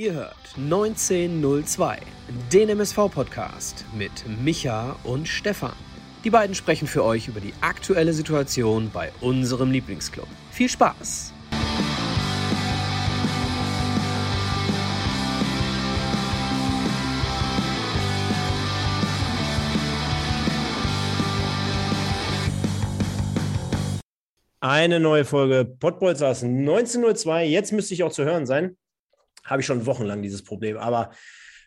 Ihr hört 1902, den MSV-Podcast mit Micha und Stefan. Die beiden sprechen für euch über die aktuelle Situation bei unserem Lieblingsclub. Viel Spaß! Eine neue Folge Pottbolzers 1902. Jetzt müsste ich auch zu hören sein. Habe ich schon wochenlang dieses Problem. Aber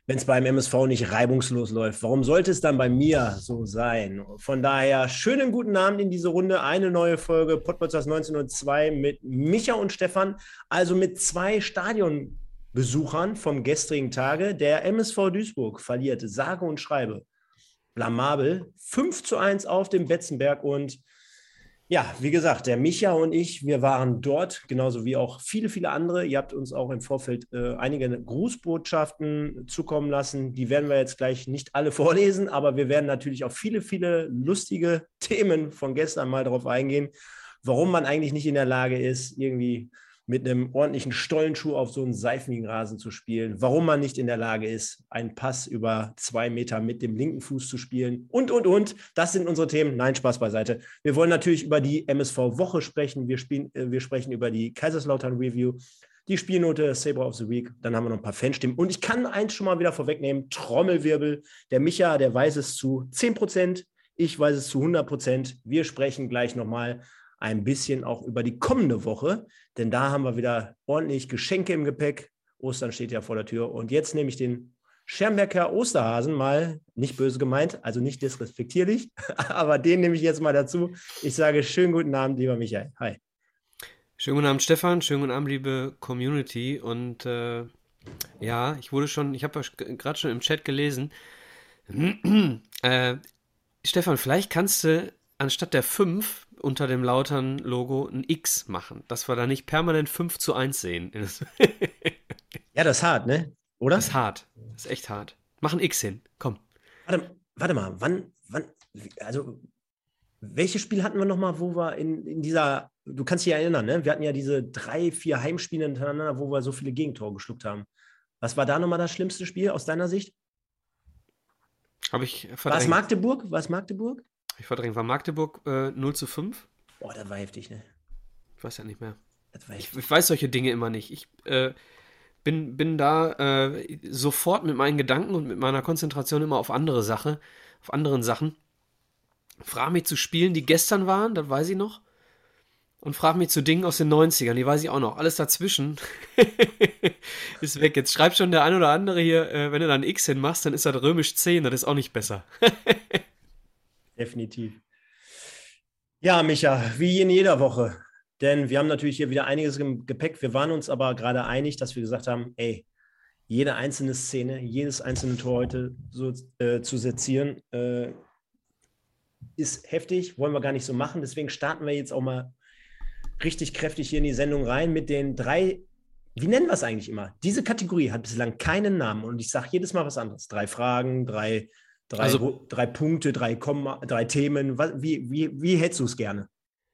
wenn es beim MSV nicht reibungslos läuft, warum sollte es dann bei mir so sein? Von daher, schönen guten Abend in diese Runde. Eine neue Folge Pottbolzers 1902 mit Micha und Stefan. Also mit zwei Stadionbesuchern vom gestrigen Tage. Der MSV Duisburg verliert sage und schreibe blamabel 5 zu 1 auf dem Betzenberg und ja, wie gesagt, der Micha und ich, wir waren dort, genauso wie auch viele, viele andere. Ihr habt uns auch im Vorfeld äh, einige Grußbotschaften zukommen lassen. Die werden wir jetzt gleich nicht alle vorlesen, aber wir werden natürlich auf viele, viele lustige Themen von gestern mal darauf eingehen, warum man eigentlich nicht in der Lage ist, irgendwie mit einem ordentlichen Stollenschuh auf so einen seifenigen Rasen zu spielen, warum man nicht in der Lage ist, einen Pass über zwei Meter mit dem linken Fuß zu spielen und, und, und. Das sind unsere Themen. Nein, Spaß beiseite. Wir wollen natürlich über die MSV-Woche sprechen. Wir, spielen, äh, wir sprechen über die Kaiserslautern-Review, die Spielnote Saber of the Week. Dann haben wir noch ein paar Fanstimmen. Und ich kann eins schon mal wieder vorwegnehmen: Trommelwirbel. Der Micha, der weiß es zu 10 Prozent. Ich weiß es zu 100 Prozent. Wir sprechen gleich nochmal ein bisschen auch über die kommende Woche, denn da haben wir wieder ordentlich Geschenke im Gepäck. Ostern steht ja vor der Tür. Und jetzt nehme ich den Schermbecker Osterhasen mal, nicht böse gemeint, also nicht disrespektierlich, aber den nehme ich jetzt mal dazu. Ich sage schönen guten Abend, lieber Michael. Hi. Schönen guten Abend, Stefan. Schönen guten Abend, liebe Community. Und äh, ja, ich wurde schon, ich habe gerade schon im Chat gelesen. äh, Stefan, vielleicht kannst du anstatt der 5 unter dem lautern Logo ein X machen, dass wir da nicht permanent 5 zu 1 sehen. ja, das ist hart, ne? Oder? Das ist hart. Das ist echt hart. Mach ein X hin. Komm. Warte, warte mal, wann, wann, also, welches Spiel hatten wir nochmal, wo wir in, in dieser, du kannst dich erinnern, ne? Wir hatten ja diese drei, vier Heimspiele hintereinander, wo wir so viele Gegentore geschluckt haben. Was war da nochmal das schlimmste Spiel aus deiner Sicht? Habe ich verdrängt. War es Magdeburg? War es Magdeburg? Ich verdrängt. War Magdeburg äh, 0 zu 5? Boah, das war heftig, ne? Ich weiß ja nicht mehr. Ich, ich, weiß solche Dinge immer nicht. Ich äh, bin, bin da äh, sofort mit meinen Gedanken und mit meiner Konzentration immer auf andere Sache, auf anderen Sachen. Frage mich zu Spielen, die gestern waren, das weiß ich noch. Und frage mich zu Dingen aus den 90ern, die weiß ich auch noch. Alles dazwischen ist weg. Jetzt schreibt schon der ein oder andere hier, äh, wenn du da ein X hinmachst, dann ist das römisch 10, das ist auch nicht besser. definitiv. Ja, Micha, wie in jeder Woche. Denn wir haben natürlich hier wieder einiges im Gepäck. Wir waren uns aber gerade einig, dass wir gesagt haben, ey, jede einzelne Szene, jedes einzelne Tor heute so äh, zu sezieren, äh, ist heftig, wollen wir gar nicht so machen. Deswegen starten wir jetzt auch mal richtig kräftig hier in die Sendung rein mit den drei, wie nennen wir es eigentlich immer? Diese Kategorie hat bislang keinen Namen und ich sage jedes Mal was anderes. Drei Fragen, drei Drei, also, drei Punkte, drei, Komma, drei Themen. Wie, wie, wie hättest du es gerne?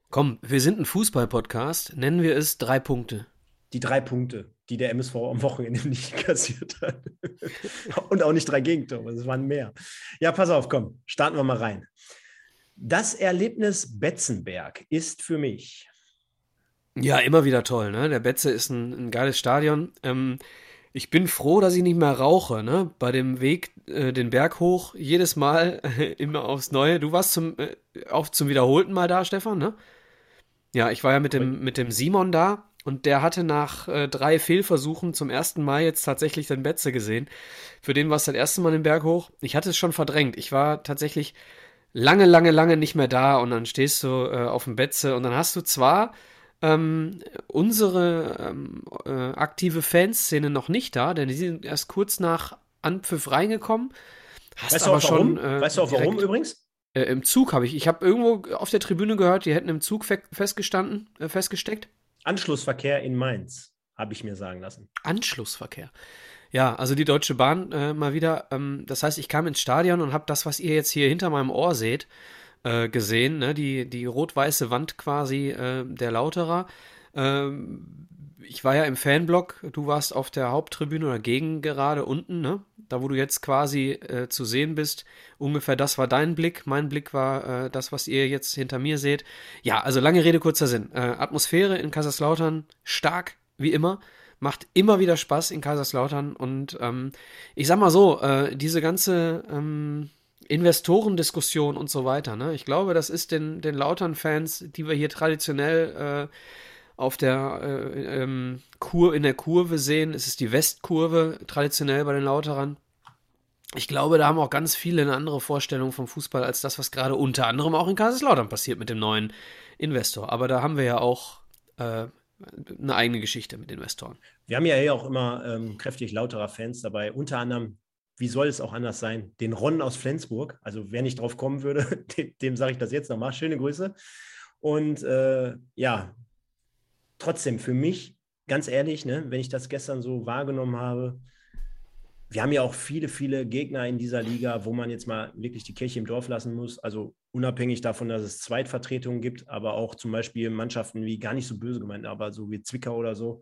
Komm, wir sind ein Fußball-Podcast. Nennen wir es drei Punkte. Die drei Punkte, die der MSV am Wochenende nicht kassiert hat. Und auch nicht drei Gegentore, es waren mehr. Ja, pass auf, komm, starten wir mal rein. Das Erlebnis Betzenberg ist für mich. Ja, immer wieder toll, ne? Der Betze ist ein, ein geiles Stadion. Ähm, ich bin froh, dass ich nicht mehr rauche, ne? Bei dem Weg äh, den Berg hoch, jedes Mal äh, immer aufs Neue. Du warst zum, äh, auch zum wiederholten Mal da, Stefan, ne? Ja, ich war ja mit dem, mit dem Simon da und der hatte nach äh, drei Fehlversuchen zum ersten Mal jetzt tatsächlich den Betze gesehen. Für den war es das erste Mal den Berg hoch. Ich hatte es schon verdrängt. Ich war tatsächlich lange, lange, lange nicht mehr da und dann stehst du äh, auf dem Betze und dann hast du zwar ähm, unsere ähm, äh, aktive Fanszene noch nicht da, denn die sind erst kurz nach Anpfiff reingekommen. Hast weißt du auch schon, warum? Äh, weißt du auch warum übrigens? Äh, Im Zug habe ich. Ich habe irgendwo auf der Tribüne gehört, die hätten im Zug fe festgestanden, äh, festgesteckt. Anschlussverkehr in Mainz, habe ich mir sagen lassen. Anschlussverkehr. Ja, also die Deutsche Bahn äh, mal wieder. Ähm, das heißt, ich kam ins Stadion und habe das, was ihr jetzt hier hinter meinem Ohr seht, äh, gesehen, ne? die, die rot-weiße Wand quasi äh, der Lauterer. Ähm, ich war ja im Fanblock, du warst auf der Haupttribüne oder gegen gerade unten, ne? Da, wo du jetzt quasi äh, zu sehen bist. Ungefähr das war dein Blick. Mein Blick war äh, das, was ihr jetzt hinter mir seht. Ja, also lange Rede, kurzer Sinn. Äh, Atmosphäre in Kaiserslautern stark, wie immer. Macht immer wieder Spaß in Kaiserslautern. Und ähm, ich sag mal so, äh, diese ganze ähm, Investorendiskussion und so weiter, ne? Ich glaube, das ist den, den Lautern-Fans, die wir hier traditionell äh, auf der äh, ähm, Kur, in der Kurve sehen. Es ist die Westkurve traditionell bei den Lauterern. Ich glaube, da haben auch ganz viele eine andere Vorstellung vom Fußball als das, was gerade unter anderem auch in Kaiserslautern passiert mit dem neuen Investor. Aber da haben wir ja auch äh, eine eigene Geschichte mit Investoren. Wir haben ja hier auch immer ähm, kräftig lauterer Fans dabei. Unter anderem, wie soll es auch anders sein, den Ron aus Flensburg. Also wer nicht drauf kommen würde, dem, dem sage ich das jetzt nochmal. Schöne Grüße. Und äh, ja, trotzdem für mich, ganz ehrlich, ne, wenn ich das gestern so wahrgenommen habe, wir haben ja auch viele, viele Gegner in dieser Liga, wo man jetzt mal wirklich die Kirche im Dorf lassen muss. Also unabhängig davon, dass es Zweitvertretungen gibt, aber auch zum Beispiel Mannschaften wie gar nicht so böse gemeint, aber so wie Zwickau oder so.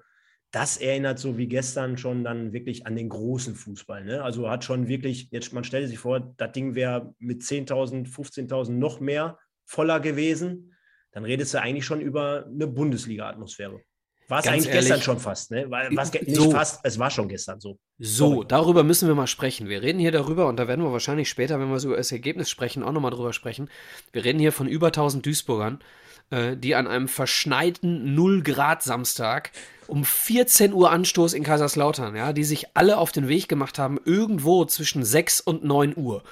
Das erinnert so wie gestern schon dann wirklich an den großen Fußball. Ne? Also hat schon wirklich, jetzt man stelle sich vor, das Ding wäre mit 10.000, 15.000 noch mehr voller gewesen dann redest du eigentlich schon über eine Bundesliga-Atmosphäre. War es eigentlich ehrlich, gestern schon fast, ne? War's nicht so, fast, es war schon gestern so. So, Sorry. darüber müssen wir mal sprechen. Wir reden hier darüber und da werden wir wahrscheinlich später, wenn wir so über das Ergebnis sprechen, auch nochmal drüber sprechen. Wir reden hier von über 1000 Duisburgern, äh, die an einem verschneiten 0 Grad Samstag um 14 Uhr Anstoß in Kaiserslautern, ja, die sich alle auf den Weg gemacht haben, irgendwo zwischen 6 und 9 Uhr.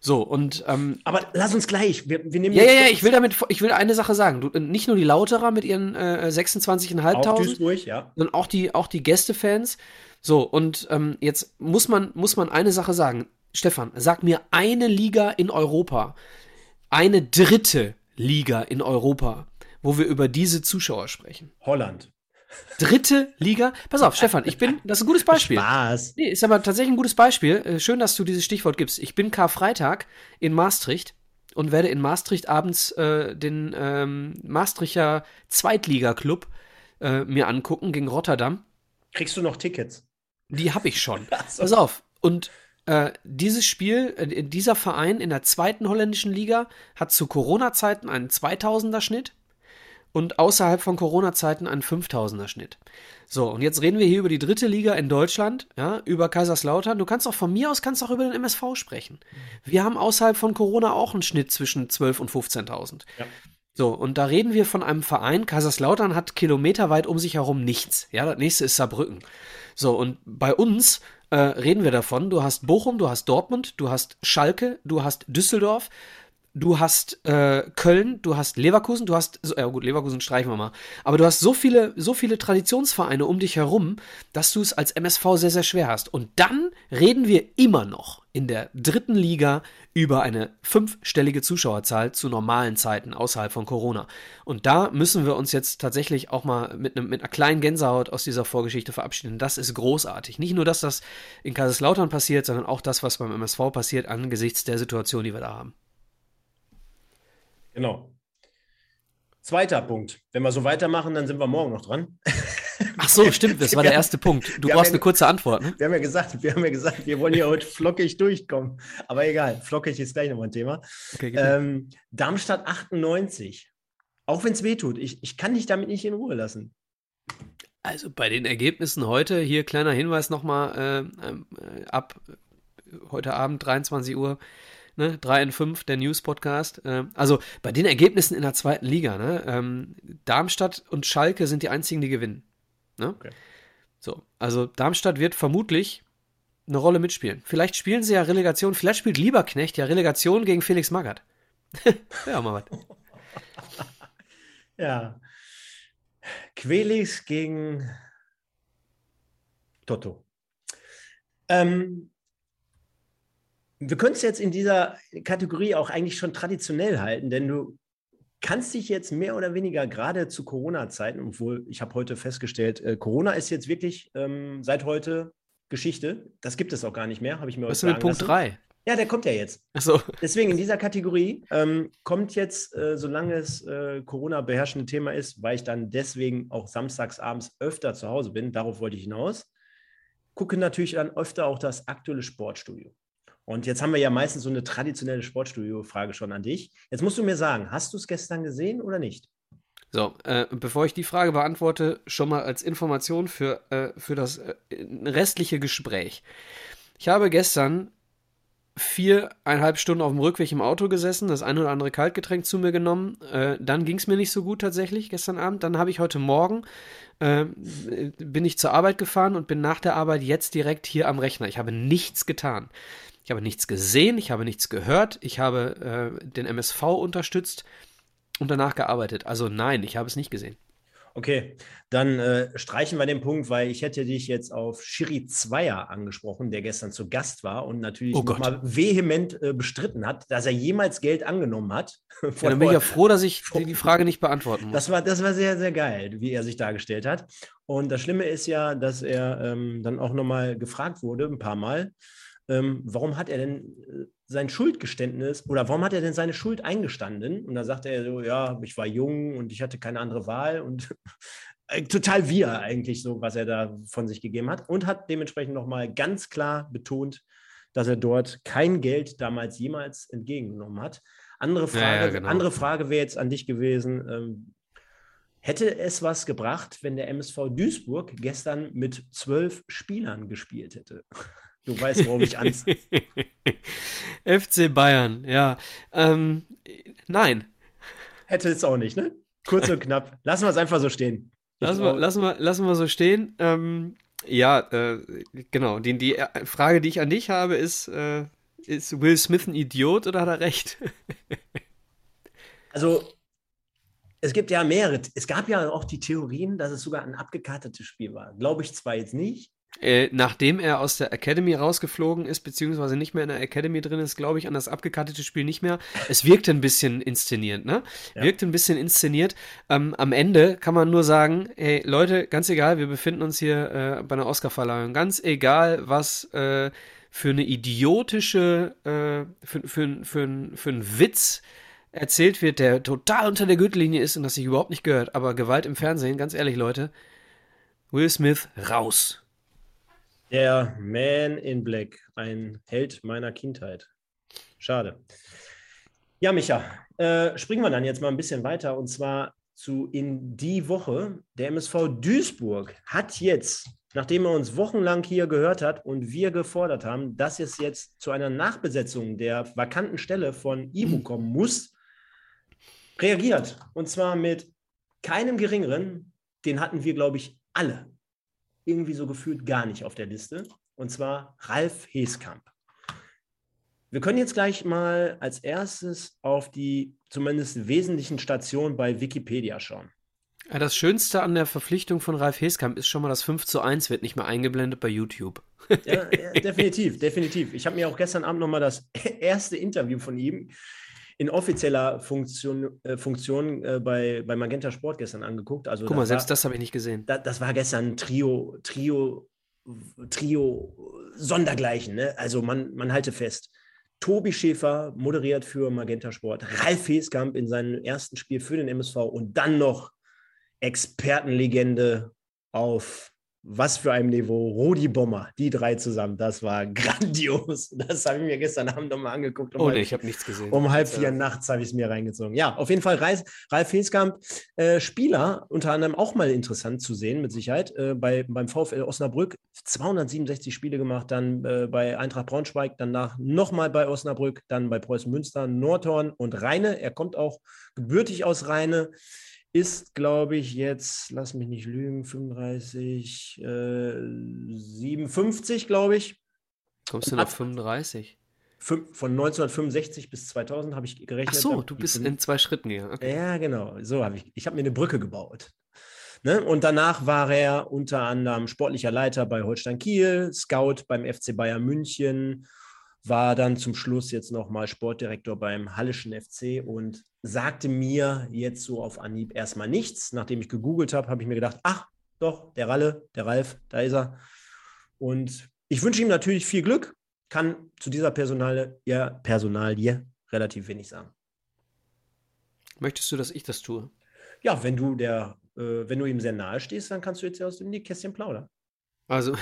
So, und. Ähm, Aber lass uns gleich. Wir, wir nehmen ja, ja, ja, ich will damit, ich will eine Sache sagen. Du, nicht nur die Lauterer mit ihren äh, 26.500, ja. sondern auch die, auch die Gästefans. So, und ähm, jetzt muss man, muss man eine Sache sagen. Stefan, sag mir eine Liga in Europa, eine dritte Liga in Europa, wo wir über diese Zuschauer sprechen. Holland. Dritte Liga. Pass auf, Stefan, ich bin, das ist ein gutes Beispiel. Spaß. Nee, ist aber tatsächlich ein gutes Beispiel. Äh, schön, dass du dieses Stichwort gibst. Ich bin Karfreitag in Maastricht und werde in Maastricht abends äh, den ähm, Maastrichter Zweitliga-Club äh, mir angucken gegen Rotterdam. Kriegst du noch Tickets? Die habe ich schon. So. Pass auf. Und äh, dieses Spiel, äh, dieser Verein in der zweiten holländischen Liga hat zu Corona-Zeiten einen 2000er Schnitt und außerhalb von Corona-Zeiten ein 5000er Schnitt. So, und jetzt reden wir hier über die dritte Liga in Deutschland, ja, über Kaiserslautern. Du kannst auch von mir aus kannst auch über den MSV sprechen. Wir haben außerhalb von Corona auch einen Schnitt zwischen 12 und 15.000. Ja. So, und da reden wir von einem Verein. Kaiserslautern hat kilometerweit um sich herum nichts. Ja, das nächste ist Saarbrücken. So, und bei uns äh, reden wir davon, du hast Bochum, du hast Dortmund, du hast Schalke, du hast Düsseldorf, du hast äh, Köln, du hast Leverkusen, du hast, ja gut, Leverkusen streichen wir mal, aber du hast so viele, so viele Traditionsvereine um dich herum, dass du es als MSV sehr, sehr schwer hast. Und dann reden wir immer noch in der dritten Liga über eine fünfstellige Zuschauerzahl zu normalen Zeiten außerhalb von Corona. Und da müssen wir uns jetzt tatsächlich auch mal mit, einem, mit einer kleinen Gänsehaut aus dieser Vorgeschichte verabschieden. Das ist großartig. Nicht nur, dass das in Kaiserslautern passiert, sondern auch das, was beim MSV passiert, angesichts der Situation, die wir da haben. Genau. Zweiter Punkt. Wenn wir so weitermachen, dann sind wir morgen noch dran. Ach so, stimmt, das war der erste Punkt. Du brauchst ja, eine kurze Antwort. Ne? Wir haben ja gesagt, wir haben ja gesagt, wir wollen hier heute flockig durchkommen. Aber egal, flockig ist gleich nochmal ein Thema. Okay, ähm, Darmstadt 98. Auch wenn es weh tut, ich, ich kann dich damit nicht in Ruhe lassen. Also bei den Ergebnissen heute, hier kleiner Hinweis nochmal äh, äh, ab heute Abend 23 Uhr ne? 3 in 5, der News-Podcast. Ähm, also bei den Ergebnissen in der zweiten Liga, ne? Ähm, Darmstadt und Schalke sind die einzigen, die gewinnen. Ne? Okay. So, also Darmstadt wird vermutlich eine Rolle mitspielen. Vielleicht spielen sie ja Relegation, vielleicht spielt Lieberknecht ja Relegation gegen Felix Magath. ja, mal was. ja. Quelix gegen Toto. Ähm, wir können es jetzt in dieser Kategorie auch eigentlich schon traditionell halten, denn du kannst dich jetzt mehr oder weniger gerade zu Corona-Zeiten, obwohl ich habe heute festgestellt, äh, Corona ist jetzt wirklich ähm, seit heute Geschichte. Das gibt es auch gar nicht mehr, habe ich mir Was ist mit Punkt 3? Ja, der kommt ja jetzt. Ach so. Deswegen in dieser Kategorie ähm, kommt jetzt, äh, solange es äh, Corona beherrschende Thema ist, weil ich dann deswegen auch samstags abends öfter zu Hause bin, darauf wollte ich hinaus, gucke natürlich dann öfter auch das aktuelle Sportstudio. Und jetzt haben wir ja meistens so eine traditionelle Sportstudio-Frage schon an dich. Jetzt musst du mir sagen, hast du es gestern gesehen oder nicht? So, äh, bevor ich die Frage beantworte, schon mal als Information für, äh, für das äh, restliche Gespräch. Ich habe gestern viereinhalb Stunden auf dem Rückweg im Auto gesessen, das ein oder andere Kaltgetränk zu mir genommen. Äh, dann ging es mir nicht so gut tatsächlich gestern Abend. Dann habe ich heute Morgen äh, bin ich zur Arbeit gefahren und bin nach der Arbeit jetzt direkt hier am Rechner. Ich habe nichts getan. Ich habe nichts gesehen, ich habe nichts gehört, ich habe äh, den MSV unterstützt und danach gearbeitet. Also nein, ich habe es nicht gesehen. Okay, dann äh, streichen wir den Punkt, weil ich hätte dich jetzt auf Shiri Zweier angesprochen, der gestern zu Gast war und natürlich Oh nochmal vehement äh, bestritten hat, dass er jemals Geld angenommen hat. Ja, dann bin ich ja froh, dass ich die, die Frage nicht beantworten muss. Das war, das war sehr, sehr geil, wie er sich dargestellt hat. Und das Schlimme ist ja, dass er ähm, dann auch nochmal gefragt wurde, ein paar Mal, ähm, warum hat er denn äh, sein Schuldgeständnis oder warum hat er denn seine Schuld eingestanden? Und da sagte er so, ja, ich war jung und ich hatte keine andere Wahl und äh, total wir eigentlich so, was er da von sich gegeben hat und hat dementsprechend nochmal ganz klar betont, dass er dort kein Geld damals jemals entgegengenommen hat. Andere Frage, Ja, ja, genau. andere Frage wäre jetzt an dich gewesen. Ähm, hätte es was gebracht, wenn der MSV Duisburg gestern mit zwölf Spielern gespielt hätte? Du weißt, worauf ich an. FC Bayern, ja. Ähm, nein. Hätte es auch nicht, ne? Kurz und knapp. Lassen wir es einfach so stehen. Lassen wir, lassen, wir, lassen wir so stehen. Ähm, ja, äh, genau. Die, die Frage, die ich an dich habe, ist, äh, ist Will Smith ein Idiot oder hat er recht? Also, es gibt ja mehrere. Es gab ja auch die Theorien, dass es sogar ein abgekartetes Spiel war. Glaube ich zwar jetzt nicht. Äh, nachdem er aus der Academy rausgeflogen ist, beziehungsweise nicht mehr in der Academy drin ist, glaube ich, an das abgekartete Spiel nicht mehr. Es wirkte ein bisschen inszenierend, ne? Ja. Wirkte ein bisschen inszeniert. Ähm, am Ende kann man nur sagen, hey Leute, ganz egal, wir befinden uns hier äh, bei einer Oscarverleihung. Ganz egal, was äh, für eine idiotische, äh, für, für, für, für einen Witz erzählt wird, der total unter der Gürtellinie ist und das sich überhaupt nicht gehört. Aber Gewalt im Fernsehen, ganz ehrlich, Leute, Will Smith raus. Der Man in Black, ein Held meiner Kindheit. Schade. Ja, Micha, äh, springen wir dann jetzt mal ein bisschen weiter und zwar zu in die Woche. Der MSV Duisburg hat jetzt, nachdem er uns wochenlang hier gehört hat und wir gefordert haben, dass es jetzt zu einer Nachbesetzung der vakanten Stelle von Ibu kommen muss, reagiert. Und zwar mit keinem geringeren, den hatten wir, glaube ich, alle irgendwie so gefühlt gar nicht auf der Liste. Und zwar Ralf Heeskamp. Wir können jetzt gleich mal als erstes auf die zumindest wesentlichen Stationen bei Wikipedia schauen. Ja, das Schönste an der Verpflichtung von Ralf Heskamp ist schon mal, das 5 zu 1 wird nicht mehr eingeblendet bei YouTube. Ja, ja, definitiv, definitiv. Ich habe mir auch gestern Abend nochmal das erste Interview von ihm in offizieller Funktion, äh, Funktion äh, bei, bei Magenta Sport gestern angeguckt. Also Guck mal, selbst war, das habe ich nicht gesehen. da, das war gestern ein Trio, Trio, Trio Sondergleichen. Ne? Also man, man halte fest. Tobi Schäfer moderiert für Magenta Sport, Ralf Heeskamp in seinem ersten Spiel für den MSV und dann noch Expertenlegende auf was für einem Niveau, Rudi Bommer, die drei zusammen, das war grandios. Das habe ich mir gestern Abend nochmal angeguckt. um Oh halb- ich habe nichts gesehen. um halb vier äh, nachts habe ich es mir reingezogen. Ja, auf jeden Fall Ralf, Ralf Heskamp, äh, Spieler, unter anderem auch mal interessant zu sehen, mit Sicherheit, äh, bei, beim VfL Osnabrück, 267 Spiele gemacht, dann äh, bei Eintracht Braunschweig, danach nochmal bei Osnabrück, dann bei Preußen Münster, Nordhorn und Rheine. Er kommt auch gebürtig aus Rheine, ist, glaube ich, jetzt, lass mich nicht lügen, 35, äh, 57, glaube ich. Kommst du nach 35? Fün- Von 1965 bis 2000 habe ich gerechnet. Ach so, du bist in zwei Schritten gegangen. Okay. Ja, genau. So habe ich. Ich habe mir eine Brücke gebaut. Ne? Und danach war er unter anderem sportlicher Leiter bei Holstein Kiel, Scout beim FC Bayern München, war dann zum Schluss jetzt nochmal Sportdirektor beim Hallischen FC und sagte mir jetzt so auf Anhieb erstmal nichts. Nachdem ich gegoogelt habe, habe ich mir gedacht, ach, doch, der Ralle, der Ralf, da ist er. Und ich wünsche ihm natürlich viel Glück. kann zu dieser Personalie, ja, Personalie relativ wenig sagen. Möchtest du, dass ich das tue? Ja, wenn du der, äh, wenn du ihm sehr nahe stehst, dann kannst du jetzt ja aus dem Nähkästchen plaudern. Also,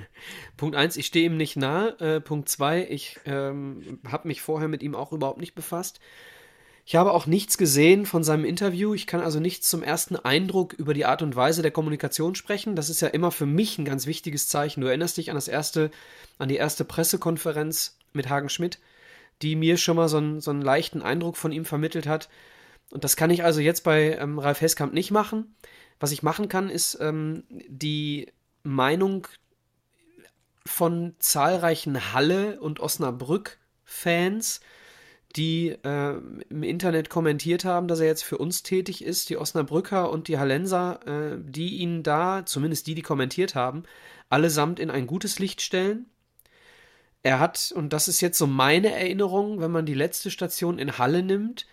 Punkt 1, ich stehe ihm nicht nahe. Äh, Punkt 2, ich ähm, habe mich vorher mit ihm auch überhaupt nicht befasst. Ich habe auch nichts gesehen von seinem Interview. Ich kann also nichts zum ersten Eindruck über die Art und Weise der Kommunikation sprechen. Das ist ja immer für mich ein ganz wichtiges Zeichen. Du erinnerst dich an das erste, an die erste Pressekonferenz mit Hagen Schmidt, die mir schon mal so einen, so einen leichten Eindruck von ihm vermittelt hat. Und das kann ich also jetzt bei ähm, Ralf Heskamp nicht machen. Was ich machen kann, ist ähm, die Meinung von zahlreichen Halle- und Osnabrück-Fans, die äh, im Internet kommentiert haben, dass er jetzt für uns tätig ist, die Osnabrücker und die Hallenser, äh, die ihn da, zumindest die, die kommentiert haben, allesamt in ein gutes Licht stellen. Er hat, und das ist jetzt so meine Erinnerung, wenn man die letzte Station in Halle nimmt,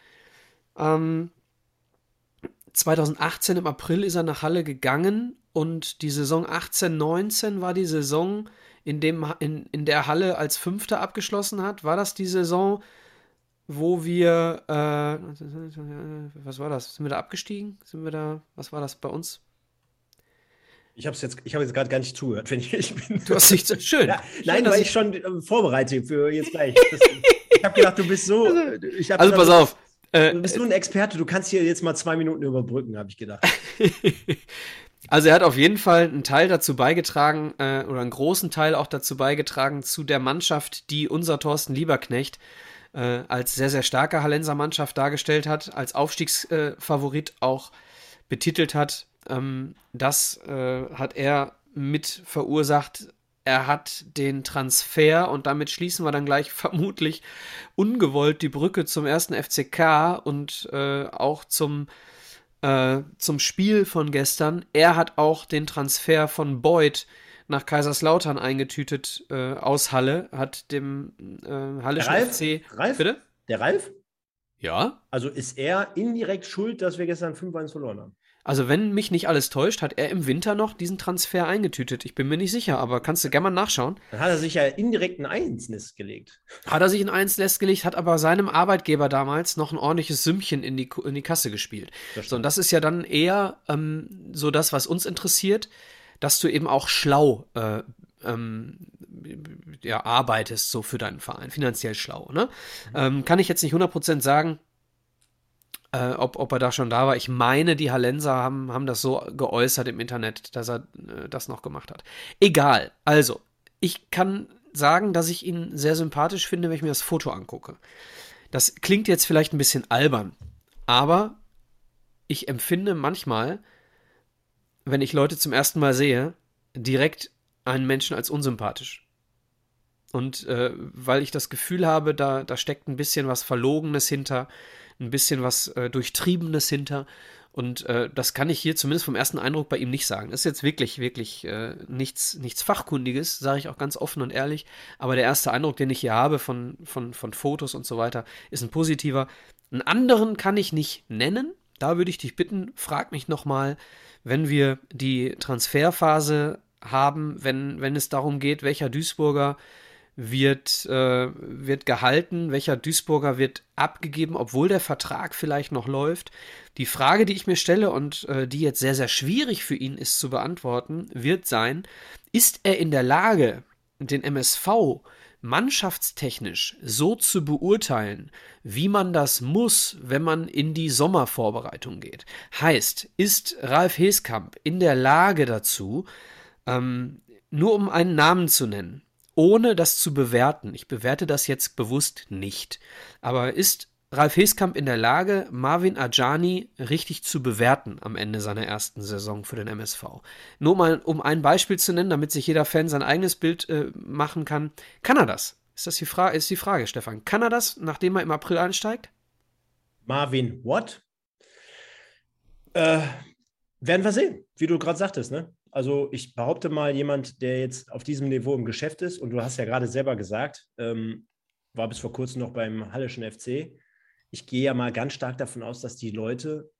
ähm, 2018 im April ist er nach Halle gegangen und die Saison 18-19 war die Saison, in, dem, in, in der Halle als Fünfter abgeschlossen hat. War das die Saison, wo wir, äh, was war das? Sind wir da abgestiegen? Sind wir da, was war das bei uns? Ich habe jetzt, ich habe jetzt gerade gar nicht zugehört, wenn ich, ich bin. Du hast nicht so schön. Ja, nein, weil ich schon äh, vorbereite für jetzt gleich. Das, ich habe gedacht, du bist so. Also, also gedacht, pass auf. Du bist nur ein Experte, du kannst hier jetzt mal zwei Minuten überbrücken, habe ich gedacht. Also er hat auf jeden Fall einen Teil dazu beigetragen, äh, oder einen großen Teil auch dazu beigetragen, zu der Mannschaft, die unser Thorsten Lieberknecht äh, als sehr, sehr starke Hallenser Mannschaft dargestellt hat, als Aufstiegsfavorit äh, auch betitelt hat. Ähm, das äh, hat er mit verursacht. Er hat den Transfer und damit schließen wir dann gleich vermutlich ungewollt die Brücke zum ersten FCK und äh, auch zum äh, zum Spiel von gestern. Er hat auch den Transfer von Boyd nach Kaiserslautern eingetütet äh, aus Halle, hat dem äh, Ralf? FC. Ralf? Bitte? Der Ralf? Ja. Also ist er indirekt schuld, dass wir gestern 5-1 verloren haben? Also, wenn mich nicht alles täuscht, hat er im Winter noch diesen Transfer eingetütet. Ich bin mir nicht sicher, aber kannst du gerne mal nachschauen. Dann hat er sich ja indirekt ein Einsnest gelegt. Hat er sich ein Einsnest gelegt, hat aber seinem Arbeitgeber damals noch ein ordentliches Sümmchen in die, in die Kasse gespielt. so, und das ist ja dann eher ähm, so das, was uns interessiert, dass du eben auch schlau äh, ähm, ja, arbeitest, so für deinen Verein, finanziell schlau. Ne? Mhm. Ähm, kann ich jetzt nicht 100% sagen, äh, ob, ob er da schon da war. Ich meine, die Hallenser haben, haben das so geäußert im Internet, dass er äh, das noch gemacht hat. Egal. Also, ich kann sagen, dass ich ihn sehr sympathisch finde, wenn ich mir das Foto angucke. Das klingt jetzt vielleicht ein bisschen albern, aber ich empfinde manchmal, wenn ich Leute zum ersten Mal sehe, direkt einen Menschen als unsympathisch. Und äh, weil ich das Gefühl habe, da, da steckt ein bisschen was Verlogenes hinter, ein bisschen was äh, Durchtriebenes hinter. Und äh, das kann ich hier zumindest vom ersten Eindruck bei ihm nicht sagen. Das ist jetzt wirklich, wirklich äh, nichts, nichts Fachkundiges, sage ich auch ganz offen und ehrlich. Aber der erste Eindruck, den ich hier habe von, von, von Fotos und so weiter, ist ein positiver. Einen anderen kann ich nicht nennen. Da würde ich dich bitten, frag mich nochmal, wenn wir die Transferphase haben, wenn, wenn es darum geht, welcher Duisburger wird, äh, wird gehalten, welcher Duisburger wird abgegeben, obwohl der Vertrag vielleicht noch läuft. Die Frage, die ich mir stelle und äh, die jetzt sehr, sehr schwierig für ihn ist zu beantworten, wird sein, ist er in der Lage, den MSV mannschaftstechnisch so zu beurteilen, wie man das muss, wenn man in die Sommervorbereitung geht. Heißt, ist Ralf Heskamp in der Lage dazu, ähm, nur um einen Namen zu nennen, ohne das zu bewerten, ich bewerte das jetzt bewusst nicht, aber ist Ralf Heskamp in der Lage, Marvin Ajani richtig zu bewerten am Ende seiner ersten Saison für den MSV. Nur mal, um ein Beispiel zu nennen, damit sich jeder Fan sein eigenes Bild äh, machen kann. Kann er das? Ist das die, Fra ist die Frage, Stefan. Kann er das, nachdem er im April einsteigt? Marvin, what? Äh, werden wir sehen, wie du gerade sagtest, ne? Also ich behaupte mal, jemand, der jetzt auf diesem Niveau im Geschäft ist, und du hast ja gerade selber gesagt, ähm, war bis vor kurzem noch beim Hallischen FC. Ich gehe ja mal ganz stark davon aus, dass die Leute,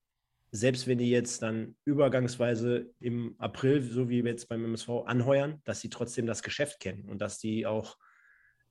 selbst wenn die jetzt dann übergangsweise im April, so wie jetzt beim MSV, anheuern, dass sie trotzdem das Geschäft kennen und dass die auch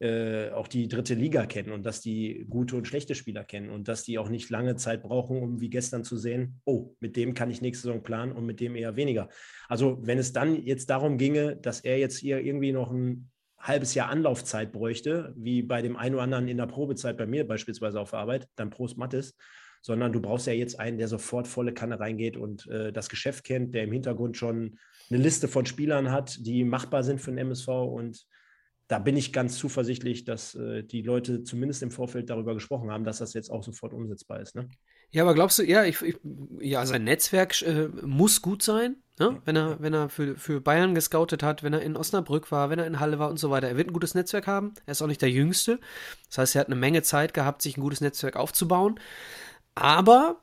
äh, auch die dritte Liga kennen und dass die gute und schlechte Spieler kennen und dass die auch nicht lange Zeit brauchen, um wie gestern zu sehen, oh, mit dem kann ich nächste Saison planen und mit dem eher weniger. Also wenn es dann jetzt darum ginge, dass er jetzt hier irgendwie noch ein halbes Jahr Anlaufzeit bräuchte, wie bei dem einen oder anderen in der Probezeit bei mir beispielsweise auf Arbeit, dann Prost Mattes, sondern du brauchst ja jetzt einen, der sofort volle Kanne reingeht und äh, das Geschäft kennt, der im Hintergrund schon eine Liste von Spielern hat, die machbar sind für den MSV und da bin ich ganz zuversichtlich, dass äh, die Leute zumindest im Vorfeld darüber gesprochen haben, dass das jetzt auch sofort umsetzbar ist. Ne? Ja, aber glaubst du, ja, ich, ich, ja sein Netzwerk äh, muss gut sein, ne? wenn er, wenn er für, für Bayern gescoutet hat, wenn er in Osnabrück war, wenn er in Halle war und so weiter. Er wird ein gutes Netzwerk haben. Er ist auch nicht der Jüngste. Das heißt, er hat eine Menge Zeit gehabt, sich ein gutes Netzwerk aufzubauen. Aber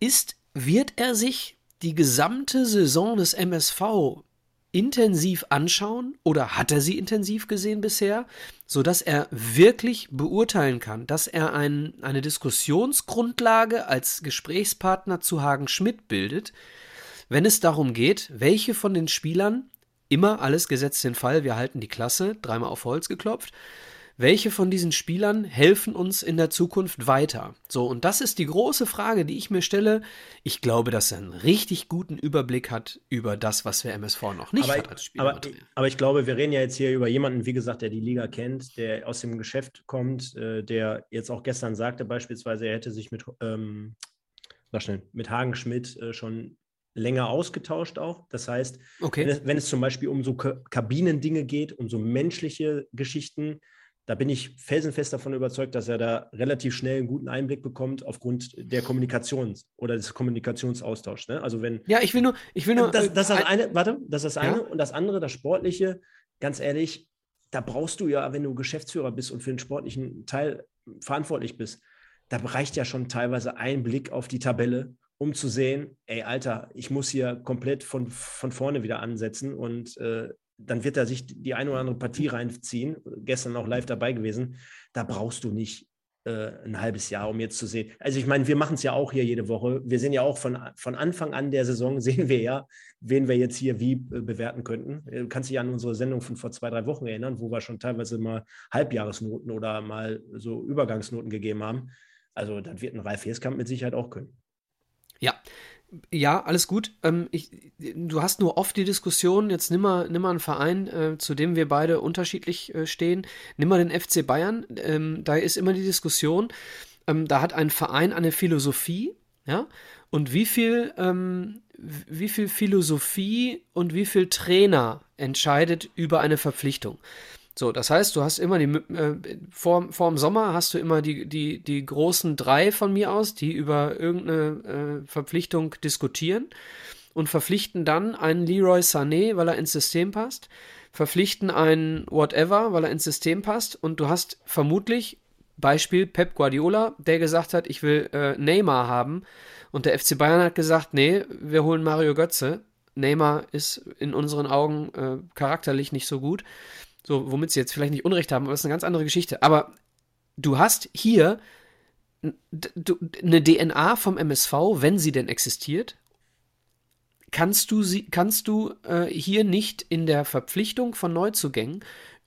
ist, wird er sich die gesamte Saison des MSV intensiv anschauen oder hat er sie intensiv gesehen bisher, sodass er wirklich beurteilen kann, dass er ein, eine Diskussionsgrundlage als Gesprächspartner zu Hagen Schmidt bildet, wenn es darum geht, welche von den Spielern, immer alles gesetzt den Fall, wir halten die Klasse, dreimal auf Holz geklopft, welche von diesen Spielern helfen uns in der Zukunft weiter? So, und das ist die große Frage, die ich mir stelle. Ich glaube, dass er einen richtig guten Überblick hat über das, was wir MSV noch nicht aber, hat als Spieler. Aber, aber, ich glaube, wir reden ja jetzt hier über jemanden, wie gesagt, der die Liga kennt, der aus dem Geschäft kommt, äh, der jetzt auch gestern sagte, beispielsweise, er hätte sich mit, ähm, schnell, mit Hagen Schmidt äh, schon länger ausgetauscht auch. Das heißt, okay. wenn, es, wenn, es, zum Beispiel um so Kabinendinge geht, um so menschliche Geschichten, da bin ich felsenfest davon überzeugt, dass er da relativ schnell einen guten Einblick bekommt aufgrund der Kommunikations- oder des Kommunikationsaustauschs. Ne? Also wenn. Ja, ich will nur, ich will nur. Das, das ist das eine, warte, das ist das eine. Ja? Und das andere, das Sportliche, ganz ehrlich, da brauchst du ja, wenn du Geschäftsführer bist und für den sportlichen Teil verantwortlich bist, da reicht ja schon teilweise ein Blick auf die Tabelle, um zu sehen, ey, Alter, ich muss hier komplett von, von vorne wieder ansetzen und äh, dann wird er sich die eine oder andere Partie reinziehen. Gestern auch live dabei gewesen. Da brauchst du nicht äh, ein halbes Jahr, um jetzt zu sehen. Also ich meine, wir machen es ja auch hier jede Woche. Wir sehen ja auch von, von Anfang an der Saison, sehen wir ja, wen wir jetzt hier wie äh, bewerten könnten. Du kannst dich an unsere Sendung von vor zwei, drei Wochen erinnern, wo wir schon teilweise mal Halbjahresnoten oder mal so Übergangsnoten gegeben haben. Also das wird ein Ralf Heskamp mit Sicherheit auch können. Ja, ja, alles gut. Ähm, ich, du hast nur oft die Diskussion, jetzt nimm mal, nimm mal einen Verein, äh, zu dem wir beide unterschiedlich äh, stehen. Nimm mal den FC Bayern. Ähm, da ist immer die Diskussion, ähm, da hat ein Verein eine Philosophie, ja, und wie viel, ähm, wie viel Philosophie und wie viel Trainer entscheidet über eine Verpflichtung. So, das heißt, du hast immer die, äh, vor, vor dem Sommer hast du immer die, die, die großen drei von mir aus, die über irgendeine äh, Verpflichtung diskutieren und verpflichten dann einen Leroy Sané, weil er ins System passt, verpflichten einen Whatever, weil er ins System passt und du hast vermutlich Beispiel Pep Guardiola, der gesagt hat, ich will äh, Neymar haben und der FC Bayern hat gesagt, nee, wir holen Mario Götze. Neymar ist in unseren Augen äh, charakterlich nicht so gut. So, womit sie jetzt vielleicht nicht Unrecht haben, aber das ist eine ganz andere Geschichte. Aber du hast hier eine DNA vom MSV, wenn sie denn existiert, kannst du sie, kannst du äh, hier nicht in der Verpflichtung von Neuzugängen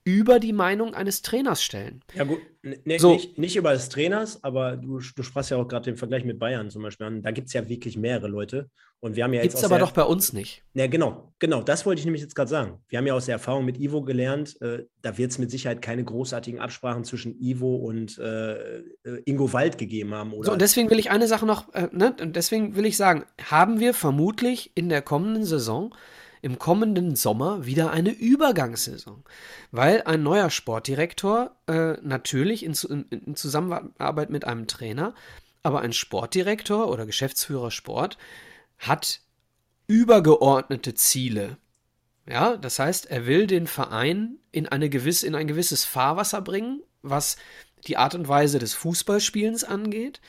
über die Meinung eines Trainers stellen. Ja gut, nee, so. nicht, nicht über des Trainers, aber du, du sprachst ja auch gerade den Vergleich mit Bayern zum Beispiel an. Da gibt es ja wirklich mehrere Leute. Und wir haben ja jetzt. Gibt es aber doch bei uns nicht. Ja, genau, genau. Das wollte ich nämlich jetzt gerade sagen. Wir haben ja aus der Erfahrung mit Ivo gelernt, äh, da wird es mit Sicherheit keine großartigen Absprachen zwischen Ivo und äh, äh, Ingo Wald gegeben haben. Oder? So, und deswegen will ich eine Sache noch, äh, ne? Und deswegen will ich sagen, haben wir vermutlich in der kommenden Saison im kommenden Sommer wieder eine Übergangssaison, weil ein neuer Sportdirektor äh, natürlich in, in, in, Zusammenarbeit mit einem Trainer, aber ein Sportdirektor oder Geschäftsführer Sport hat übergeordnete Ziele. Ja, das heißt, er will den Verein in, eine gewisse, in ein gewisses Fahrwasser bringen, was die Art und Weise des Fußballspielens angeht,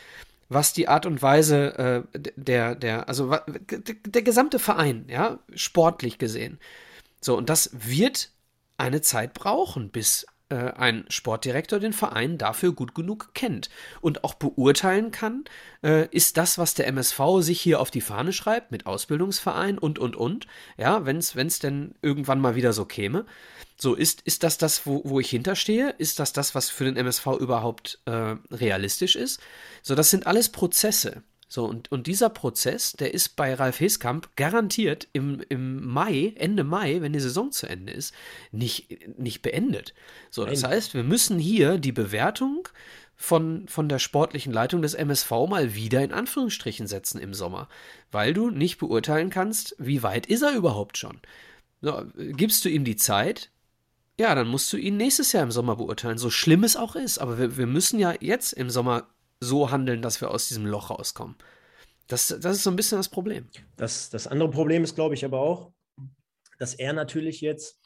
was die Art und Weise äh, der, der, also der, der gesamte Verein, ja, sportlich gesehen. So, und das wird eine Zeit brauchen, bis äh, ein Sportdirektor den Verein dafür gut genug kennt und auch beurteilen kann, äh, ist das, was der MSV sich hier auf die Fahne schreibt, mit Ausbildungsverein und, und, und, ja, wenn es denn irgendwann mal wieder so käme, so, ist, ist das das, wo, wo ich hinterstehe? Ist das das, was für den MSV überhaupt äh, realistisch ist? So, das sind alles Prozesse. So, und, und dieser Prozess, der ist bei Ralf Heskamp garantiert im, im Mai, Ende Mai, wenn die Saison zu Ende ist, nicht, nicht beendet. So, das Nein. heißt, wir müssen hier die Bewertung von, von der sportlichen Leitung des MSV mal wieder in Anführungsstrichen setzen im Sommer, weil du nicht beurteilen kannst, wie weit ist er überhaupt schon. So, gibst du ihm die Zeit, ja, dann musst du ihn nächstes Jahr im Sommer beurteilen, so schlimm es auch ist. Aber wir, wir müssen ja jetzt im Sommer so handeln, dass wir aus diesem Loch rauskommen. Das, das ist so ein bisschen das Problem. Das, das andere Problem ist, glaube ich, aber auch, dass er natürlich jetzt,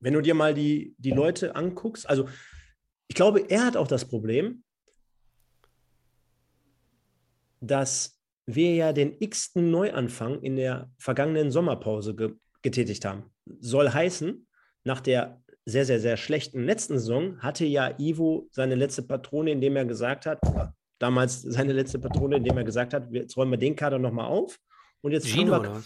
wenn du dir mal die, die Leute anguckst, also ich glaube, er hat auch das Problem, dass wir ja den x-ten Neuanfang in der vergangenen Sommerpause ge getätigt haben. Soll heißen, nach der sehr, sehr, sehr schlechten letzten Saison hatte ja Ivo seine letzte Patrone, indem er gesagt hat, damals seine letzte Patrone, indem er gesagt hat, jetzt räumen wir den Kader nochmal auf. Und jetzt Gino, fangen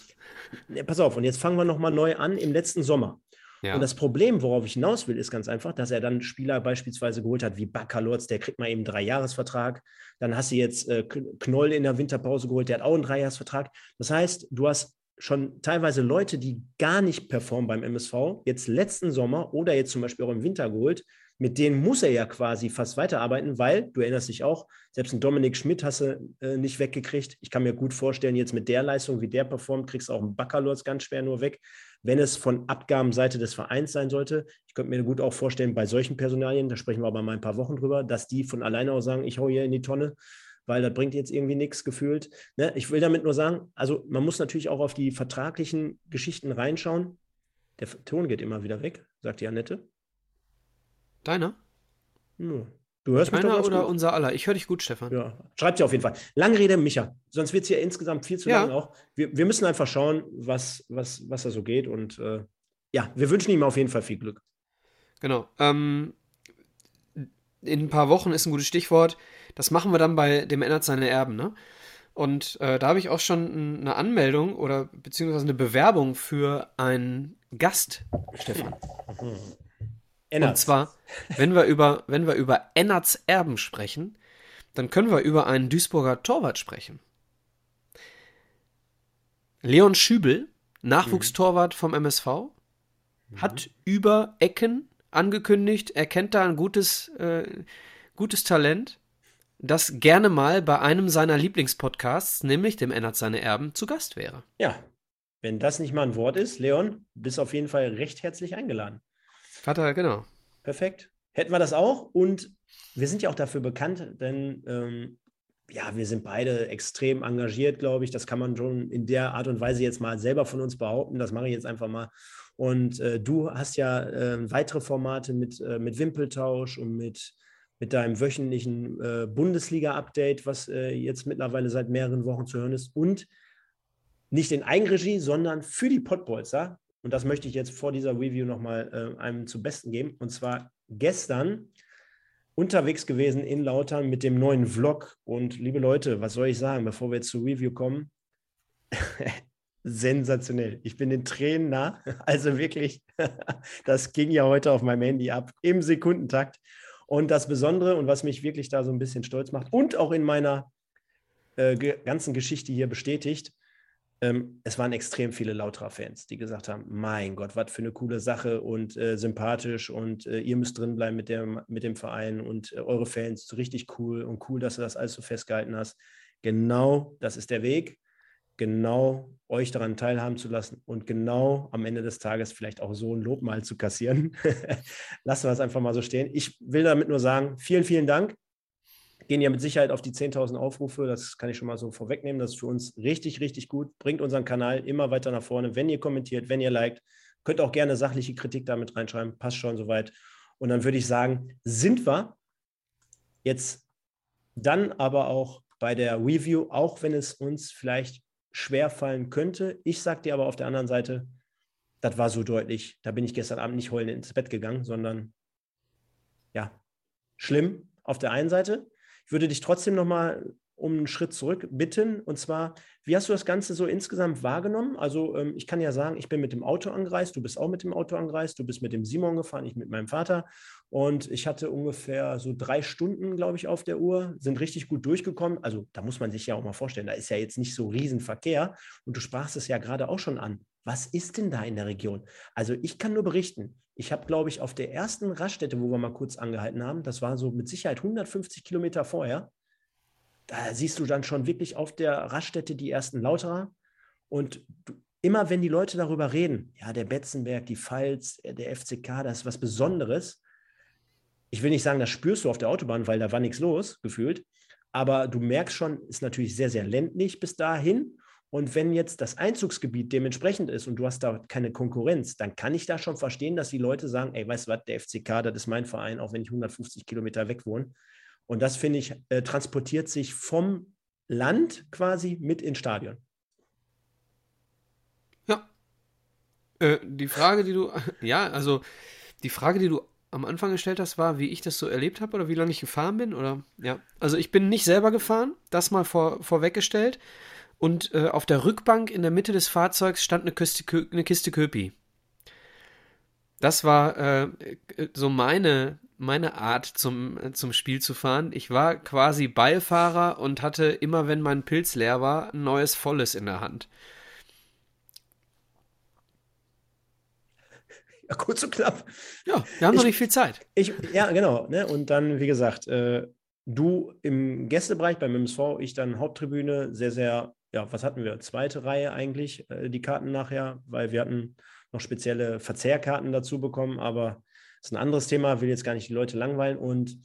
wir, ne, pass auf, und jetzt fangen wir nochmal neu an im letzten Sommer. Ja. Und das Problem, worauf ich hinaus will, ist ganz einfach, dass er dann Spieler beispielsweise geholt hat wie Bakalotz, der kriegt mal eben einen Dreijahresvertrag. Dann hast du jetzt äh, Knoll in der Winterpause geholt, der hat auch einen Dreijahresvertrag. Das heißt, du hast schon teilweise Leute, die gar nicht performen beim MSV, jetzt letzten Sommer oder jetzt zum Beispiel auch im Winter geholt, mit denen muss er ja quasi fast weiterarbeiten, weil, du erinnerst dich auch, selbst ein Dominik Schmidt hast du äh, nicht weggekriegt. Ich kann mir gut vorstellen, jetzt mit der Leistung, wie der performt, kriegst du auch einen Baccalords ganz schwer nur weg, wenn es von Abgabenseite des Vereins sein sollte. Ich könnte mir gut auch vorstellen, bei solchen Personalien, da sprechen wir aber mal ein paar Wochen drüber, dass die von alleine auch sagen, ich hau hier in die Tonne, weil das bringt jetzt irgendwie nichts gefühlt. Ne? Ich will damit nur sagen, also man muss natürlich auch auf die vertraglichen Geschichten reinschauen. Der Ton geht immer wieder weg, sagt die Annette. Deiner? Ja. Du hörst Deiner mich doch oder gut. unser aller? Ich höre dich gut, Stefan. Ja, schreibt sie auf jeden Fall. Lange Rede, Micha. Sonst wird es hier insgesamt viel zu ja. lang auch. Wir, wir, müssen einfach schauen, was, was, was da so geht. Und äh, ja, wir wünschen ihm auf jeden Fall viel Glück. Genau. Ähm, in ein paar Wochen ist ein gutes Stichwort. Das machen wir dann bei dem ändert seine Erben, ne? Und äh, da habe ich auch schon eine Anmeldung oder beziehungsweise eine Bewerbung für einen Gast, Stefan. Mhm. Und zwar, wenn wir über, wenn wir über Ennerts Erben sprechen, dann können wir über einen Duisburger Torwart sprechen. Leon Schübel, Nachwuchstorwart vom MSV, mhm. hat über Ecken angekündigt, er kennt da ein gutes, äh, gutes Talent, das gerne mal bei einem seiner Lieblingspodcasts, nämlich dem Ennert seine Erben, zu Gast wäre. Ja, wenn das nicht mal ein Wort ist, Leon, bist auf jeden Fall recht herzlich eingeladen. Vater, genau. Perfekt. Hätten wir das auch und wir sind ja auch dafür bekannt, denn ähm, ja, wir sind beide extrem engagiert, glaube ich. Das kann man schon in der Art und Weise jetzt mal selber von uns behaupten. Das mache ich jetzt einfach mal. Und äh, du hast ja äh, weitere Formate mit, äh, mit Wimpeltausch und mit, mit deinem wöchentlichen äh, Bundesliga-Update, was äh, jetzt mittlerweile seit mehreren Wochen zu hören ist. Und nicht in Eigenregie, sondern für die Pottbolzer und das möchte ich jetzt vor dieser Review nochmal äh, einem zu Besten geben. Und zwar gestern unterwegs gewesen in Lautern mit dem neuen Vlog. Und liebe Leute, was soll ich sagen, bevor wir jetzt zur Review kommen? Sensationell. Ich bin den Tränen nah. Also wirklich, das ging ja heute auf meinem Handy ab im Sekundentakt. Und das Besondere und was mich wirklich da so ein bisschen stolz macht und auch in meiner äh, ganzen Geschichte hier bestätigt, ähm, es waren extrem viele Lautra-Fans, die gesagt haben: Mein Gott, was für eine coole Sache und äh, sympathisch und äh, ihr müsst drin bleiben mit dem, mit dem Verein und äh, eure Fans, richtig cool und cool, dass du das alles so festgehalten hast. Genau das ist der Weg, genau euch daran teilhaben zu lassen und genau am Ende des Tages vielleicht auch so ein Lob mal zu kassieren. Lassen wir es einfach mal so stehen. Ich will damit nur sagen: Vielen, vielen Dank gehen ja mit Sicherheit auf die 10.000 Aufrufe. Das kann ich schon mal so vorwegnehmen. Das ist für uns richtig, richtig gut. Bringt unseren Kanal immer weiter nach vorne. Wenn ihr kommentiert, wenn ihr liked, könnt auch gerne sachliche Kritik damit reinschreiben. Passt schon soweit. Und dann würde ich sagen, sind wir jetzt dann aber auch bei der Review, auch wenn es uns vielleicht schwer fallen könnte. Ich sage dir aber auf der anderen Seite, das war so deutlich. Da bin ich gestern Abend nicht heulend ins Bett gegangen, sondern ja, schlimm auf der einen Seite. Ich würde dich trotzdem nochmal um einen Schritt zurück bitten. Und zwar, wie hast du das Ganze so insgesamt wahrgenommen? Also ähm, ich kann ja sagen, ich bin mit dem Auto angereist, du bist auch mit dem Auto angereist, du bist mit dem Simon gefahren, ich mit meinem Vater. Und ich hatte ungefähr so drei Stunden, glaube ich, auf der Uhr, sind richtig gut durchgekommen. Also da muss man sich ja auch mal vorstellen, da ist ja jetzt nicht so Riesenverkehr. Und du sprachst es ja gerade auch schon an. Was ist denn da in der Region? Also ich kann nur berichten, ich habe, glaube ich, auf der ersten Raststätte, wo wir mal kurz angehalten haben, das war so mit Sicherheit 150 Kilometer vorher, da siehst du dann schon wirklich auf der Raststätte die ersten Lauterer. Und du, immer wenn die Leute darüber reden, ja, der Betzenberg, die Pfalz, der FCK, das ist was Besonderes. Ich will nicht sagen, das spürst du auf der Autobahn, weil da war nichts los, gefühlt. Aber du merkst schon, ist natürlich sehr, sehr ländlich bis dahin. Und wenn jetzt das Einzugsgebiet dementsprechend ist und du hast da keine Konkurrenz, dann kann ich da schon verstehen, dass die Leute sagen, ey, weißt du was, der FCK, das ist mein Verein, auch wenn ich 150 Kilometer weg wohne. Und das, finde ich, äh, transportiert sich vom Land quasi mit ins Stadion. Ja. Äh, die Frage, die du, ja, also die Frage, die du am Anfang gestellt hast, war, wie ich das so erlebt habe oder wie lange ich gefahren bin, oder? Ja. Also ich bin nicht selber gefahren, das mal vor, vorweggestellt. Und äh, auf der Rückbank in der Mitte des Fahrzeugs stand eine Kiste, eine Kiste Köpi. Das war äh, so meine meine Art zum, zum Spiel zu fahren. Ich war quasi Beifahrer und hatte immer, wenn mein Pilz leer war, ein neues Volles in der Hand. Ja, kurz und knapp. Ja, wir haben ich, noch nicht viel Zeit. Ich, ja, genau. Ne? Und dann, wie gesagt, äh, du im Gästebereich beim MSV, ich dann Haupttribüne, sehr, sehr, ja, was hatten wir? Zweite Reihe eigentlich, äh, die Karten nachher, weil wir hatten noch spezielle Verzehrkarten dazu bekommen, aber das ist ein anderes Thema, will jetzt gar nicht die Leute langweilen. Und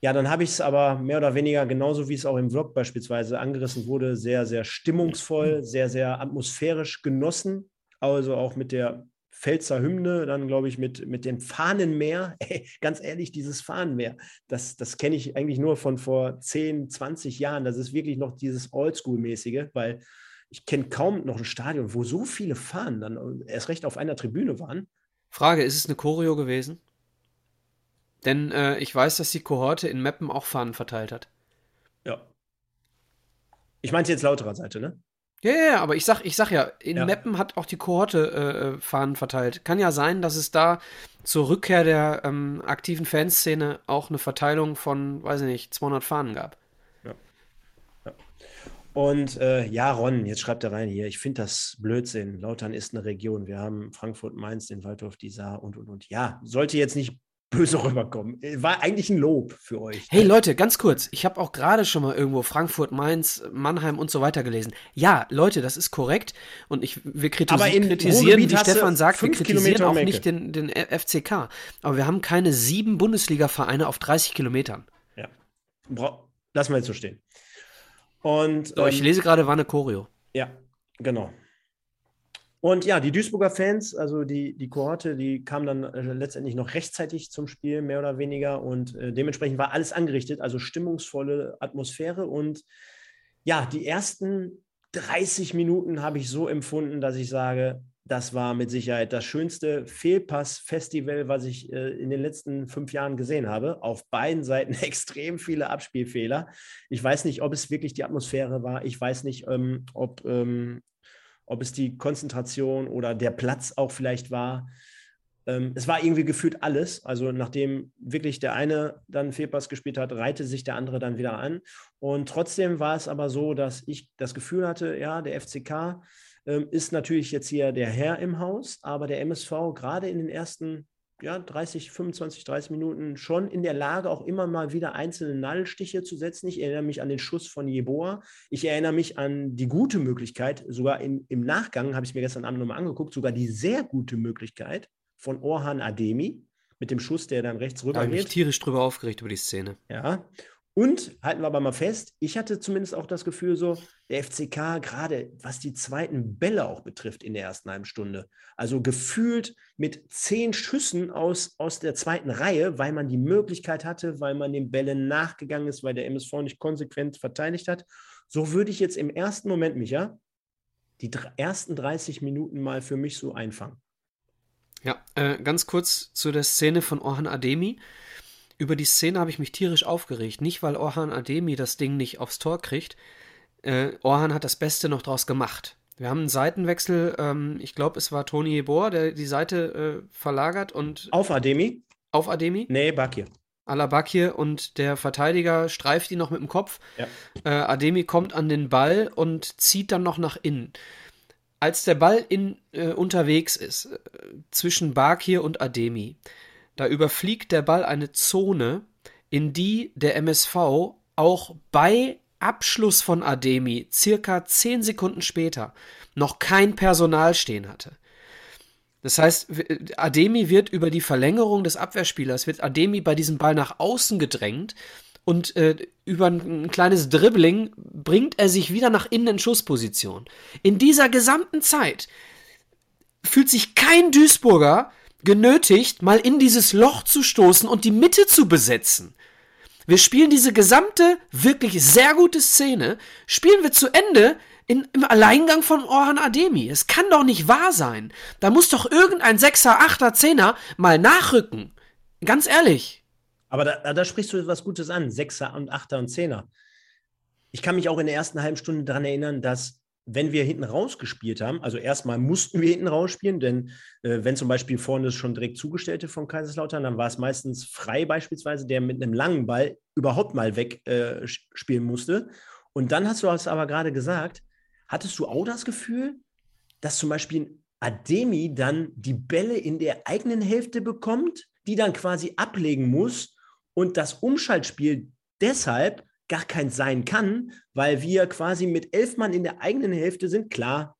ja, dann habe ich es aber mehr oder weniger genauso wie es auch im Vlog beispielsweise angerissen wurde, sehr, sehr stimmungsvoll, sehr, sehr atmosphärisch genossen. Also auch mit der Pfälzer Hymne, dann glaube ich mit, mit dem Fahnenmeer. Ey, ganz ehrlich, dieses Fahnenmeer, das, das kenne ich eigentlich nur von vor 10, 20 Jahren. Das ist wirklich noch dieses Oldschool-mäßige, weil ich kenne kaum noch ein Stadion, wo so viele Fahnen dann erst recht auf einer Tribüne waren. Frage, ist es eine Choreo gewesen? Denn äh, ich weiß, dass die Kohorte in Meppen auch Fahnen verteilt hat. Ja. Ich meinte jetzt lauterer Seite, ne? Ja, ja, ja, aber ich sag, ich sag ja, in ja. Meppen hat auch die Kohorte äh, äh, Fahnen verteilt. Kann ja sein, dass es da zur Rückkehr der ähm, aktiven Fanszene auch eine Verteilung von, weiß ich nicht, 200 Fahnen gab. Und äh, ja, Ron, jetzt schreibt er rein hier, ich finde das Blödsinn. Lautern ist eine Region. Wir haben Frankfurt, Mainz, den Waldorf, die Saar und, und, und. Ja, sollte jetzt nicht böse rüberkommen. War eigentlich ein Lob für euch. Hey Leute, ganz kurz. Ich habe auch gerade schon mal irgendwo Frankfurt, Mainz, Mannheim und so weiter gelesen. Ja, Leute, das ist korrekt. Und ich, wir kritisi kritisieren, wie Stefan sagt, wir kritisieren auch nicht den, den FCK. Aber wir haben keine sieben Bundesliga-Vereine auf 30 Kilometern. Ja. Lassen wir jetzt so stehen. Und, so, ähm, ich lese gerade, war eine Choreo. Ja, genau. Und ja, die Duisburger Fans, also die, die Kohorte, die kam dann äh, letztendlich noch rechtzeitig zum Spiel, mehr oder weniger. Und äh, dementsprechend war alles angerichtet, also stimmungsvolle Atmosphäre. Und ja, die ersten 30 Minuten habe ich so empfunden, dass ich sage, das war mit Sicherheit das schönste Fehlpass-Festival, was ich äh, in den letzten fünf Jahren gesehen habe. Auf beiden Seiten extrem viele Abspielfehler. Ich weiß nicht, ob es wirklich die Atmosphäre war. Ich weiß nicht, ähm, ob, ähm, ob es die Konzentration oder der Platz auch vielleicht war. Ähm, es war irgendwie gefühlt alles. Also nachdem wirklich der eine dann Fehlpass gespielt hat, reihte sich der andere dann wieder an. Und trotzdem war es aber so, dass ich das Gefühl hatte, ja, der FCK ähm, ist natürlich jetzt hier der Herr im Haus, aber der MSV gerade in den ersten ja, 30, 25, 30 Minuten schon in der Lage, auch immer mal wieder einzelne Nadelstiche zu setzen. Ich erinnere mich an den Schuss von Jeboa. Ich erinnere mich an die gute Möglichkeit, sogar in, im Nachgang, habe ich es mir gestern Abend nochmal angeguckt, sogar die sehr gute Möglichkeit von Orhan Ademi mit dem Schuss, der dann rechts rüber geht. Da habe ich tierisch drüber aufgeregt über die Szene. Ja, und halten wir aber mal fest, ich hatte zumindest auch das Gefühl, so der FCK, gerade was die zweiten Bälle auch betrifft in der ersten halben Stunde, also gefühlt mit zehn Schüssen aus, aus der zweiten Reihe, weil man die Möglichkeit hatte, weil man den Bällen nachgegangen ist, weil der MSV nicht konsequent verteidigt hat. So würde ich jetzt im ersten Moment, Micha, die ersten 30 Minuten mal für mich so einfangen. Ja, äh, ganz kurz zu der Szene von Orhan Ademi über die Szene habe ich mich tierisch aufgeregt. Nicht, weil Orhan Ademi das Ding nicht aufs Tor kriegt. Äh, Orhan hat das Beste noch draus gemacht. Wir haben einen Seitenwechsel. Ähm, ich glaube, es war Toni Ebor, der die Seite äh, verlagert und. Auf Ademi? Auf Ademi? Nee, Bakir. Alabakir und der Verteidiger streift ihn noch mit dem Kopf. Ja. Äh, Ademi kommt an den Ball und zieht dann noch nach innen. Als der Ball in, äh, unterwegs ist, äh, zwischen Bakir und Ademi, da überfliegt der Ball eine Zone, in die der MSV auch bei Abschluss von Ademi circa zehn Sekunden später noch kein Personal stehen hatte. Das heißt, Ademi wird über die Verlängerung des Abwehrspielers, wird Ademi bei diesem Ball nach außen gedrängt und äh, über ein, ein kleines Dribbling bringt er sich wieder nach innen in Schussposition. In dieser gesamten Zeit fühlt sich kein Duisburger genötigt, mal in dieses Loch zu stoßen und die Mitte zu besetzen. Wir spielen diese gesamte, wirklich sehr gute Szene, spielen wir zu Ende in, im Alleingang von Orhan Ademi. Es kann doch nicht wahr sein. Da muss doch irgendein Sechser, Achter, Zehner mal nachrücken. Ganz ehrlich. Aber da, da sprichst du etwas Gutes an. Sechser und Achter und Zehner. Ich kann mich auch in der ersten halben Stunde daran erinnern, dass wenn wir hinten rausgespielt haben, also erstmal mussten wir hinten rausspielen, denn äh, wenn zum Beispiel vorne schon direkt zugestellte von Kaiserslautern, dann war es meistens frei beispielsweise, der mit einem langen Ball überhaupt mal wegspielen äh, musste. Und dann hast du es aber gerade gesagt, hattest du auch das Gefühl, dass zum Beispiel Ademi dann die Bälle in der eigenen Hälfte bekommt, die dann quasi ablegen muss und das Umschaltspiel deshalb gar keins sein kann, weil wir quasi mit elf Mann in der eigenen Hälfte sind. Klar,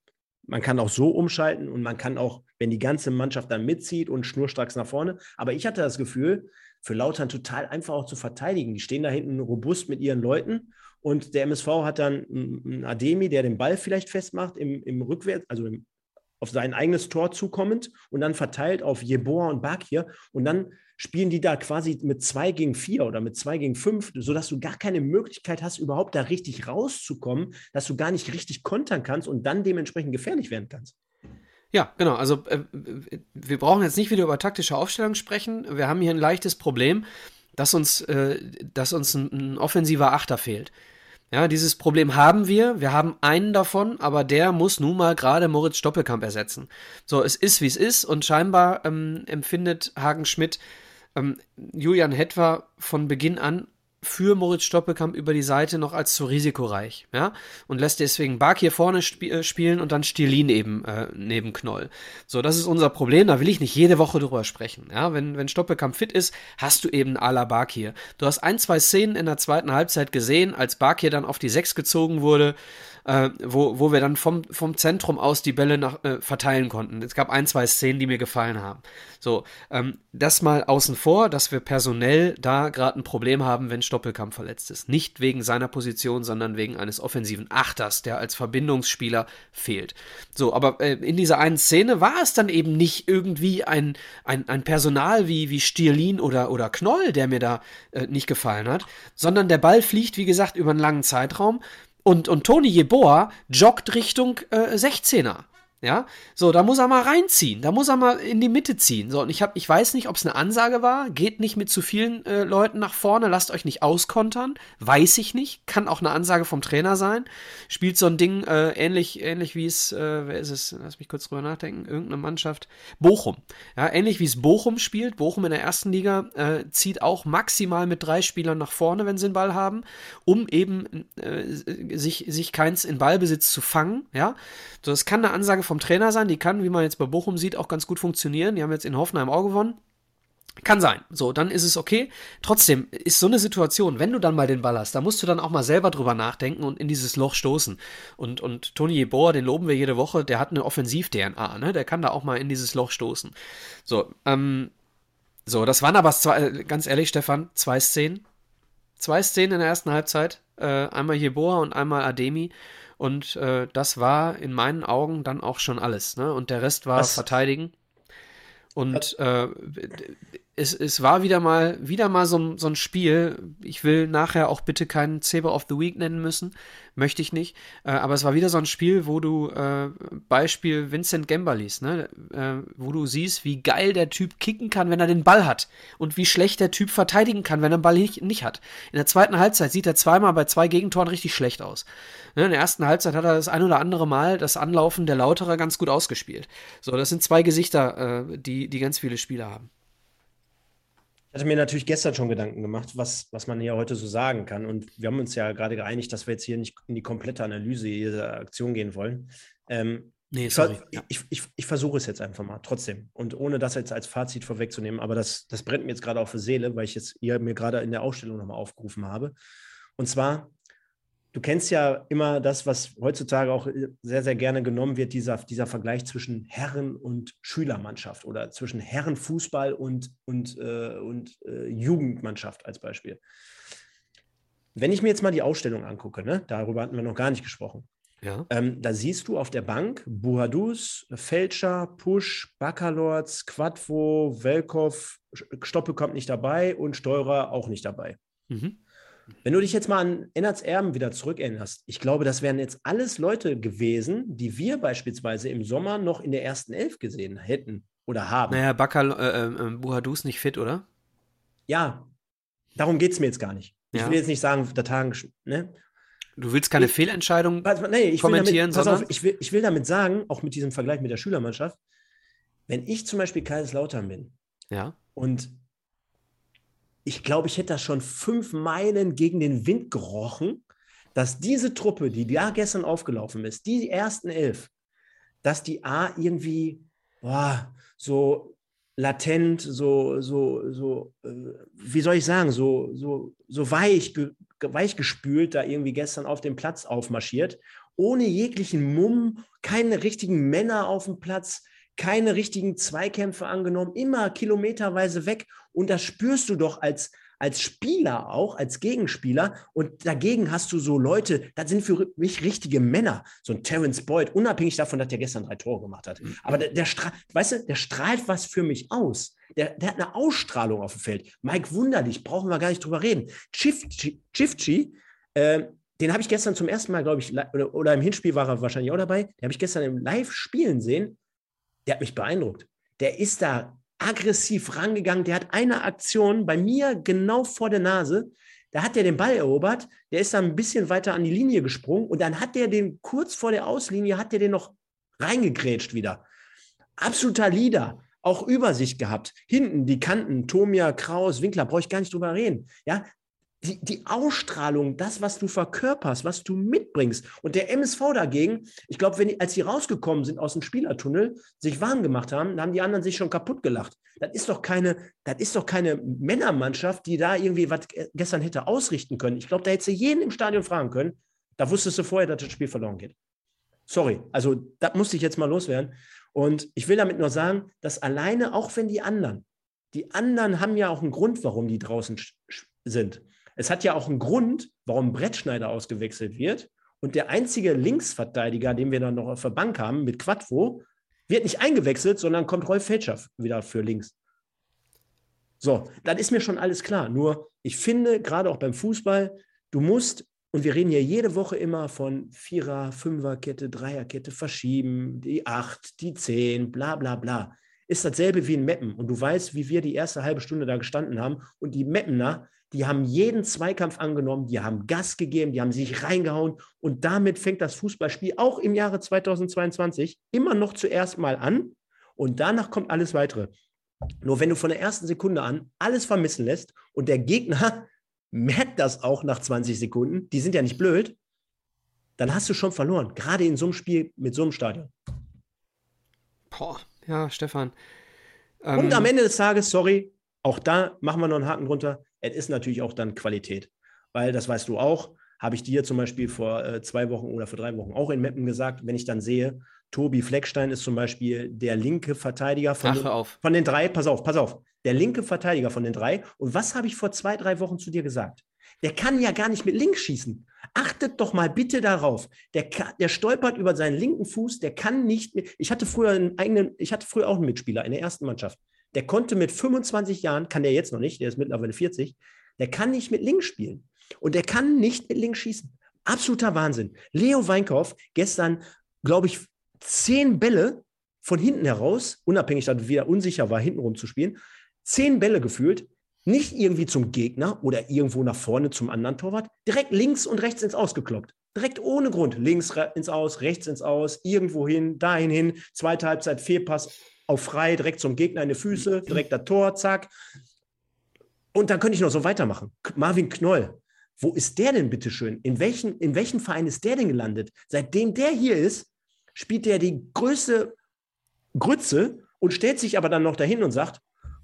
man kann auch so umschalten und man kann auch, wenn die ganze Mannschaft dann mitzieht und schnurstracks nach vorne. Aber ich hatte das Gefühl, für Lautern total einfach auch zu verteidigen. Die stehen da hinten robust mit ihren Leuten und der MSV hat dann einen Ademi, der den Ball vielleicht festmacht im, im Rückwärts, also im, auf sein eigenes Tor zukommend und dann verteilt auf Jeboa und Bakir und dann spielen die da quasi mit zwei gegen vier oder mit zwei gegen fünf, sodass du gar keine Möglichkeit hast, überhaupt da richtig rauszukommen, dass du gar nicht richtig kontern kannst und dann dementsprechend gefährlich werden kannst. Ja, genau. Also äh, wir brauchen jetzt nicht wieder über taktische Aufstellung sprechen. Wir haben hier ein leichtes Problem, dass uns, äh, dass uns ein, ein offensiver Achter fehlt. Ja, dieses Problem haben wir. Wir haben einen davon, aber der muss nun mal gerade Moritz Stoppelkamp ersetzen. So, es ist wie es ist und scheinbar ähm, empfindet Hagen Schmidt ähm, Julian Hetwer von Beginn an für Moritz Stoppelkamp über die Seite noch als zu risikoreich, ja, und lässt deswegen Bark hier vorne sp äh, spielen und dann Stilin eben äh, neben Knoll. So, das ist unser Problem, da will ich nicht jede Woche drüber sprechen, ja, wenn, wenn Stoppelkamp fit ist, hast du eben Ala Bark hier. Du hast ein, zwei Szenen in der zweiten Halbzeit gesehen, als Bark hier dann auf die Sechs gezogen wurde, äh, wo, wo wir dann vom, vom Zentrum aus die Bälle nach, äh, verteilen konnten. Es gab ein, zwei Szenen, die mir gefallen haben. So, ähm, das mal außen vor, dass wir personell da gerade ein Problem haben, wenn Stoppelkamp verletzt ist. Nicht wegen seiner Position, sondern wegen eines offensiven Achters, der als Verbindungsspieler fehlt. So, aber äh, in dieser einen Szene war es dann eben nicht irgendwie ein, ein, ein Personal wie, wie Stierlin oder, oder Knoll, der mir da äh, nicht gefallen hat, sondern der Ball fliegt, wie gesagt, über einen langen Zeitraum und, und Toni Jeboa joggt Richtung äh, 16er. Ja, so, da muss er mal reinziehen, da muss er mal in die Mitte ziehen. So, und ich, hab, ich weiß nicht, ob es eine Ansage war, geht nicht mit zu vielen äh, Leuten nach vorne, lasst euch nicht auskontern, weiß ich nicht, kann auch eine Ansage vom Trainer sein. Spielt so ein Ding äh, ähnlich, ähnlich wie es, äh, wer ist es, lass mich kurz drüber nachdenken, irgendeine Mannschaft, Bochum. Ja, ähnlich wie es Bochum spielt, Bochum in der ersten Liga äh, zieht auch maximal mit drei Spielern nach vorne, wenn sie den Ball haben, um eben äh, sich, sich keins in Ballbesitz zu fangen, ja. So, das kann eine Ansage vom Trainer sein, die kann, wie man jetzt bei Bochum sieht, auch ganz gut funktionieren. Die haben jetzt in Hoffenheim auch gewonnen. Kann sein. So, dann ist es okay. Trotzdem ist so eine Situation, wenn du dann mal den Ball hast, da musst du dann auch mal selber drüber nachdenken und in dieses Loch stoßen. Und, und Toni Jeboa, den loben wir jede Woche, der hat eine Offensiv-DNA, ne? Der kann da auch mal in dieses Loch stoßen. So, ähm, so, das waren aber zwei, ganz ehrlich, Stefan, zwei Szenen. Zwei Szenen in der ersten Halbzeit. Äh, einmal Jeboa und einmal Ademi. Und äh, das war in meinen Augen dann auch schon alles. Ne? Und der Rest war Was? Verteidigen. Und äh, es, es war wieder mal, wieder mal so, so ein Spiel. Ich will nachher auch bitte keinen Saber of the Week nennen müssen. Möchte ich nicht. Äh, aber es war wieder so ein Spiel, wo du, äh, Beispiel Vincent Gembalis, ne? Äh, wo du siehst, wie geil der Typ kicken kann, wenn er den Ball hat. Und wie schlecht der Typ verteidigen kann, wenn er den Ball nicht, nicht hat. In der zweiten Halbzeit sieht er zweimal bei zwei Gegentoren richtig schlecht aus. Ne? In der ersten Halbzeit hat er das ein oder andere Mal das Anlaufen der Lauterer ganz gut ausgespielt. So, das sind zwei Gesichter, äh, die, die ganz viele Spieler haben. Ich hatte mir natürlich gestern schon Gedanken gemacht, was, was man ja heute so sagen kann. Und wir haben uns ja gerade geeinigt, dass wir jetzt hier nicht in die komplette Analyse dieser Aktion gehen wollen. Ähm, nee, sorry. Ich, ja. ich, ich, ich versuche es jetzt einfach mal, trotzdem. Und ohne das jetzt als Fazit vorwegzunehmen, aber das, das brennt mir jetzt gerade auf der Seele, weil ich jetzt ihr mir gerade in der Ausstellung nochmal aufgerufen habe. Und zwar du kennst ja immer das, was heutzutage auch sehr, sehr gerne genommen wird, dieser, dieser Vergleich zwischen Herren- und Schülermannschaft oder zwischen Herrenfußball und, und, äh, und äh, Jugendmannschaft als Beispiel. Wenn ich mir jetzt mal die Ausstellung angucke, ne, darüber hatten wir noch gar nicht gesprochen. Ja. Ähm, da siehst du auf der Bank Buhadus, Felscher, Pusch, Baccalords, Quadvo, Velkov, Stoppe kommt nicht dabei und Steurer auch nicht dabei. Mhm. Wenn du dich jetzt mal an Ennards Erben wieder zurückerinnerst, ich glaube, das wären jetzt alles Leute gewesen, die wir beispielsweise im Sommer noch in der ersten Elf gesehen hätten oder haben. Naja, Bakal, äh, äh, Buhadou ist nicht fit, oder? Ja, darum geht es mir jetzt gar nicht. Ja. Ich will jetzt nicht sagen, der Tagen, ne? Du willst keine ich, Fehlentscheidung nee, ich kommentieren, damit, sondern? Auf, ich will, ich will damit sagen, auch mit diesem Vergleich mit der Schülermannschaft, wenn ich zum Beispiel Kaiserslautern bin ja. und ich glaube, ich hätte das schon fünf Meilen gegen den Wind gerochen, dass diese Truppe, die da gestern aufgelaufen ist, die ersten elf, dass die A irgendwie boah, so latent, so, so, so, äh, wie soll ich sagen, so, so, so weich, weich gespült da irgendwie gestern auf dem Platz aufmarschiert, ohne jeglichen Mumm, keine richtigen Männer auf dem Platz, keine richtigen Zweikämpfe angenommen, immer kilometerweise weg. Und das spürst du doch als, als Spieler auch, als Gegenspieler. Und dagegen hast du so Leute, das sind für mich richtige Männer. So ein Terence Boyd, unabhängig davon, dass der gestern drei Tore gemacht hat. Mhm. Aber der, der strahlt, weißt du, der strahlt was für mich aus. Der, der hat eine Ausstrahlung auf dem Feld. Mike Wunderlich, brauchen wir gar nicht drüber reden. Chifchi, äh, den habe ich gestern zum ersten Mal, glaube ich, oder, oder, im Hinspiel war er wahrscheinlich auch dabei. Den habe ich gestern im Live spielen sehen der hat mich beeindruckt. Der ist da aggressiv rangegangen. Der hat eine Aktion bei mir genau vor der Nase. Da hat er den Ball erobert. Der ist dann ein bisschen weiter an die Linie gesprungen und dann hat der den kurz vor der Auslinie, hat der den noch reingegrätscht wieder. Absoluter Leader. Auch Übersicht gehabt. Hinten die Kanten, Tomia, Kraus, Winkler, brauche ich gar nicht drüber reden. Ja, die, Ausstrahlung, das, was du verkörperst, was du mitbringst. Und der MSV dagegen, ich glaube, wenn die, als sie rausgekommen sind aus dem Spielertunnel, sich warm gemacht haben, dann haben die anderen sich schon kaputt gelacht. Das ist doch keine, das ist doch keine Männermannschaft, die da irgendwie was gestern hätte ausrichten können. Ich glaube, da hätte sie jeden im Stadion fragen können. Da wusstest du vorher, dass das Spiel verloren geht. Sorry, also das musste ich jetzt mal loswerden. Und ich will damit nur sagen, dass alleine, auch wenn die anderen, die anderen haben ja auch einen Grund, warum die draußen sind. Es hat ja auch einen Grund, warum Brettschneider ausgewechselt wird. Und der einzige Linksverteidiger, den wir dann noch auf der Bank haben, mit Quadvo, wird nicht eingewechselt, sondern kommt Rolf Felscher wieder für links. So, dann ist mir schon alles klar. Nur, ich finde, gerade auch beim Fußball, du musst, und wir reden hier jede Woche immer von Vierer, Fünferkette, Dreierkette, verschieben, die Acht, die Zehn, bla bla bla. Ist dasselbe wie in Meppen. Und du weißt, wie wir die erste halbe Stunde da gestanden haben. Und die Meppener, die haben jeden Zweikampf angenommen, die haben Gas gegeben, die haben sich reingehauen und damit fängt das Fußballspiel auch im Jahre 2022 immer noch zuerst mal an und danach kommt alles weitere. Nur wenn du von der ersten Sekunde an alles vermissen lässt und der Gegner merkt das auch nach 20 Sekunden, die sind ja nicht blöd, dann hast du schon verloren, gerade in so einem Spiel mit so einem Stadion. Boah, ja, Stefan. Ähm, und am Ende des Tages, sorry, auch da machen wir noch einen Haken drunter es ist natürlich auch dann Qualität. Weil, das weißt du auch, habe ich dir zum Beispiel vor äh, zwei Wochen oder vor drei Wochen auch in Meppen gesagt, wenn ich dann sehe, Tobi Fleckstein ist zum Beispiel der linke Verteidiger von, den, von den drei, pass auf, pass auf, der linke Verteidiger von den drei. Und was habe ich vor zwei, drei Wochen zu dir gesagt? Der kann ja gar nicht mit links schießen. Achtet doch mal bitte darauf. Der, der stolpert über seinen linken Fuß, der kann nicht. Ich hatte früher einen eigenen, ich hatte früher auch einen Mitspieler in der ersten Mannschaft. Der konnte mit 25 Jahren, kann der jetzt noch nicht, der ist mittlerweile 40, der kann nicht mit links spielen. Und der kann nicht mit links schießen. Absoluter Wahnsinn. Leo Weinkauf gestern, glaube ich, zehn Bälle von hinten heraus, unabhängig, dass er wieder unsicher war, hintenrum zu spielen, zehn Bälle gefühlt, nicht irgendwie zum Gegner oder irgendwo nach vorne zum anderen Torwart, direkt links und rechts ins Ausgekloppt. Direkt ohne Grund. Links ins Aus, rechts ins Aus, irgendwo hin, dahin hin. Zweite Halbzeit, Fehlpass auf frei, direkt zum Gegner in die Füße, direkt das Tor, zack. Und dann könnte ich noch so weitermachen. Marvin Knoll, wo ist der denn bitteschön? In welchen, in welchem Verein ist der denn gelandet? Seitdem der hier ist, spielt der die größte Grütze und stellt sich aber dann noch dahin und sagt,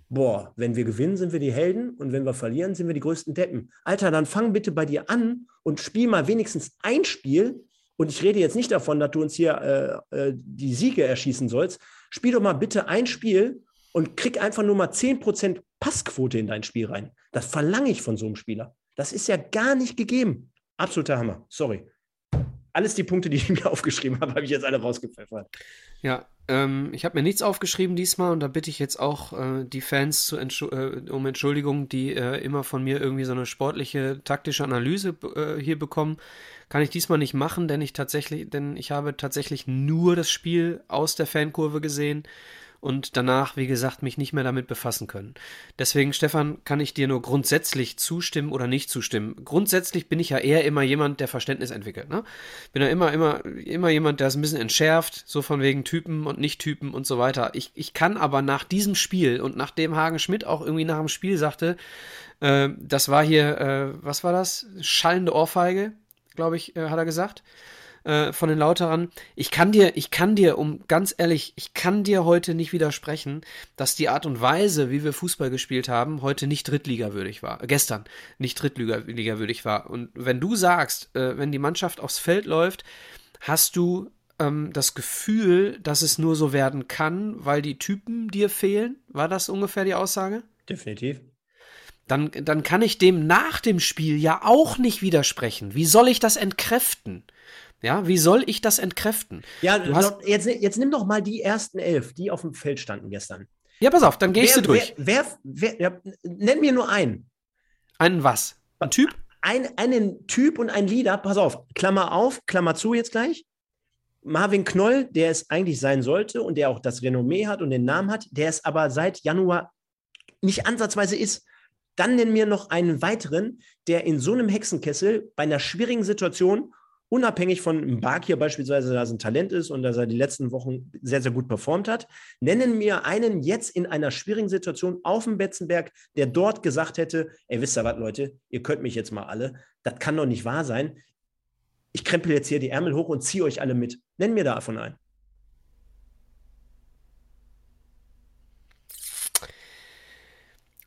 boah, wenn wir gewinnen, sind wir die Helden und wenn wir verlieren, sind wir die größten Deppen. Alter, dann fang bitte bei dir an und spiel mal wenigstens ein Spiel. Und ich rede jetzt nicht davon, dass du uns hier äh, äh, die Siege erschießen sollst. Spiel doch mal bitte ein Spiel und krieg einfach nur mal 10% Passquote in dein Spiel rein. Das verlange ich von so einem Spieler. Das ist ja gar nicht gegeben. Absoluter Hammer. Sorry. Alles die Punkte, die ich mir aufgeschrieben habe, habe ich jetzt alle rausgepfeffert. Ja, ähm, ich habe mir nichts aufgeschrieben diesmal und da bitte ich jetzt auch äh, die Fans Entschu äh, um Entschuldigung, die äh, immer von mir irgendwie so eine sportliche, taktische Analyse äh, hier bekommen. Kann ich diesmal nicht machen, denn ich tatsächlich, denn ich habe tatsächlich nur das Spiel aus der Fankurve gesehen und danach, wie gesagt, mich nicht mehr damit befassen können. Deswegen, Stefan, kann ich dir nur grundsätzlich zustimmen oder nicht zustimmen. Grundsätzlich bin ich ja eher immer jemand, der Verständnis entwickelt. Ne? Bin ja immer, immer, immer jemand, der es ein bisschen entschärft, so von wegen Typen und Nicht-Typen und so weiter. Ich, ich kann aber nach diesem Spiel und nachdem Hagen Schmidt auch irgendwie nach dem Spiel sagte, äh, das war hier, äh, was war das? Schallende Ohrfeige, glaube ich, äh, hat er gesagt äh, von den Lauterern. Ich kann dir, ich kann dir, um ganz ehrlich, ich kann dir heute nicht widersprechen, dass die Art und Weise, wie wir Fußball gespielt haben, heute nicht Drittliga-würdig war. Äh, gestern nicht Drittliga-würdig war. Und wenn du sagst, äh, wenn die Mannschaft aufs Feld läuft, hast du ähm, das Gefühl, dass es nur so werden kann, weil die Typen dir fehlen? War das ungefähr die Aussage? Definitiv. Dann, dann kann ich dem nach dem Spiel ja auch nicht widersprechen. Wie soll ich das entkräften? Ja, wie soll ich das entkräften? Ja, du hast, jetzt, jetzt nimm doch mal die ersten elf, die auf dem Feld standen gestern. Ja, pass auf, dann gehst du durch. Wer, wer, wer ja, nenn mir nur einen. Einen was? Ein Typ? Ein, einen Typ und ein Leader. Pass auf, Klammer auf, Klammer zu jetzt gleich. Marvin Knoll, der es eigentlich sein sollte und der auch das Renommee hat und den Namen hat, der es aber seit Januar nicht ansatzweise ist. Dann nenn mir noch einen weiteren, der in so einem Hexenkessel bei einer schwierigen Situation unabhängig von Bakir beispielsweise, dass er ein Talent ist und dass er die letzten Wochen sehr, sehr gut performt hat, nennen mir einen jetzt in einer schwierigen Situation auf dem Betzenberg, der dort gesagt hätte, ey, wisst ihr was, Leute, ihr könnt mich jetzt mal alle, das kann doch nicht wahr sein. Ich krempel jetzt hier die Ärmel hoch und ziehe euch alle mit. Nenn mir davon einen.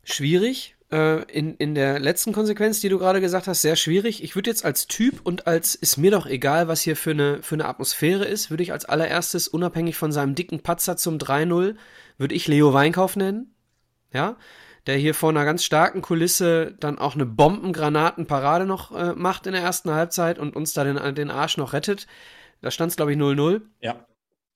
Schwierig, äh, in, in der letzten Konsequenz, die du gerade gesagt hast, sehr schwierig. Ich würde jetzt als Typ und als ist mir doch egal, was hier für eine, für eine Atmosphäre ist, würde ich als allererstes, unabhängig von seinem dicken Patzer zum 3-0, würde ich Leo Weinkauf nennen. Ja, der hier vor einer ganz starken Kulisse dann auch eine Bombengranatenparade noch äh, macht in der ersten Halbzeit und uns da den, den Arsch noch rettet. Da stand es, glaube ich, 0-0. Ja.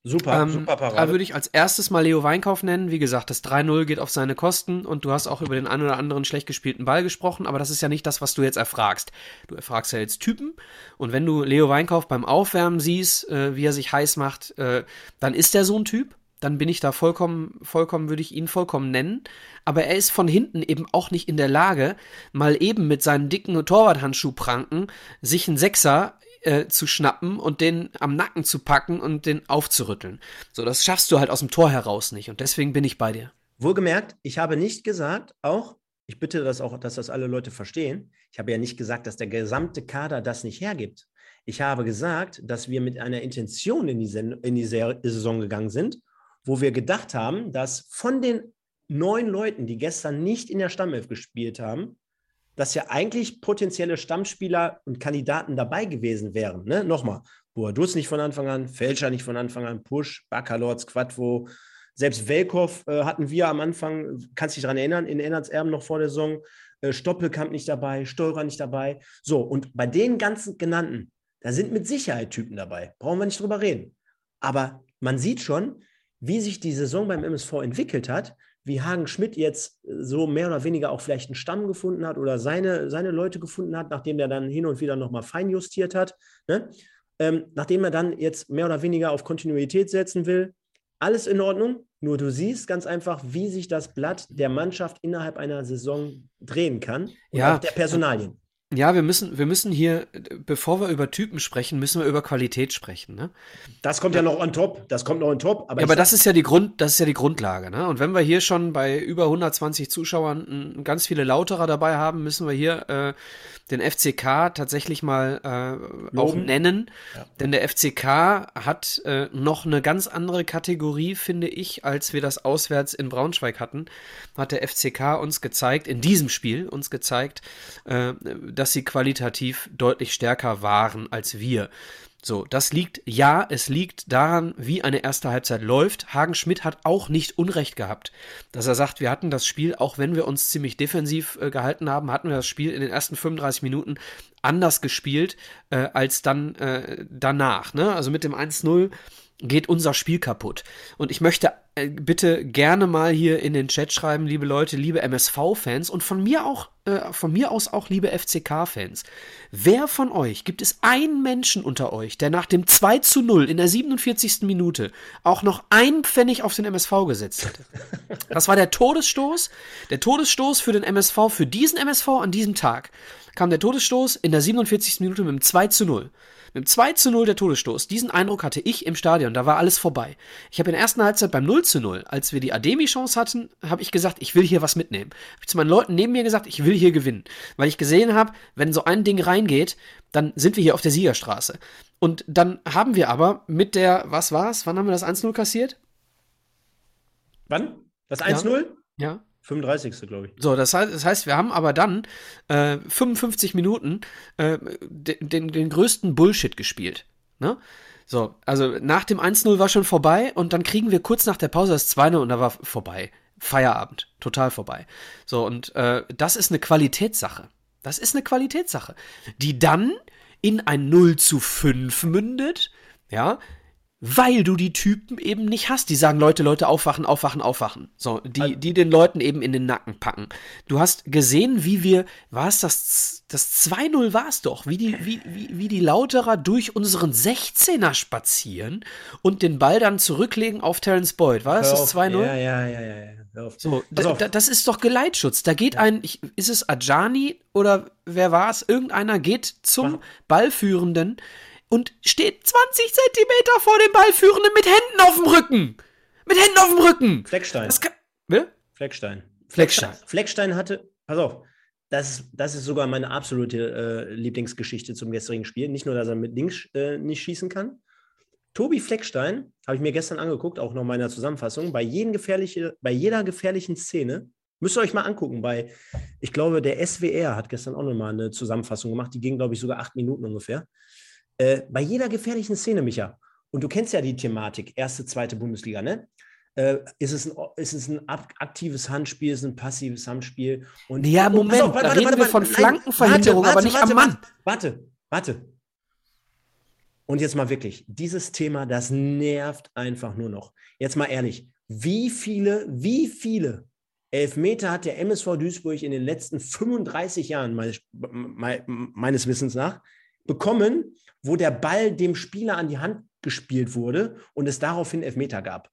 Super, ähm, super Parade. Da würde ich als erstes mal Leo Weinkauf nennen. Wie gesagt, das 3-0 geht auf seine Kosten und du hast auch über den einen oder anderen schlecht gespielten Ball gesprochen, aber das ist ja nicht das, was du jetzt erfragst. Du erfragst ja jetzt Typen und wenn du Leo Weinkauf beim Aufwärmen siehst, äh, wie er sich heiß macht, äh, dann ist er so ein Typ. Dann bin ich da vollkommen, vollkommen, würde ich ihn vollkommen nennen. Aber er ist von hinten eben auch nicht in der Lage, mal eben mit seinen dicken Torwarthandschuhpranken sich einen Sechser äh, zu schnappen und den am Nacken zu packen und den aufzurütteln. So, das schaffst du halt aus dem Tor heraus nicht. Und deswegen bin ich bei dir. Wohlgemerkt, ich habe nicht gesagt, auch, ich bitte das auch, dass das alle Leute verstehen. Ich habe ja nicht gesagt, dass der gesamte Kader das nicht hergibt. Ich habe gesagt, dass wir mit einer Intention in die, Sen in die Saison gegangen sind, wo wir gedacht haben, dass von den neun Leuten, die gestern nicht in der Stammelf gespielt haben, dass ja eigentlich potenzielle Stammspieler und Kandidaten dabei gewesen wären. Ne? Nochmal, Boadus nicht von Anfang an, Fälscher nicht von Anfang an, Push, Bakalorz, Quadvo, selbst Welkow äh, hatten wir am Anfang, kannst dich daran erinnern, in Ennertserben noch vor der Saison, äh, Stoppelkamp nicht dabei, Steurer nicht dabei. So, und bei den ganzen genannten, da sind mit Sicherheit Typen dabei, brauchen wir nicht drüber reden. Aber man sieht schon, wie sich die Saison beim MSV entwickelt hat, wie Hagen Schmidt jetzt so mehr oder weniger auch vielleicht einen Stamm gefunden hat oder seine, seine Leute gefunden hat, nachdem er dann hin und wieder nochmal feinjustiert hat, ne? ähm, nachdem er dann jetzt mehr oder weniger auf Kontinuität setzen will, alles in Ordnung. Nur du siehst ganz einfach, wie sich das Blatt der Mannschaft innerhalb einer Saison drehen kann. Und ja. auch der Personalien. Ja, wir müssen, wir müssen hier, bevor wir über Typen sprechen, müssen wir über Qualität sprechen. Ne? Das kommt ja, noch on top. Das kommt noch on top. Aber, ja, aber das ist ja die Grund, das ist ja die Grundlage. Ne? Und wenn wir hier schon bei über 120 Zuschauern ganz viele Lauterer dabei haben, müssen wir hier äh, den FCK tatsächlich mal äh, auch nennen. Ja. Denn der FCK hat äh, noch eine ganz andere Kategorie, finde ich, als wir das auswärts in Braunschweig hatten. Hat der FCK uns gezeigt, in diesem Spiel uns gezeigt, äh, dass sie qualitativ deutlich stärker waren als wir. So, das liegt, ja, es liegt daran, wie eine erste Halbzeit läuft. Hagen Schmidt hat auch nicht Unrecht gehabt, dass er sagt, wir hatten das Spiel, auch wenn wir uns ziemlich defensiv äh, gehalten haben, hatten wir das Spiel in den ersten 35 Minuten anders gespielt äh, als dann äh, danach. Ne? Also mit dem 1-0 geht unser Spiel kaputt. Und ich möchte äh, bitte gerne mal hier in den Chat schreiben, liebe Leute, liebe MSV-Fans und von mir auch, äh, von mir aus auch liebe FCK-Fans. Wer von euch, gibt es einen Menschen unter euch, der nach dem 2 zu 0 in der 47. Minute auch noch einen Pfennig auf den MSV gesetzt hätte? Das war der Todesstoß, der Todesstoß für den MSV, für diesen MSV an diesem Tag kam der Todesstoß in der 47. Minute mit dem 2 zu 0. Mit dem 2 zu 0 der Todesstoß. Diesen Eindruck hatte ich im Stadion. Da war alles vorbei. Ich habe in der ersten Halbzeit beim 0 zu 0, als wir die Ademi-Chance hatten, habe ich gesagt, ich will hier was mitnehmen. Habe ich zu meinen Leuten neben mir gesagt, ich will hier gewinnen. Weil ich gesehen habe, wenn so ein Ding reingeht, dann sind wir hier auf der Siegerstraße. Und dann haben wir aber mit der, was war's? Wann haben wir das 1-0 kassiert? Wann? Das 1-0? Ja. ja. 35. glaube ich. So, das heißt, das heißt, wir haben aber dann äh, 55 Minuten äh, den, den, größten Bullshit gespielt. Ne? So, also nach dem 1-0 war schon vorbei und dann kriegen wir kurz nach der Pause das 2-0 und da war vorbei. Feierabend, total vorbei. So, und äh, das ist eine Qualitätssache. Das ist eine Qualitätssache, die dann in ein 0 zu 5 mündet, ja, weil du die Typen eben nicht hast. Die sagen, Leute, Leute, aufwachen, aufwachen, aufwachen. So, die, die den Leuten eben in den Nacken packen. Du hast gesehen, wie wir, war es das, das 2-0 war es doch, wie die, wie, wie, wie die Lauterer durch unseren 16er spazieren und den Ball dann zurücklegen auf Terence Boyd. War das das 2-0? Ja, ja, ja, ja. ja. So, das ist doch Geleitschutz. Da geht ein, ich, ist es Ajani oder wer war es? Irgendeiner geht zum Ballführenden und steht 20 Zentimeter vor dem Ballführenden mit Händen auf dem Rücken. Mit Händen auf dem Rücken. Fleckstein. Das kann, will? Fleckstein. Fleckstein. Fleckstein hatte, pass auf, das, das ist sogar meine absolute äh, Lieblingsgeschichte zum gestrigen Spiel. Nicht nur, dass er mit links äh, nicht schießen kann. Tobi Fleckstein, habe ich mir gestern angeguckt, auch noch in meiner Zusammenfassung, bei, jeden gefährliche, bei jeder gefährlichen Szene, müsst ihr euch mal angucken, bei, ich glaube, der SWR hat gestern auch nochmal eine Zusammenfassung gemacht, die ging, glaube ich, sogar acht Minuten ungefähr. Äh, bei jeder gefährlichen Szene, Micha, und du kennst ja die Thematik, erste, zweite Bundesliga, ne? Äh, ist, es ein, ist es ein aktives Handspiel, ist es ein passives Handspiel? Und, ja, Moment, auf, warte, da reden warte, wir von Flankenverhinderung, warte, aber nicht am Mann. Warte, warte. Und jetzt mal wirklich, dieses Thema, das nervt einfach nur noch. Jetzt mal ehrlich, wie viele, wie viele Elfmeter hat der MSV Duisburg in den letzten 35 Jahren meines, meines Wissens nach bekommen, wo der Ball dem Spieler an die Hand gespielt wurde und es daraufhin Elfmeter gab.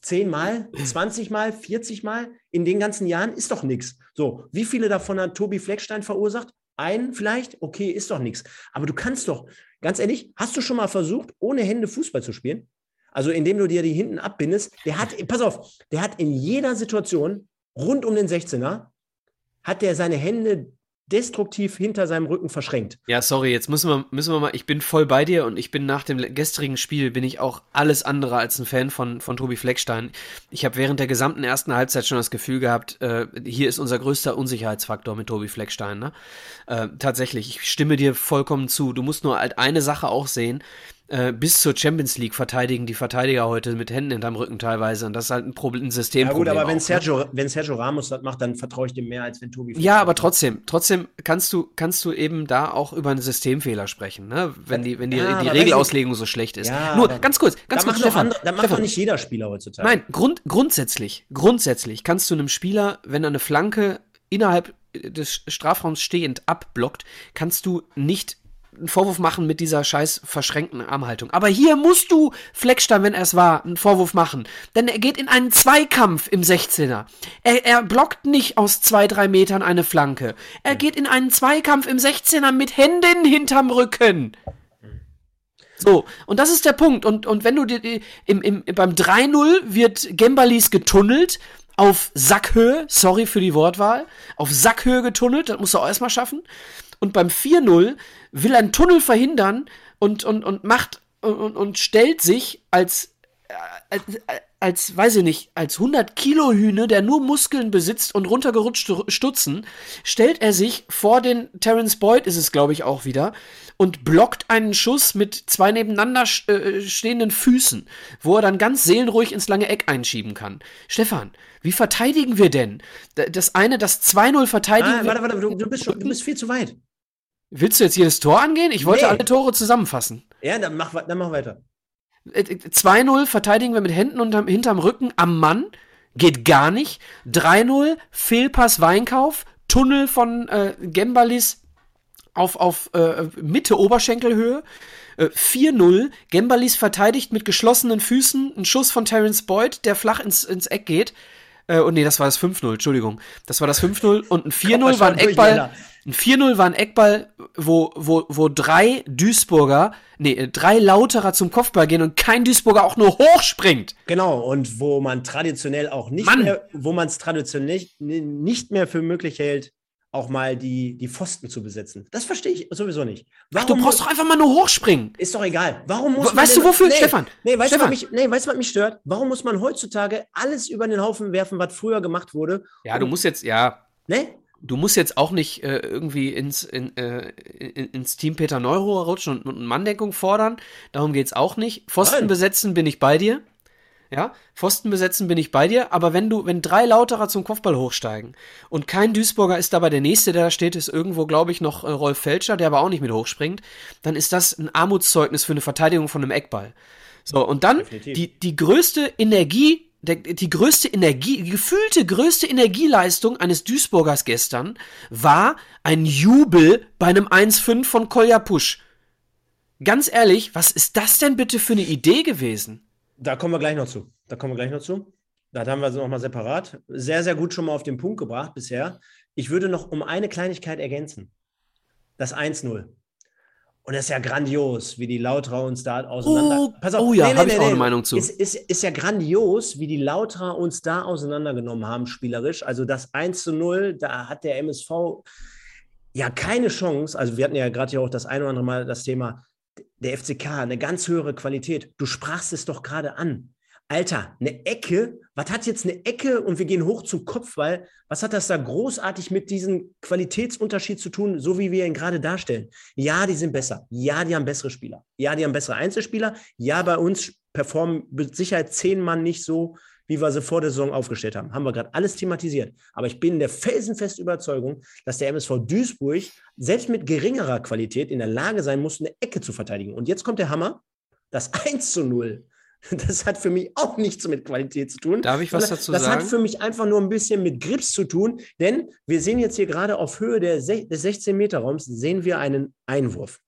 Zehnmal, 20 Mal, 40 Mal in den ganzen Jahren ist doch nichts. So, wie viele davon hat Tobi Fleckstein verursacht? Ein vielleicht? Okay, ist doch nichts. Aber du kannst doch, ganz ehrlich, hast du schon mal versucht, ohne Hände Fußball zu spielen? Also indem du dir die hinten abbindest. Der hat, pass auf, der hat in jeder Situation rund um den 16er, hat der seine Hände destruktiv hinter seinem Rücken verschränkt. Ja, sorry, jetzt müssen wir, müssen wir mal, ich bin voll bei dir und ich bin nach dem gestrigen Spiel, bin ich auch alles andere als ein Fan von, von Tobi Fleckstein. Ich habe während der gesamten ersten Halbzeit schon das Gefühl gehabt, äh, hier ist unser größter Unsicherheitsfaktor mit Tobi Fleckstein. Ne? Äh, tatsächlich, ich stimme dir vollkommen zu. Du musst nur halt eine Sache auch sehen, äh, bis zur Champions League verteidigen die Verteidiger heute mit Händen hinterm Rücken teilweise. Und das ist halt ein, Problem, ein Systemproblem. Ja gut, aber wenn, auch, Sergio, ne? wenn Sergio Ramos das macht, dann vertraue ich dem mehr, als wenn Tobi. Ja, aber trotzdem, trotzdem kannst du, kannst du eben da auch über einen Systemfehler sprechen, ne? wenn die, wenn die, ja, die Regelauslegung so schlecht ist. Ja, Nur ganz kurz, ganz kurz, Stefan. Andere, da macht doch nicht jeder Spieler heutzutage. Nein, grund, grundsätzlich, grundsätzlich kannst du einem Spieler, wenn er eine Flanke innerhalb des Strafraums stehend abblockt, kannst du nicht einen Vorwurf machen mit dieser scheiß verschränkten Armhaltung. Aber hier musst du Fleckstein, wenn er es war, einen Vorwurf machen. Denn er geht in einen Zweikampf im 16er. Er, er blockt nicht aus zwei, drei Metern eine Flanke. Er geht in einen Zweikampf im 16er mit Händen hinterm Rücken. So, und das ist der Punkt. Und, und wenn du dir im, im, beim 3-0 wird Gembalis getunnelt auf Sackhöhe, sorry für die Wortwahl, auf Sackhöhe getunnelt, das musst du auch erstmal schaffen. Und beim 4-0 will ein Tunnel verhindern und, und, und macht und, und stellt sich als, als, als, weiß ich nicht, als 100 Kilo Hühne, der nur Muskeln besitzt und runtergerutschte Stutzen, stellt er sich vor den Terence Boyd, ist es glaube ich auch wieder, und blockt einen Schuss mit zwei nebeneinander äh, stehenden Füßen, wo er dann ganz seelenruhig ins lange Eck einschieben kann. Stefan, wie verteidigen wir denn? Das eine, das 2-0 verteidigen. Ah, warte, warte, du, du, bist schon, du bist viel zu weit. Willst du jetzt jedes Tor angehen? Ich wollte nee. alle Tore zusammenfassen. Ja, dann mach, dann mach weiter. 2-0 verteidigen wir mit Händen unterm, hinterm Rücken am Mann. Geht gar nicht. 3-0 Fehlpass Weinkauf. Tunnel von äh, Gembalis auf, auf äh, Mitte Oberschenkelhöhe. Äh, 4-0. Gembalis verteidigt mit geschlossenen Füßen. Ein Schuss von Terence Boyd, der flach ins, ins Eck geht. Äh, und nee, das war das 5-0, Entschuldigung. Das war das 5-0 und ein 4-0 war ein Eckball. Ein 4-0 war ein Eckball, wo, wo, wo drei Duisburger, nee, drei Lauterer zum Kopfball gehen und kein Duisburger auch nur hochspringt. Genau, und wo man traditionell auch nicht Mann. mehr, wo man es traditionell nicht mehr für möglich hält, auch mal die, die Pfosten zu besetzen. Das verstehe ich sowieso nicht. Warum Ach, du brauchst doch einfach mal nur hochspringen. Ist doch egal. Warum muss weißt du wofür, nee, Stefan? Nee, weißt Stefan. du, was mich, nee, weißt, was mich stört? Warum muss man heutzutage alles über den Haufen werfen, was früher gemacht wurde? Ja, du musst jetzt, ja. Ne? Du musst jetzt auch nicht äh, irgendwie ins, in, äh, in, ins Team Peter Neuruhr rutschen und, und Manndeckung fordern. Darum geht es auch nicht. Pfosten Nein. besetzen bin ich bei dir. Ja, Pfosten besetzen bin ich bei dir, aber wenn du, wenn drei Lauterer zum Kopfball hochsteigen und kein Duisburger ist dabei, der nächste, der da steht, ist irgendwo, glaube ich, noch äh, Rolf Felscher, der aber auch nicht mit hochspringt, dann ist das ein Armutszeugnis für eine Verteidigung von einem Eckball. So, und dann die, die größte Energie, der, die größte Energie, die gefühlte größte Energieleistung eines Duisburgers gestern war ein Jubel bei einem 1-5 von Kolja Pusch. Ganz ehrlich, was ist das denn bitte für eine Idee gewesen? Da kommen wir gleich noch zu. Da kommen wir gleich noch zu. Da haben wir sie nochmal separat. Sehr, sehr gut schon mal auf den Punkt gebracht bisher. Ich würde noch um eine Kleinigkeit ergänzen. Das 1-0. Und das ist ja grandios, wie die Lautra uns da auseinander. Oh, Pass auf, oh ja, nee, nee, habe nee, ich auch eine Meinung zu. Ist, ist, ist ja grandios, wie die Lautra uns da auseinandergenommen haben, spielerisch. Also das 1 zu 0, da hat der MSV ja keine Chance. Also wir hatten ja gerade ja auch das ein oder andere Mal das Thema, der FCK, eine ganz höhere Qualität. Du sprachst es doch gerade an. Alter, eine Ecke, was hat jetzt eine Ecke und wir gehen hoch zum Kopfball? Was hat das da großartig mit diesem Qualitätsunterschied zu tun, so wie wir ihn gerade darstellen? Ja, die sind besser. Ja, die haben bessere Spieler. Ja, die haben bessere Einzelspieler. Ja, bei uns performen mit Sicherheit zehn Mann nicht so, wie wir sie vor der Saison aufgestellt haben. Haben wir gerade alles thematisiert. Aber ich bin der felsenfesten Überzeugung, dass der MSV Duisburg selbst mit geringerer Qualität in der Lage sein muss, eine Ecke zu verteidigen. Und jetzt kommt der Hammer. Das 1 zu 0 das hat für mich auch nichts mit Qualität zu tun. Darf ich was dazu das sagen? Das hat für mich einfach nur ein bisschen mit Grips zu tun, denn wir sehen jetzt hier gerade auf Höhe des 16-Meter-Raums, sehen wir einen Einwurf.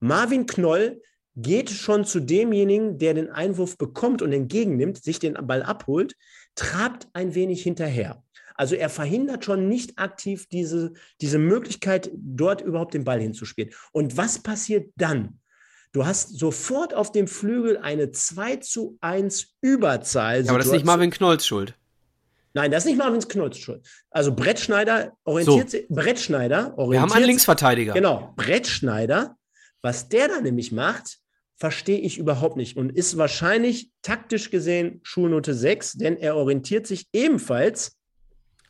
Marvin Knoll geht schon zu demjenigen, der den Einwurf bekommt und entgegennimmt, sich den Ball abholt, trabt ein wenig hinterher. Also er verhindert schon nicht aktiv diese, diese Möglichkeit, dort überhaupt den Ball hinzuspielen. Und was passiert dann? Du hast sofort auf dem Flügel eine 2 zu 1 Überzahl. Ja, aber das ist nicht Marvin Knolls Schuld. Nein, das ist nicht Marvin Knolls Schuld. Also Brettschneider orientiert so. sich. Brettschneider orientiert Wir haben einen Linksverteidiger. Genau, Brettschneider. Was der da nämlich macht, verstehe ich überhaupt nicht und ist wahrscheinlich taktisch gesehen Schulnote 6, denn er orientiert sich ebenfalls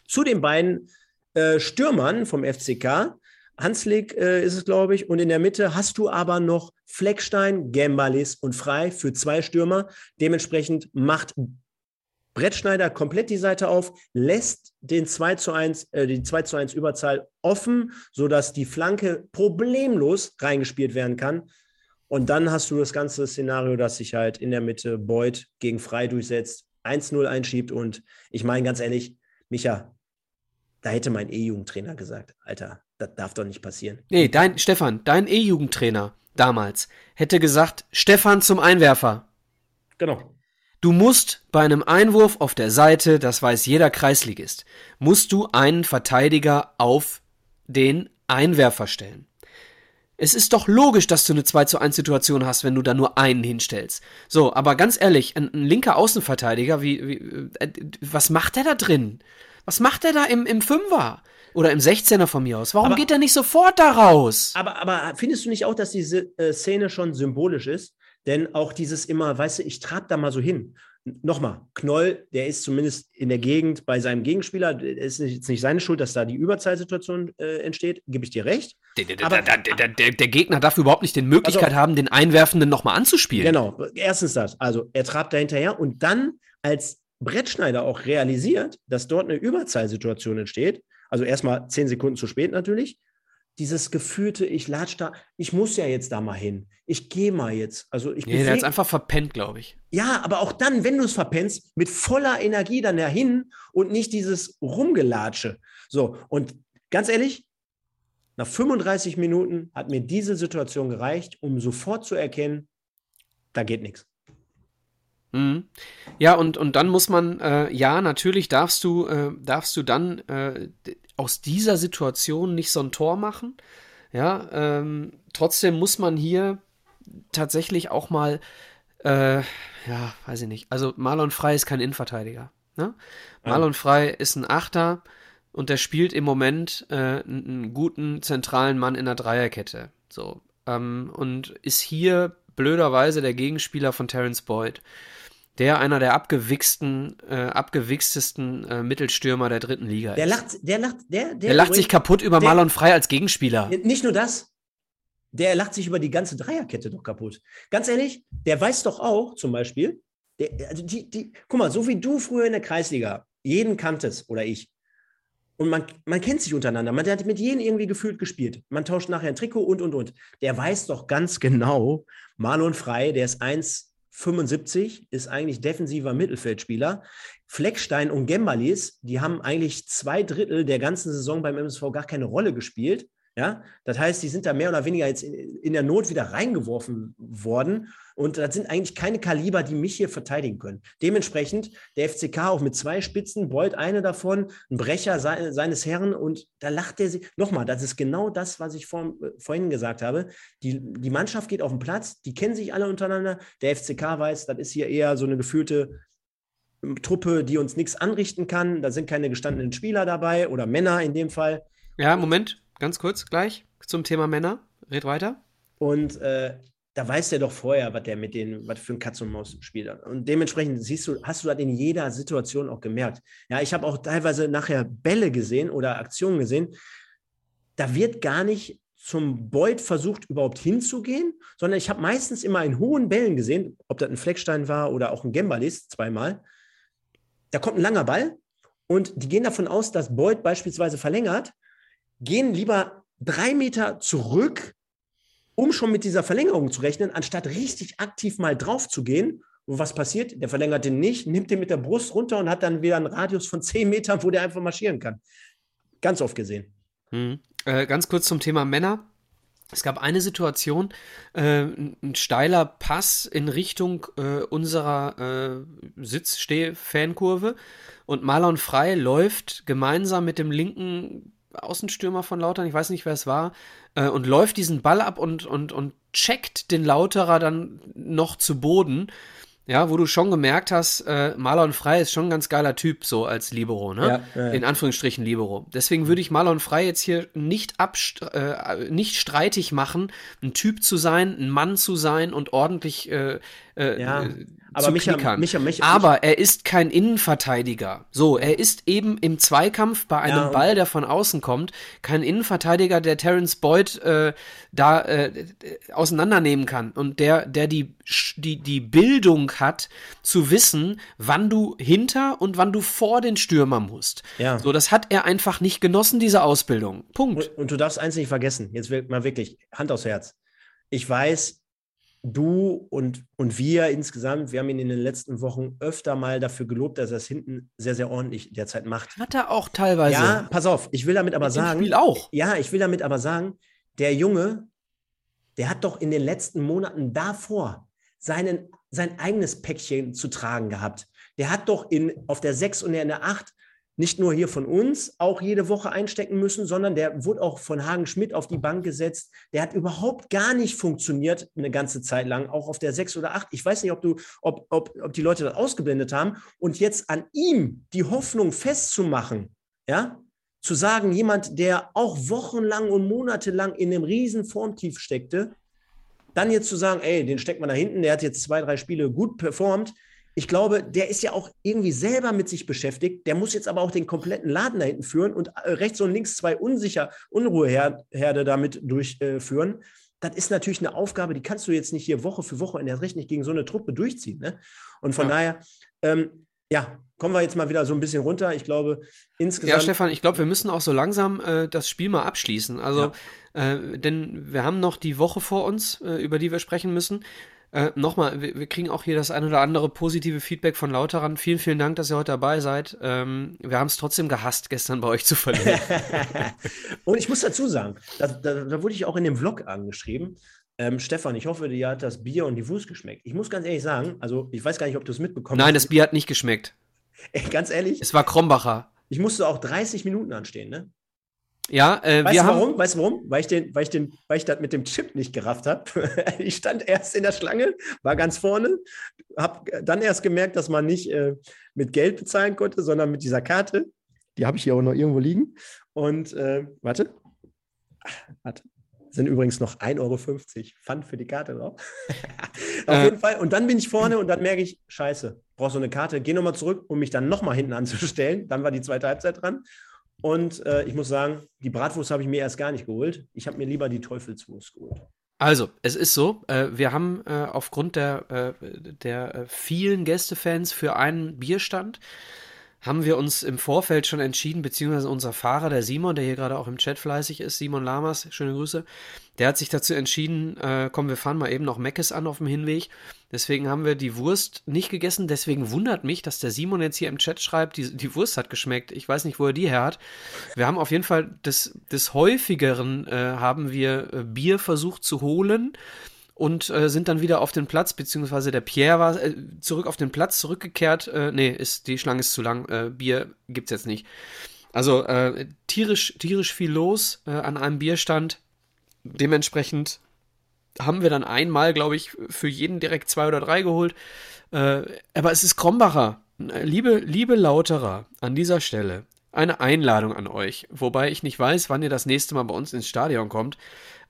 zu den beiden äh, Stürmern vom FCK, Hanslik äh, ist es, glaube ich. Und in der Mitte hast du aber noch Fleckstein, Gembalis und Frei für zwei Stürmer. Dementsprechend macht Brettschneider komplett die Seite auf, lässt den 2 zu 1, äh, die 2 zu 1 Überzahl offen, sodass die Flanke problemlos reingespielt werden kann. Und dann hast du das ganze Szenario, dass sich halt in der Mitte Beuth gegen Frei durchsetzt, 1-0 einschiebt. Und ich meine ganz ehrlich, Micha, da hätte mein E-Jugendtrainer gesagt, Alter, das darf doch nicht passieren. Nee, dein, Stefan, dein E-Jugendtrainer damals hätte gesagt, Stefan zum Einwerfer. Genau. Du musst bei einem Einwurf auf der Seite, das weiß jeder Kreisligist, musst du einen Verteidiger auf den Einwerfer stellen. Es ist doch logisch, dass du eine 2 zu 1 Situation hast, wenn du da nur einen hinstellst. So, aber ganz ehrlich, ein, ein linker Außenverteidiger, wie, wie äh, was macht der da drin? Was macht der da im, im Fünfer? Oder im 16er von mir aus? Warum aber, geht er nicht sofort da raus? Aber, aber findest du nicht auch, dass diese äh, Szene schon symbolisch ist? Denn auch dieses immer, weißt du, ich trab da mal so hin. Nochmal, Knoll, der ist zumindest in der Gegend bei seinem Gegenspieler. Es ist jetzt nicht seine Schuld, dass da die Überzahlsituation äh, entsteht, gebe ich dir recht. Der, der, Aber, der, der, der, Gegner darf überhaupt nicht die Möglichkeit also, haben, den Einwerfenden nochmal anzuspielen. Genau, erstens das. Also er trabt da hinterher und dann als Brettschneider auch realisiert, dass dort eine Überzahlsituation entsteht. Also erstmal zehn Sekunden zu spät natürlich dieses gefühlte, ich latsch da, ich muss ja jetzt da mal hin. Ich gehe mal jetzt. Also ich nee, der hat einfach verpennt, glaube ich. Ja, aber auch dann, wenn du es verpennst, mit voller Energie dann dahin und nicht dieses Rumgelatsche. So, und ganz ehrlich, nach 35 Minuten hat mir diese Situation gereicht, um sofort zu erkennen, da geht nichts. Mhm. Ja, und, und dann muss man, äh, ja, natürlich darfst du, äh, darfst du dann äh, aus dieser Situation nicht so ein Tor machen. Ja, ähm, trotzdem muss man hier tatsächlich auch mal, äh, ja, weiß ich nicht. Also Marlon Frey ist kein Innenverteidiger. Ne? Marlon Frey ist ein Achter und der spielt im Moment äh, einen guten zentralen Mann in der Dreierkette. So. Ähm, und ist hier blöderweise der Gegenspieler von Terence Boyd der einer der abgewichsten, äh, abgewichstesten äh, Mittelstürmer der dritten Liga der ist. Lacht, der lacht, der, der, der lacht sich kaputt über der, Marlon Frei als Gegenspieler. Nicht nur das, der lacht sich über die ganze Dreierkette doch kaputt. Ganz ehrlich, der weiß doch auch zum Beispiel, der, also die, die, guck mal, so wie du früher in der Kreisliga jeden kanntest oder ich. Und man, man kennt sich untereinander. Man hat mit jedem irgendwie gefühlt gespielt. Man tauscht nachher ein Trikot und, und, und. Der weiß doch ganz genau, Marlon Frei, der ist 1, 75 ist eigentlich defensiver Mittelfeldspieler. Fleckstein und Gembalis, die haben eigentlich zwei Drittel der ganzen Saison beim MSV gar keine Rolle gespielt. Ja, das heißt, die sind da mehr oder weniger jetzt in, der Not wieder reingeworfen worden. Und das sind eigentlich keine Kaliber, die mich hier verteidigen können. Dementsprechend der FCK auch mit zwei Spitzen, Bolt eine davon, ein Brecher se seines Herrn. Und da lacht er sich. Nochmal, das ist genau das, was ich vor, vorhin gesagt habe. Die, die Mannschaft geht auf den Platz, die kennen sich alle untereinander. Der FCK weiß, das ist hier eher so eine gefühlte Truppe, die uns nichts anrichten kann. Da sind keine gestandenen Spieler dabei oder Männer in dem Fall. Ja, Moment ganz kurz gleich zum Thema Männer. Red weiter. Und äh, da weiß der doch vorher, was der mit denen, was für ein Katz und Maus spielt. Und dementsprechend siehst du, hast du das in jeder Situation auch gemerkt. Ja, ich habe auch teilweise nachher Bälle gesehen oder Aktionen gesehen. Da wird gar nicht zum Beut versucht, überhaupt hinzugehen, sondern ich habe meistens immer in hohen Bällen gesehen, ob das ein Fleckstein war oder auch ein Gembalis, zweimal. Da kommt ein langer Ball und die gehen davon aus, dass Beut beispielsweise verlängert gehen lieber drei Meter zurück, um schon mit dieser Verlängerung zu rechnen, anstatt richtig aktiv mal drauf zu gehen. Und was passiert? Der verlängert den nicht, nimmt den mit der Brust runter und hat dann wieder einen Radius von zehn Metern, wo der einfach marschieren kann. Ganz oft gesehen. Hm. Äh, ganz kurz zum Thema Männer. Es gab eine Situation, äh, ein steiler Pass in Richtung äh, unserer äh, Sitzsteh-Fankurve und Marlon Frei läuft gemeinsam mit dem linken Außenstürmer von Lautern, ich weiß nicht, wer es war, äh, und läuft diesen Ball ab und, und, und checkt den Lauterer dann noch zu Boden. Ja, wo du schon gemerkt hast, äh, Marlon Frey ist schon ein ganz geiler Typ, so als Libero, ne? Ja, ja. In Anführungsstrichen Libero. Deswegen würde ich Marlon Frey jetzt hier nicht, äh, nicht streitig machen, ein Typ zu sein, ein Mann zu sein und ordentlich äh, äh, Ja, äh, aber Micha- knickern. Micha- Micha- aber er ist kein Innenverteidiger. So, er ist eben im Zweikampf bei einem Ja, Ball, der von außen kommt, kein Innenverteidiger, der Terence Boyd äh, da äh, auseinandernehmen kann und der, der die, die, die Bildung hat, zu wissen, wann du hinter und wann du vor den Stürmer musst. Ja. So, das hat er einfach nicht genossen, diese Ausbildung. Punkt. Und, und du darfst eins nicht vergessen, jetzt mal wirklich, Hand aufs Herz. Ich weiß, du und, und wir insgesamt, wir haben ihn in den letzten Wochen öfter mal dafür gelobt, dass er es hinten sehr, sehr ordentlich derzeit macht. Hat er auch teilweise. Ja, pass auf, ich will damit aber Mit sagen, Spiel auch. ja, ich will damit aber sagen, der Junge, der hat doch in den letzten Monaten davor seinen, sein eigenes Päckchen zu tragen gehabt. Der hat doch in, auf der 6 und in der 8 nicht nur hier von uns auch jede Woche einstecken müssen, sondern der wurde auch von Hagen Schmidt auf die Bank gesetzt. Der hat überhaupt gar nicht funktioniert eine ganze Zeit lang, auch auf der 6 oder 8. Ich weiß nicht, ob, du, ob, ob, ob die Leute das ausgeblendet haben. Und jetzt an ihm die Hoffnung festzumachen, ja, zu sagen, jemand, der auch wochenlang und monatelang in einem riesen Formtief steckte, dann jetzt zu sagen, ey, den steckt man da hinten, der hat jetzt zwei, drei Spiele gut performt. Ich glaube, der ist ja auch irgendwie selber mit sich beschäftigt. Der muss jetzt aber auch den kompletten Laden da hinten führen und äh, rechts und links zwei unsicher Unruheherde damit durchführen. Das ist natürlich eine Aufgabe, die kannst du jetzt nicht hier Woche für Woche in der Recht nicht gegen so eine Truppe durchziehen. Ne? Und von Ja. daher, ähm, ja, kommen wir jetzt mal wieder so ein bisschen runter. Ich glaube, Ja, insgesamt. Stefan, ich glaube, wir müssen auch so langsam äh, das Spiel mal abschließen. Also, äh, denn wir haben noch die Woche vor uns, äh, über die wir sprechen müssen. Äh, Nochmal, wir, wir kriegen auch hier das ein oder andere positive Feedback von Lauteran. Vielen, vielen Dank, dass ihr heute dabei seid. Ähm, wir haben es trotzdem gehasst, gestern bei euch zu verlieren. und ich muss dazu sagen, da, da, da wurde ich auch in dem Vlog angeschrieben. Ähm, Stefan, ich hoffe, dir hat das Bier und die Wurst geschmeckt. Ich muss ganz ehrlich sagen, also ich weiß gar nicht, ob du es mitbekommen Nein, hast. das Bier hat nicht geschmeckt. Ey, ganz ehrlich, Es war Krombacher. ich musste auch 30 Minuten anstehen, ne? Ja, äh, Weißt wir du haben. warum? Weißt du warum? Weil ich, den, weil, ich den, weil ich das mit dem Chip nicht gerafft habe. ich stand erst in der Schlange, war ganz vorne, habe dann erst gemerkt, dass man nicht äh, mit Geld bezahlen konnte, sondern mit dieser Karte. Die habe ich hier auch noch irgendwo liegen. Und äh, warte. Ach, Warte. Sind übrigens noch 1,50 Euro Pfand für die Karte drauf. Auf Äh. jeden Fall. Und dann bin ich vorne und dann merke ich, scheiße, brauchst so eine Karte, geh nochmal zurück, um mich dann nochmal hinten anzustellen. Dann war die zweite Halbzeit dran. Und äh, ich muss sagen, die Bratwurst habe ich mir erst gar nicht geholt. Ich habe mir lieber die Teufelswurst geholt. Also, es ist so, äh, wir haben äh, aufgrund der, äh, der äh, vielen Gästefans für einen Bierstand, haben wir uns im Vorfeld schon entschieden, beziehungsweise unser Fahrer, der Simon, der hier gerade auch im Chat fleißig ist, Simon Lamas, schöne Grüße, der hat sich dazu entschieden, äh, komm, wir fahren mal eben noch Meckes an auf dem Hinweg. Deswegen haben wir die Wurst nicht gegessen. Deswegen wundert mich, dass der Simon jetzt hier im Chat schreibt, die, die Wurst hat geschmeckt. Ich weiß nicht, wo er die her hat. Wir haben auf jeden Fall des, des häufigeren äh, haben wir äh, Bier versucht zu holen und äh, sind dann wieder auf den Platz, beziehungsweise der Pierre war äh, zurück auf den Platz zurückgekehrt. Äh, nee, ist, die Schlange ist zu lang. Äh, Bier gibt's jetzt nicht. Also äh, tierisch, tierisch viel los an einem Bierstand. Dementsprechend haben wir dann einmal, glaube ich, für jeden direkt zwei oder drei geholt. Äh, aber es ist Krombacher. Liebe, liebe Lauterer, an dieser Stelle eine Einladung an euch. Wobei ich nicht weiß, wann ihr das nächste Mal bei uns ins Stadion kommt.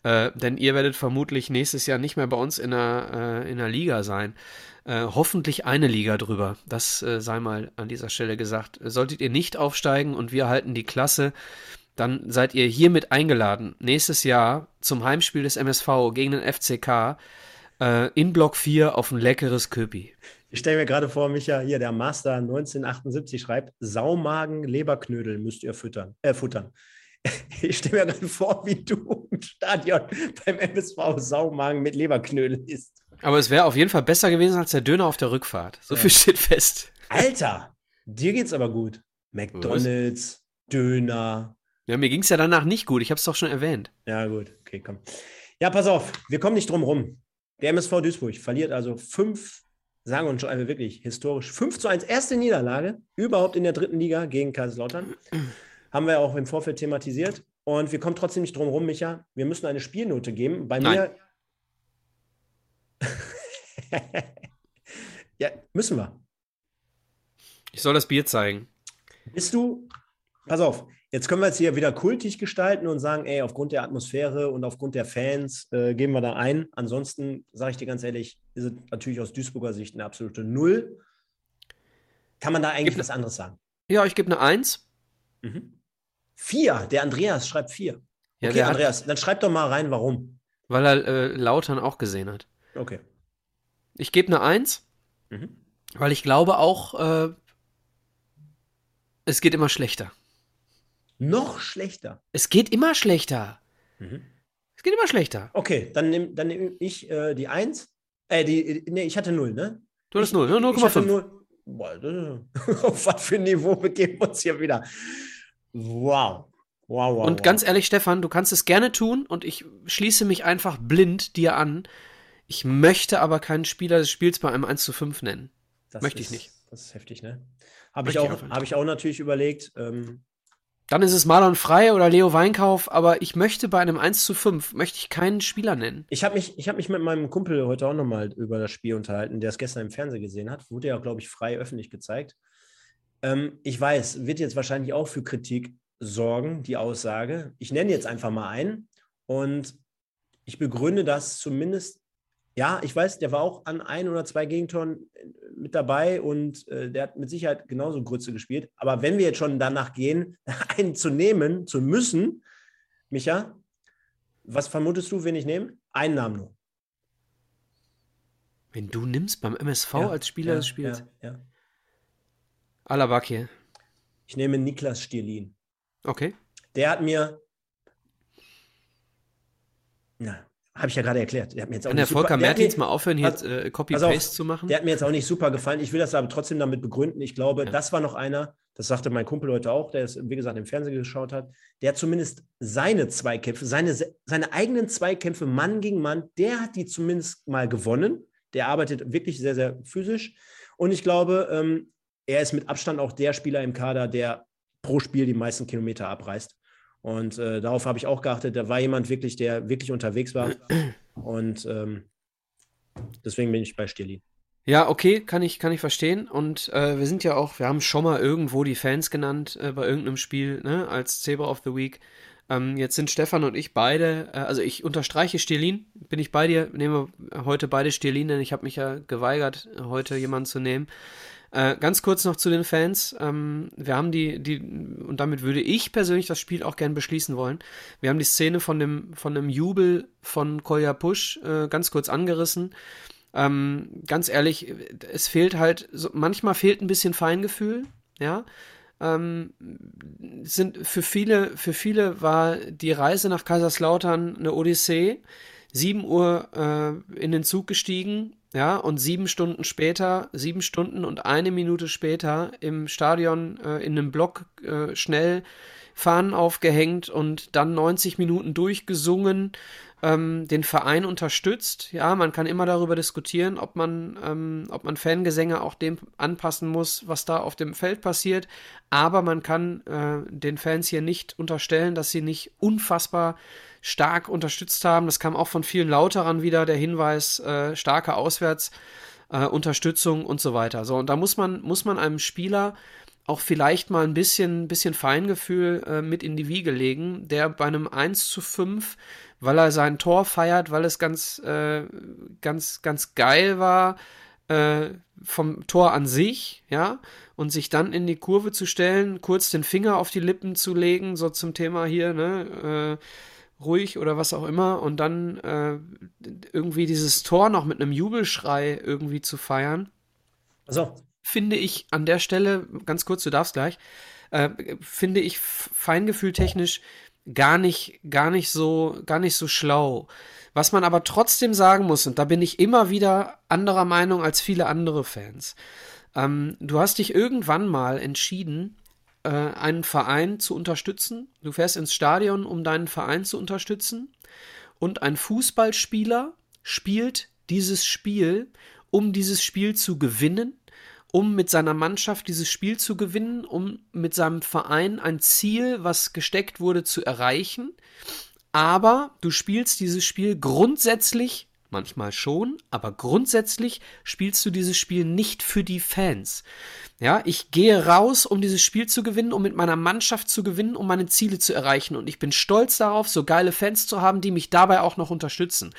Äh, denn ihr werdet vermutlich nächstes Jahr nicht mehr bei uns in der, äh, in der Liga sein. Äh, hoffentlich eine Liga drüber. Das äh, sei mal an dieser Stelle gesagt. Solltet ihr nicht aufsteigen und wir halten die Klasse, dann seid ihr hiermit eingeladen, nächstes Jahr zum Heimspiel des MSV gegen den FCK äh, in Block 4 auf ein leckeres Köpi. Ich stelle mir gerade vor, Micha, hier der Master 1978 schreibt, Saumagen, Leberknödel müsst ihr füttern, äh, futtern. Ich stelle mir gerade vor, wie du im Stadion beim MSV Saumagen mit Leberknödel isst. Aber es wäre auf jeden Fall besser gewesen als der Döner auf der Rückfahrt. So viel steht fest. Alter, dir geht's aber gut. McDonalds, Döner. Ja, mir ging es ja danach nicht gut. Ich habe es doch schon erwähnt. Ja, gut, okay, komm. Ja, pass auf, wir kommen nicht drum rum. Der MSV Duisburg verliert also fünf, sagen wir uns schon wirklich historisch, 5 zu 1, erste Niederlage überhaupt in der dritten Liga gegen Kaiserslautern. Haben wir auch im Vorfeld thematisiert. Und wir kommen trotzdem nicht drum rum, Micha. Wir müssen eine Spielnote geben. Bei Nein. mir. ja, müssen wir. Ich soll das Bier zeigen. Bist du, pass auf, Jetzt können wir es hier wieder kultig gestalten und sagen, ey, aufgrund der Atmosphäre und aufgrund der Fans äh, gehen wir da ein. Ansonsten, sage ich dir ganz ehrlich, ist es natürlich aus Duisburger Sicht eine absolute Null. Kann man da eigentlich was anderes sagen? Ja, ich gebe eine Eins. Mhm. Vier. Der Andreas schreibt vier. Ja, okay, Andreas, dann schreib doch mal rein, warum. Weil er äh, Lautern auch gesehen hat. Okay. Ich gebe eine Eins, mhm. weil ich glaube auch, äh, es geht immer schlechter. Noch schlechter? Es geht immer schlechter. Mhm. Es geht immer schlechter. Okay, dann nehme dann nehm ich äh, die Eins. Äh, die, nee, ich hatte null, ne? Du hattest null, ne? 0,5. Boah, auf was für ein Niveau begeben wir uns hier wieder? Wow. Wow, wow, und wow. ganz ehrlich, Stefan, du kannst es gerne tun und ich schließe mich einfach blind dir an. Ich möchte aber keinen Spieler des Spiels bei einem 1 zu 5 nennen. Das möchte ist, ich nicht. Das ist heftig, ne? Habe ich, auch, hab ich auch natürlich überlegt. Ähm, Dann ist es Marlon Frey oder Leo Weinkauf, aber ich möchte bei einem 1 zu 5 möchte ich keinen Spieler nennen. Ich habe mich, hab mich mit meinem Kumpel heute auch nochmal über das Spiel unterhalten, der es gestern im Fernsehen gesehen hat. Wurde ja, glaube ich, frei öffentlich gezeigt. Ähm, ich weiß, wird jetzt wahrscheinlich auch für Kritik sorgen, die Aussage. Ich nenne jetzt einfach mal einen und ich begründe das zumindest. Ja, ich weiß, der war auch an ein oder zwei Gegentoren äh, mit dabei und äh, der hat mit Sicherheit genauso Grütze gespielt. Aber wenn wir jetzt schon danach gehen, einen zu nehmen, zu müssen, Micha, was vermutest du, wen ich nehme? Einen Namen nur. Wenn du nimmst beim MSV ja, als Spieler ja, des Spiels? Ja, ja. Alabak Ich nehme Niklas Stierlin. Okay. Der hat mir. Na, habe ich ja gerade erklärt. Der hat mir jetzt auch Kann der Volker super, Mertins mal aufhören, hier äh, Copy-Paste zu machen? Der hat mir jetzt auch nicht super gefallen. Ich will das aber trotzdem damit begründen. Ich glaube, ja. das war noch einer, das sagte mein Kumpel heute auch, der es, wie gesagt, im Fernsehen geschaut hat, der zumindest seine Zweikämpfe, seine, seine eigenen Zweikämpfe Mann gegen Mann, der hat die zumindest mal gewonnen. Der arbeitet wirklich sehr, sehr physisch. Und ich glaube, ähm, er ist mit Abstand auch der Spieler im Kader, der pro Spiel die meisten Kilometer abreißt. Und äh, darauf habe ich auch geachtet. Da war jemand wirklich, der wirklich unterwegs war. Und ähm, deswegen bin ich bei Stirlin. Ja, okay, kann ich, kann ich verstehen. Und äh, wir sind ja auch, wir haben schon mal irgendwo die Fans genannt äh, bei irgendeinem Spiel, ne, als Zebra of the Week. Ähm, jetzt sind Stefan und ich beide, äh, also ich unterstreiche Stirlin, bin ich bei dir, nehme heute beide Stirlin, denn ich habe mich ja geweigert, heute jemanden zu nehmen. Äh, ganz kurz noch zu den Fans. Ähm, wir haben die, die, und damit würde ich persönlich das Spiel auch gern beschließen wollen. Wir haben die Szene von dem, von dem Jubel von Kolja Push äh, ganz kurz angerissen. Ähm, ganz ehrlich, es fehlt halt, so, manchmal fehlt ein bisschen Feingefühl, ja. Ähm, sind für viele, für viele war die Reise nach Kaiserslautern eine Odyssee. 7 Uhr äh, in den Zug gestiegen, ja, und sieben Stunden später, sieben Stunden und eine Minute später im Stadion äh, in einem Block äh, schnell Fahnen aufgehängt und dann 90 Minuten durchgesungen, ähm, den Verein unterstützt. Ja, man kann immer darüber diskutieren, ob man, ähm, ob man Fangesänge auch dem anpassen muss, was da auf dem Feld passiert. Aber man kann äh, den Fans hier nicht unterstellen, dass sie nicht unfassbar stark unterstützt haben. Das kam auch von vielen Lauterern wieder, der Hinweis, äh, starke Auswärtsunterstützung äh, und so weiter. So, und da muss man, muss man einem Spieler auch vielleicht mal ein bisschen, bisschen Feingefühl äh, mit in die Wiege legen, der bei einem 1 zu 5, weil er sein Tor feiert, weil es ganz, äh, ganz, ganz geil war, äh, vom Tor an sich, ja, und sich dann in die Kurve zu stellen, kurz den Finger auf die Lippen zu legen, so zum Thema hier, ne, äh, ruhig oder was auch immer und dann äh, irgendwie dieses Tor noch mit einem Jubelschrei irgendwie zu feiern. Also finde ich an der Stelle ganz kurz, du darfst gleich, äh, finde ich feingefühltechnisch gar nicht gar nicht so gar nicht so schlau. Was man aber trotzdem sagen muss und da bin ich immer wieder anderer Meinung als viele andere Fans. Ähm, du hast dich irgendwann mal entschieden, äh, einen Verein zu unterstützen. Du fährst ins Stadion, um deinen Verein zu unterstützen. Und ein Fußballspieler spielt dieses Spiel, um dieses Spiel zu gewinnen, um mit seiner Mannschaft dieses Spiel zu gewinnen, um mit seinem Verein ein Ziel, was gesteckt wurde, zu erreichen. Aber du spielst dieses Spiel grundsätzlich manchmal schon, aber grundsätzlich spielst du dieses Spiel nicht für die Fans. Ja, ich gehe raus, um dieses Spiel zu gewinnen, um mit meiner Mannschaft zu gewinnen, um meine Ziele zu erreichen. Und ich bin stolz darauf, so geile Fans zu haben, die mich dabei auch noch unterstützen.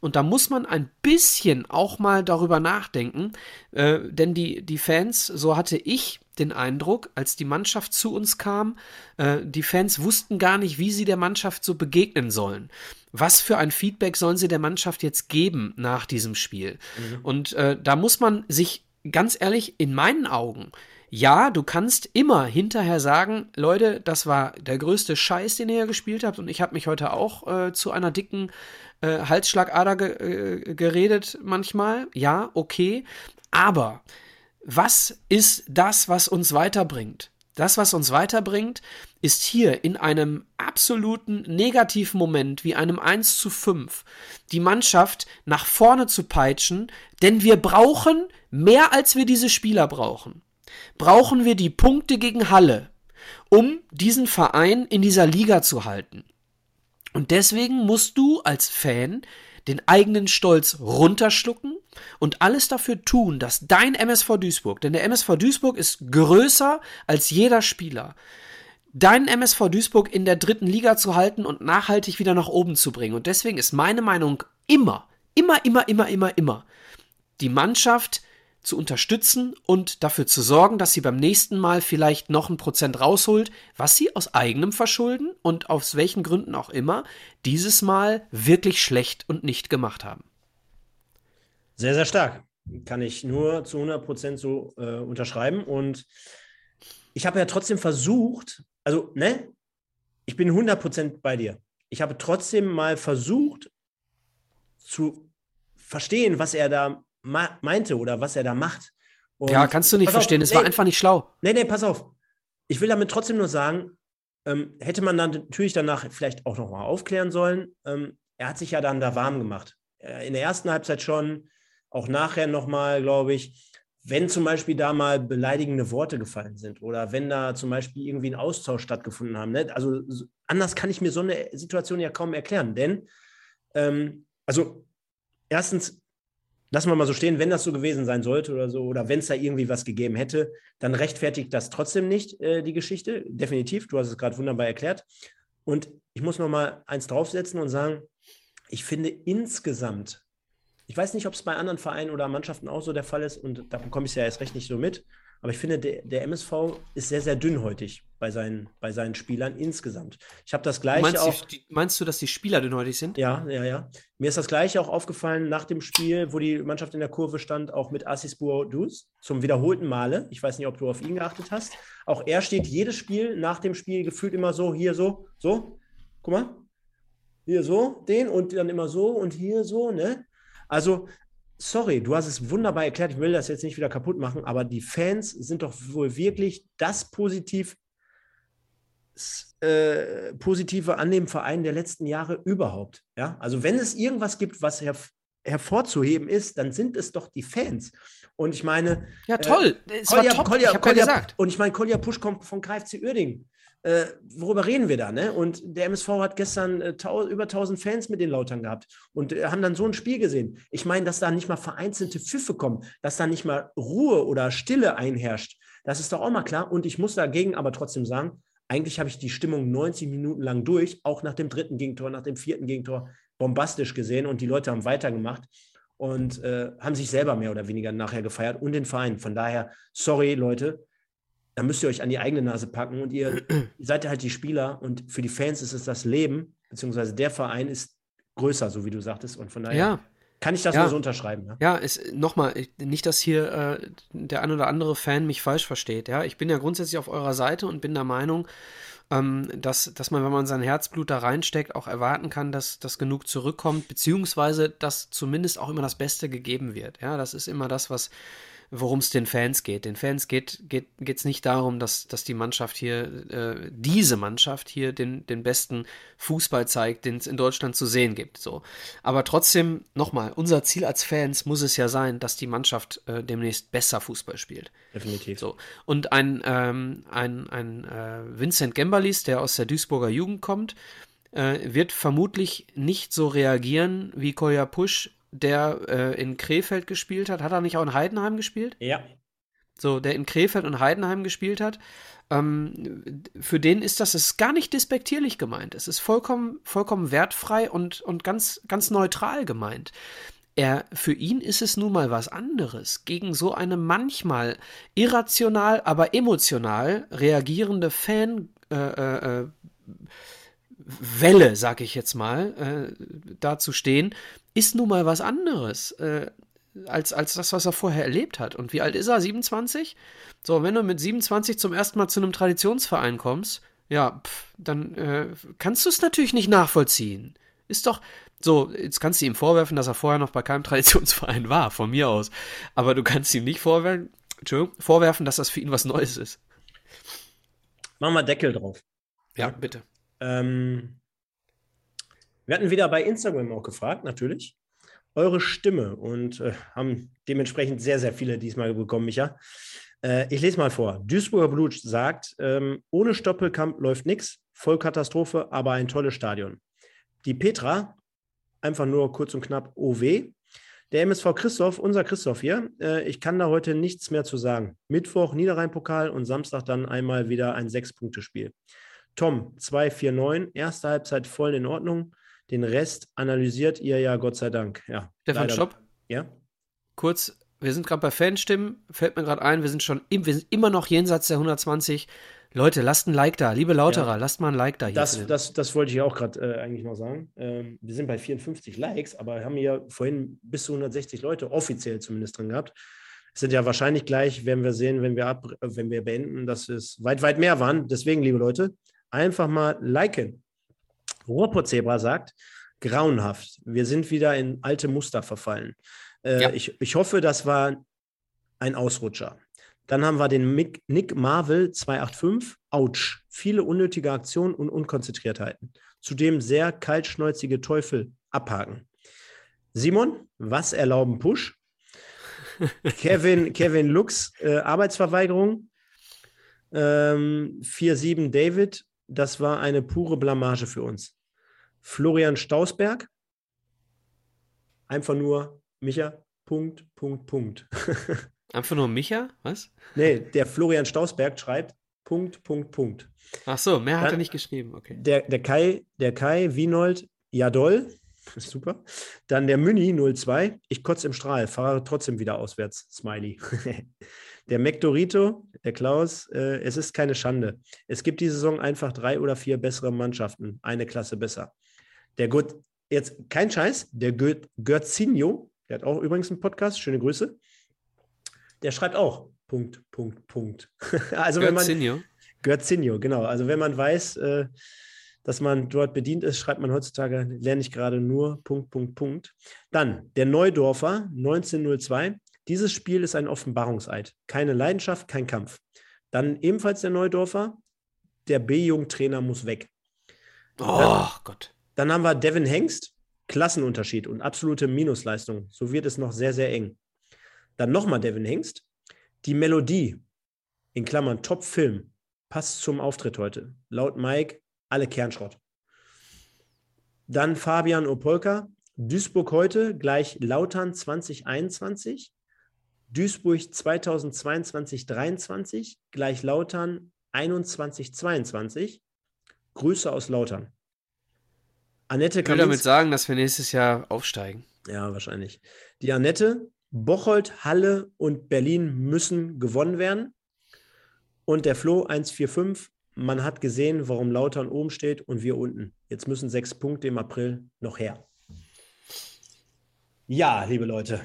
Und da muss man ein bisschen auch mal darüber nachdenken, äh, denn die, die Fans, so hatte ich den Eindruck, als die Mannschaft zu uns kam, äh, die Fans wussten gar nicht, wie sie der Mannschaft so begegnen sollen. Was für ein Feedback sollen sie der Mannschaft jetzt geben nach diesem Spiel? Mhm. Und äh, da muss man sich ganz ehrlich, in meinen Augen, ja, du kannst immer hinterher sagen, Leute, das war der größte Scheiß, den ihr hier gespielt habt und ich habe mich heute auch äh, zu einer dicken äh, Halsschlagader ge äh, geredet manchmal. Ja, okay. Aber was ist das, was uns weiterbringt? Das, was uns weiterbringt, ist hier in einem absoluten negativen Moment wie einem 1 zu 5 die Mannschaft nach vorne zu peitschen, denn wir brauchen mehr als wir diese Spieler brauchen. Brauchen wir die Punkte gegen Halle, um diesen Verein in dieser Liga zu halten. Und deswegen musst du als Fan den eigenen Stolz runterschlucken und alles dafür tun, dass dein MSV Duisburg, denn der MSV Duisburg ist größer als jeder Spieler, deinen MSV Duisburg in der dritten Liga zu halten und nachhaltig wieder nach oben zu bringen. Und deswegen ist meine Meinung immer, immer, immer, immer, immer, immer, die Mannschaft zu unterstützen und dafür zu sorgen, dass sie beim nächsten Mal vielleicht noch ein Prozent rausholt, was sie aus eigenem Verschulden und aus welchen Gründen auch immer dieses Mal wirklich schlecht und nicht gemacht haben. Sehr, sehr stark. Kann ich nur zu 100 Prozent so äh, unterschreiben. Und ich habe ja trotzdem versucht, also, ne, ich bin 100 Prozent bei dir. Ich habe trotzdem mal versucht zu verstehen, was er da meinte oder was er da macht. Und ja, kannst du nicht verstehen. Es nee, war einfach nicht schlau. Nee, nee, pass auf. Ich will damit trotzdem nur sagen, ähm, hätte man dann natürlich danach vielleicht auch nochmal aufklären sollen. Ähm, er hat sich ja dann da warm gemacht. Äh, in der ersten Halbzeit schon, auch nachher nochmal, glaube ich. Wenn zum Beispiel da mal beleidigende Worte gefallen sind oder wenn da zum Beispiel irgendwie ein Austausch stattgefunden haben. Ne? Also anders kann ich mir so eine Situation ja kaum erklären. Denn, ähm, also erstens, lassen wir mal so stehen, wenn das so gewesen sein sollte oder so, oder wenn es da irgendwie was gegeben hätte, dann rechtfertigt das trotzdem nicht äh, die Geschichte. Definitiv, du hast es gerade wunderbar erklärt. Und ich muss noch mal eins draufsetzen und sagen, ich finde insgesamt, ich weiß nicht, ob es bei anderen Vereinen oder Mannschaften auch so der Fall ist, und da bekomme ich ja erst recht nicht so mit, aber ich finde, der, der, MSV ist sehr, sehr dünnhäutig bei seinen, bei seinen Spielern insgesamt. Ich habe das gleiche meinst auch. Die, meinst du, dass die Spieler dünnhäutig sind? Ja, ja, ja. Mir ist das gleiche auch aufgefallen nach dem Spiel, wo die Mannschaft in der Kurve stand, auch mit Assis Dus zum wiederholten Male. Ich weiß nicht, ob du auf ihn geachtet hast. Auch er steht jedes Spiel nach dem Spiel gefühlt immer so, hier so, so. Guck mal. Hier so, den und dann immer so und hier so, ne? Also sorry, du hast es wunderbar erklärt, ich will das jetzt nicht wieder kaputt machen, aber die Fans sind doch wohl wirklich das Positiv, äh, Positive an dem Verein der letzten Jahre überhaupt. Ja? Also wenn es irgendwas gibt, was her hervorzuheben ist, dann sind es doch die Fans. Und ich meine. Ja, toll. Äh, Kolja, Kolja, ich Kolja, ja gesagt. Und ich meine, Kolja Pusch kommt von KFC Uerdingen äh, worüber reden wir da? Ne? Und der MSV hat gestern äh, über 1000 Fans mit den Lautern gehabt und äh, haben dann so ein Spiel gesehen. Ich meine, dass da nicht mal vereinzelte Pfiffe kommen, dass da nicht mal Ruhe oder Stille einherrscht. Das ist doch auch mal klar. Und ich muss dagegen aber trotzdem sagen, eigentlich habe ich die Stimmung 90 Minuten lang durch, auch nach dem dritten Gegentor, nach dem vierten Gegentor bombastisch gesehen und die Leute haben weitergemacht und äh, haben sich selber mehr oder weniger nachher gefeiert und den Verein. Von daher, sorry Leute, da müsst ihr euch an die eigene Nase packen und ihr, ihr seid ja halt die Spieler und für die Fans ist es das Leben, beziehungsweise der Verein ist größer, so wie du sagtest. Und von daher ja. kann ich das ja. nur so unterschreiben. Ja, ja nochmal, nicht, dass hier äh, der ein oder andere Fan mich falsch versteht. Ja, ich bin ja grundsätzlich auf eurer Seite und bin der Meinung, ähm, dass, dass man, wenn man sein Herzblut da reinsteckt, auch erwarten kann, dass, dass genug zurückkommt, beziehungsweise dass zumindest auch immer das Beste gegeben wird. Ja, das ist immer das, was worum es den Fans geht. Den Fans geht es geht, nicht darum, dass, dass die Mannschaft hier, äh, diese Mannschaft hier den, den besten Fußball zeigt, den es in Deutschland zu sehen gibt. So. Aber trotzdem, nochmal, unser Ziel als Fans muss es ja sein, dass die Mannschaft äh, demnächst besser Fußball spielt. Definitiv. So. Und ein, ähm, ein, ein äh, Vincent Gembalis, der aus der Duisburger Jugend kommt, äh, wird vermutlich nicht so reagieren wie Kolja Pusch der äh, in Krefeld gespielt hat. Hat er nicht auch in Heidenheim gespielt? Ja. So, der in Krefeld und Heidenheim gespielt hat. Ähm, für den ist das ist gar nicht despektierlich gemeint. Es ist vollkommen, vollkommen wertfrei und, und ganz, ganz neutral gemeint. Er, für ihn ist es nun mal was anderes, gegen so eine manchmal irrational, aber emotional reagierende Fan äh, äh, äh Welle, sag ich jetzt mal, äh, da zu stehen, ist nun mal was anderes äh, als, als das, was er vorher erlebt hat. Und wie alt ist er? 27? So, wenn du mit 27 zum ersten Mal zu einem Traditionsverein kommst, ja, pff, dann äh, kannst du es natürlich nicht nachvollziehen. Ist doch, so, jetzt kannst du ihm vorwerfen, dass er vorher noch bei keinem Traditionsverein war, von mir aus. Aber du kannst ihm nicht vorwerfen, vorwerfen dass das für ihn was Neues ist. Mach mal Deckel drauf. Ja, bitte. Ähm, wir hatten wieder bei Instagram auch gefragt, natürlich, eure Stimme und äh, haben dementsprechend sehr, sehr viele diesmal bekommen, Micha. Äh, ich lese mal vor. Duisburger Blut sagt, ähm, ohne Stoppelkamp läuft nichts, Vollkatastrophe, aber ein tolles Stadion. Die Petra, einfach nur kurz und knapp OW. Der MSV Christoph, unser Christoph hier, äh, ich kann da heute nichts mehr zu sagen. Mittwoch Niederrhein-Pokal und Samstag dann einmal wieder ein Sechs-Punkte-Spiel. Tom, 249, erste Halbzeit voll in Ordnung. Den Rest analysiert ihr ja, Gott sei Dank. Ja, Stefan, stopp. Ja. Kurz, wir sind gerade bei Fanstimmen, fällt mir gerade ein, wir sind schon im, wir sind immer noch jenseits der 120. Leute, lasst ein Like da. Liebe Lauterer, ja. lasst mal ein Like da. Hier das, das, das wollte ich auch gerade äh, eigentlich noch sagen. Ähm, wir sind bei 54 Likes, aber haben hier vorhin bis zu 160 Leute offiziell zumindest drin gehabt. Es sind ja wahrscheinlich gleich, werden wir sehen, wenn wir, ab, wenn wir beenden, dass es weit, weit mehr waren. Deswegen, liebe Leute, einfach mal liken. Ruhrpott-Zebra sagt, grauenhaft. Wir sind wieder in alte Muster verfallen. Äh, ja. ich, ich hoffe, das war ein Ausrutscher. Dann haben wir den Mick, Nick Marvel 285. Autsch. Viele unnötige Aktionen und Unkonzentriertheiten. Zudem sehr kaltschnäuzige Teufel abhaken. Simon, was erlauben Push? Kevin, Kevin Lux, äh, Arbeitsverweigerung. Ähm, 4-7 David, das war eine pure Blamage für uns. Florian Stausberg, einfach nur Micha, Punkt, Punkt, Punkt. einfach nur Micha? Was? Nee, der Florian Stausberg schreibt Punkt, Punkt, Punkt. Ach so, mehr Dann, hat er nicht geschrieben, okay. Der, der Kai, der Kai Wienold, Jadol, super. Dann der Müni 02, ich kotze im Strahl, fahre trotzdem wieder auswärts, Smiley. Der Mektorito, der Klaus, äh, es ist keine Schande. Es gibt diese Saison einfach drei oder vier bessere Mannschaften, eine Klasse besser. Der gut, jetzt kein Scheiß, der Götzinho, der hat auch übrigens einen Podcast, schöne Grüße. Der schreibt auch Punkt, Punkt, Punkt. also Götzinho. Götzinho, genau. Also wenn man weiß, äh, dass man dort bedient ist, schreibt man heutzutage, lerne ich gerade nur Punkt, Punkt, Punkt. Dann der Neudorfer 1902. Dieses Spiel ist ein Offenbarungseid. Keine Leidenschaft, kein Kampf. Dann ebenfalls der Neudorfer. Der B-Jung-Trainer muss weg. Oh dann, Gott. Dann haben wir Devin Hengst. Klassenunterschied und absolute Minusleistung. So wird es noch sehr, sehr eng. Dann nochmal Devin Hengst. Die Melodie, in Klammern Top-Film, passt zum Auftritt heute. Laut Mike, alle Kernschrott. Dann Fabian Opolka. Duisburg heute gleich Lautern 2021. Duisburg 2022-23, gleich Lautern 21-22. Grüße aus Lautern. Annette Ich will damit sagen, dass wir nächstes Jahr aufsteigen. Ja, wahrscheinlich. Die Annette, Bocholt, Halle und Berlin müssen gewonnen werden. Und der Flo 145, man hat gesehen, warum Lautern oben steht und wir unten. Jetzt müssen sechs Punkte im April noch her. Ja, liebe Leute,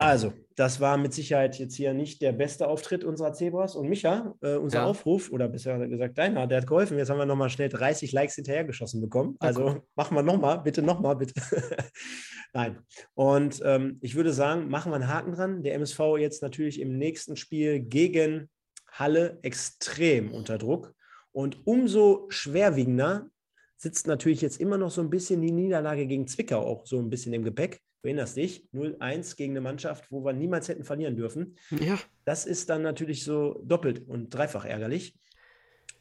also, das war mit Sicherheit jetzt hier nicht der beste Auftritt unserer Zebras. Und Micha, äh, unser ja. Aufruf, oder besser gesagt deiner, der hat geholfen. Jetzt haben wir nochmal schnell 30 Likes hinterhergeschossen bekommen. Also okay. machen wir nochmal, bitte nochmal, bitte. Nein. Und ähm, ich würde sagen, machen wir einen Haken dran. Der MSV jetzt natürlich im nächsten Spiel gegen Halle extrem unter Druck. Und umso schwerwiegender sitzt natürlich jetzt immer noch so ein bisschen die Niederlage gegen Zwickau auch so ein bisschen im Gepäck. Du erinnerst dich, 0-1 gegen eine Mannschaft, wo wir niemals hätten verlieren dürfen. Ja. Das ist dann natürlich so doppelt und dreifach ärgerlich.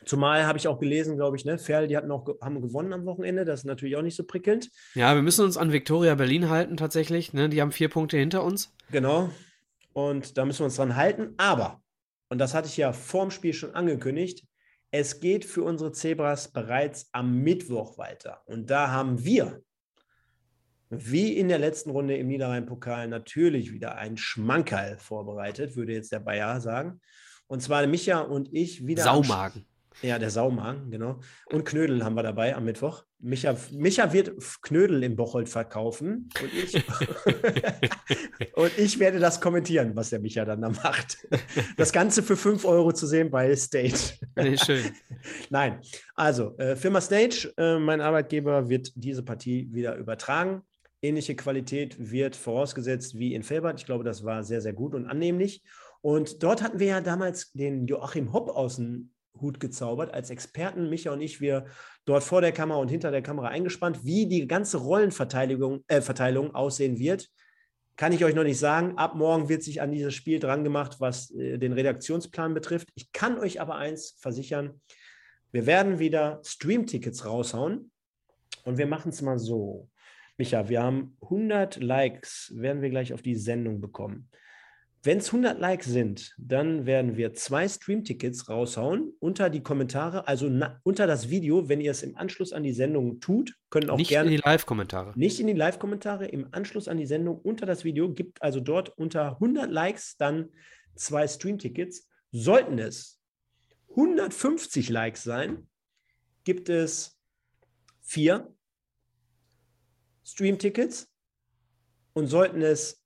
Zumal habe ich auch gelesen, glaube ich, ne? Ferl, die hatten auch, haben gewonnen am Wochenende. Das ist natürlich auch nicht so prickelnd. Ja, wir müssen uns an Viktoria Berlin halten, tatsächlich. Ne? Die haben vier Punkte hinter uns. Genau. Und da müssen wir uns dran halten. Aber, und das hatte ich ja vorm Spiel schon angekündigt, es geht für unsere Zebras bereits am Mittwoch weiter. Und da haben wir, wie in der letzten Runde im Niederrhein-Pokal, natürlich wieder ein Schmankerl vorbereitet, würde jetzt der Bayer sagen. Und zwar Micha und ich wieder. Saumagen. Ja, der Saumagen, genau. Und Knödel haben wir dabei am Mittwoch. Micha, Micha wird Knödel in Bocholt verkaufen und ich, und ich werde das kommentieren, was der Micha dann da macht. Das Ganze für 5 Euro zu sehen bei Stage. Nee, schön. Nein, also äh, Firma Stage, äh, mein Arbeitgeber, wird diese Partie wieder übertragen. Ähnliche Qualität wird vorausgesetzt wie in Felbert. Ich glaube, das war sehr, sehr gut und annehmlich. Und dort hatten wir ja damals den Joachim Hopp aus dem Hut gezaubert, als Experten, Micha und ich, wir dort vor der Kamera und hinter der Kamera eingespannt, wie die ganze Rollenverteilung äh, Verteilung aussehen wird. Kann ich euch noch nicht sagen. Ab morgen wird sich an dieses Spiel dran gemacht, was äh, den Redaktionsplan betrifft. Ich kann euch aber eins versichern: Wir werden wieder Stream-Tickets raushauen und wir machen es mal so. Micha, wir haben 100 Likes, werden wir gleich auf die Sendung bekommen. Wenn es 100 Likes sind, dann werden wir zwei Stream-Tickets raushauen unter die Kommentare, also na, unter das Video, wenn ihr es im Anschluss an die Sendung tut, können auch Nicht gerne. in die Live-Kommentare. Nicht in die Live-Kommentare, im Anschluss an die Sendung unter das Video gibt also dort unter 100 Likes dann zwei Stream-Tickets. Sollten es 150 Likes sein, gibt es vier Stream-Tickets. Und sollten es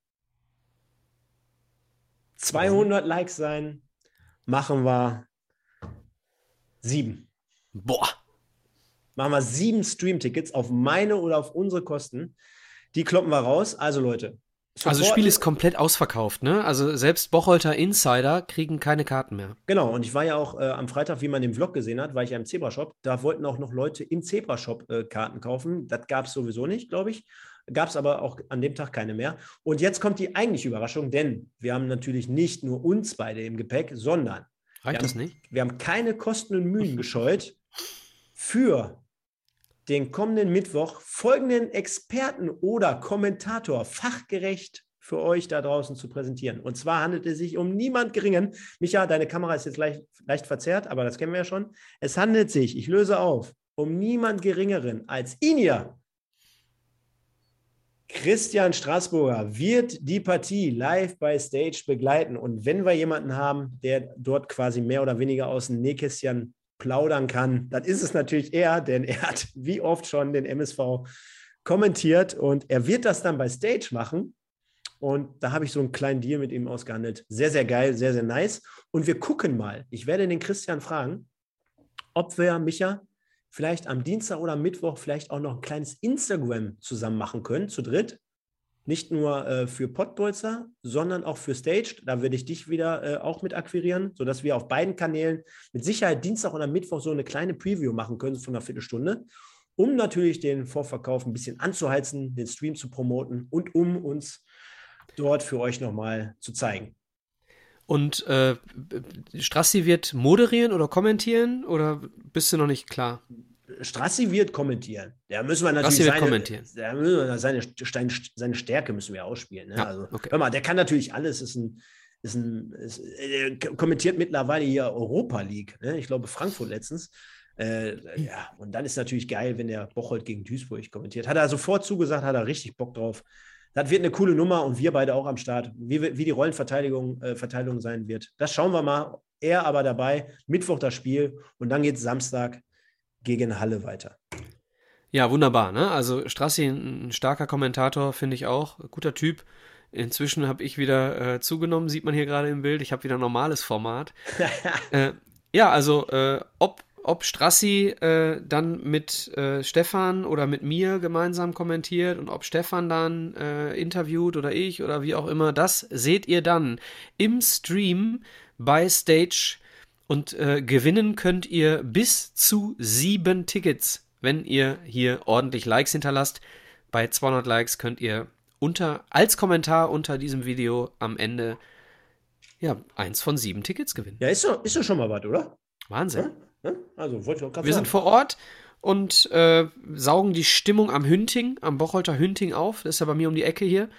200 Likes sein, machen wir sieben. Boah. Machen wir sieben Stream-Tickets auf meine oder auf unsere Kosten. Die kloppen wir raus. Also Leute. Also das Spiel ist komplett ausverkauft, ne? Also selbst Bocholter Insider kriegen keine Karten mehr. Genau, und ich war ja auch äh, am Freitag, wie man im Vlog gesehen hat, war ich ja im Zebra-Shop. Da wollten auch noch Leute im Zebra-Shop äh, Karten kaufen. Das gab es sowieso nicht, glaube ich. Gab es aber auch an dem Tag keine mehr. Und jetzt kommt die eigentliche Überraschung, denn wir haben natürlich nicht nur uns beide im Gepäck, sondern Reicht das nicht? wir haben keine Kosten und Mühen gescheut, für den kommenden Mittwoch folgenden Experten oder Kommentator fachgerecht für euch da draußen zu präsentieren. Und zwar handelt es sich um niemand Geringen. Micha, deine Kamera ist jetzt leicht, leicht verzerrt, aber das kennen wir ja schon. Es handelt sich, ich löse auf, um niemand Geringeren als hier. Christian Straßburger wird die Partie live bei Stage begleiten. Und wenn wir jemanden haben, der dort quasi mehr oder weniger aus dem Nähkästchen plaudern kann, dann ist es natürlich er, denn er hat wie oft schon den MSV kommentiert und er wird das dann bei Stage machen. Und da habe ich so einen kleinen Deal mit ihm ausgehandelt. Sehr, sehr geil, sehr, sehr nice. Und wir gucken mal. Ich werde den Christian fragen, ob wir, Micha, vielleicht am Dienstag oder Mittwoch vielleicht auch noch ein kleines Instagram zusammen machen können, zu dritt. Nicht nur äh, für Podbolzer, sondern auch für Stage. Da werde ich dich wieder äh, auch mit akquirieren, sodass wir auf beiden Kanälen mit Sicherheit Dienstag oder Mittwoch so eine kleine Preview machen können von einer Viertelstunde, um natürlich den Vorverkauf ein bisschen anzuheizen, den Stream zu promoten und um uns dort für euch nochmal zu zeigen. Und äh, Strassi wird moderieren oder kommentieren oder bist du noch nicht klar? Strassi wird kommentieren. Da müssen wir natürlich Strassi wird seine, kommentieren. Da müssen wir seine, seine Stärke müssen wir ausspielen. Ne? Ja, also, okay. Hör mal, der kann natürlich alles. Ist ein, ist ein, ist, er kommentiert mittlerweile hier Europa League. Ne? Ich glaube Frankfurt letztens. Äh, ja, und dann ist natürlich geil, wenn der Bocholt gegen Duisburg kommentiert. Hat er sofort zugesagt, hat er richtig Bock drauf. Das wird eine coole Nummer und wir beide auch am Start. Wie, wie die Rollenverteilung äh, Verteilung sein wird, das schauen wir mal. Er aber dabei. Mittwoch das Spiel und dann geht es Samstag gegen Halle weiter. Ja, wunderbar, ne? Also Strassi, ein starker Kommentator, finde ich auch. Guter Typ. Inzwischen habe ich wieder äh, zugenommen, sieht man hier gerade im Bild. Ich habe wieder ein normales Format. äh, ja, also äh, ob, ob Strassi äh, dann mit äh, Stefan oder mit mir gemeinsam kommentiert und ob Stefan dann äh, interviewt oder ich oder wie auch immer, das seht ihr dann im Stream bei Stage. Und äh, gewinnen könnt ihr bis zu sieben Tickets, wenn ihr hier ordentlich Likes hinterlasst. Bei 200 Likes könnt ihr unter, als Kommentar unter diesem Video am Ende ja, eins von sieben Tickets gewinnen. Ja, ist doch, ist doch schon mal was, oder? Wahnsinn. Ja? Ne? Also, wollte ich auch gerade Wir sagen. sind vor Ort und äh, saugen die Stimmung am Hünting, am Bocholter Hünting auf. Das ist ja bei mir um die Ecke hier.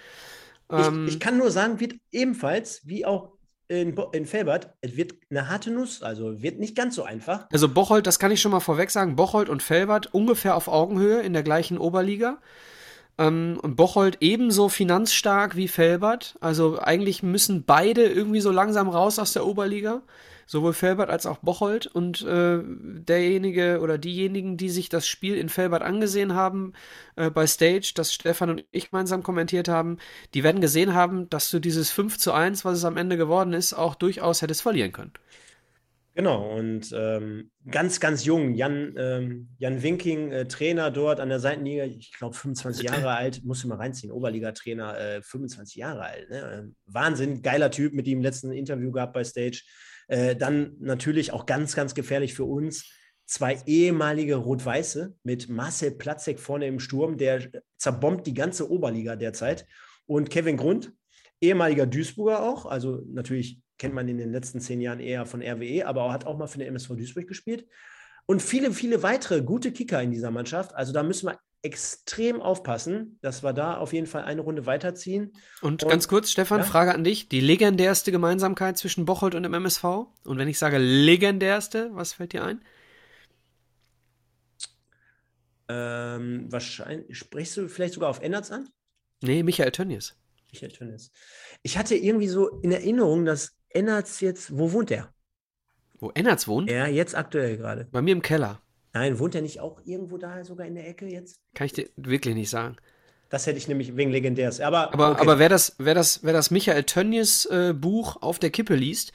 Ähm, ich, ich, kann nur sagen, wird ebenfalls, wie auch in, in Felbert, es wird eine harte Nuss, also wird nicht ganz so einfach. Also Bocholt, das kann ich schon mal vorweg sagen, Bocholt und Felbert ungefähr auf Augenhöhe in der gleichen Oberliga. Ähm, und Bocholt ebenso finanzstark wie Felbert. Also eigentlich müssen beide irgendwie so langsam raus aus der Oberliga sowohl Felbert als auch Bocholt. Und äh, derjenige oder diejenigen, die sich das Spiel in Felbert angesehen haben äh, bei Stage, das Stefan und ich gemeinsam kommentiert haben, die werden gesehen haben, dass du dieses 5 zu 1, was es am Ende geworden ist, auch durchaus hättest verlieren können. Genau, und ähm, ganz, ganz jung, Jan, ähm, Jan Winking, äh, Trainer dort an der Seitenliga, ich glaube 25 Jahre alt, muss ich mal reinziehen, Oberliga-Trainer, äh, 25 Jahre alt. Ne? Wahnsinn, geiler Typ, mit ihm im letzten Interview gehabt bei Stage. Äh, dann natürlich auch ganz, ganz gefährlich für uns. Zwei ehemalige Rot-Weiße mit Marcel Platzek vorne im Sturm, der zerbombt die ganze Oberliga derzeit. Und Kevin Grund, ehemaliger Duisburger auch, also natürlich kennt man in den letzten zehn Jahren eher von RWE, aber hat auch mal für den MSV Duisburg gespielt. Und viele, viele weitere gute Kicker in dieser Mannschaft. Also da müssen wir extrem aufpassen, dass wir da auf jeden Fall eine Runde weiterziehen. Und, und ganz kurz, Stefan, ja? Frage an dich. Die legendärste Gemeinsamkeit zwischen Bocholt und dem MSV? Und wenn ich sage legendärste, was fällt dir ein? Ähm, wahrscheinlich, sprichst du vielleicht sogar auf Ennerts an? Nee, Michael Tönnies. Michael Tönnies. Ich hatte irgendwie so in Erinnerung, dass Ennerts jetzt, wo wohnt er? Wo Ennerts wohnt? Ja, jetzt aktuell gerade. Bei mir im Keller. Nein, wohnt er nicht auch irgendwo da sogar in der Ecke jetzt? Kann ich dir wirklich nicht sagen. Das hätte ich nämlich wegen legendärs. Aber, aber, okay. aber wer, das, wer, das, wer das Michael Tönnies äh, Buch auf der Kippe liest,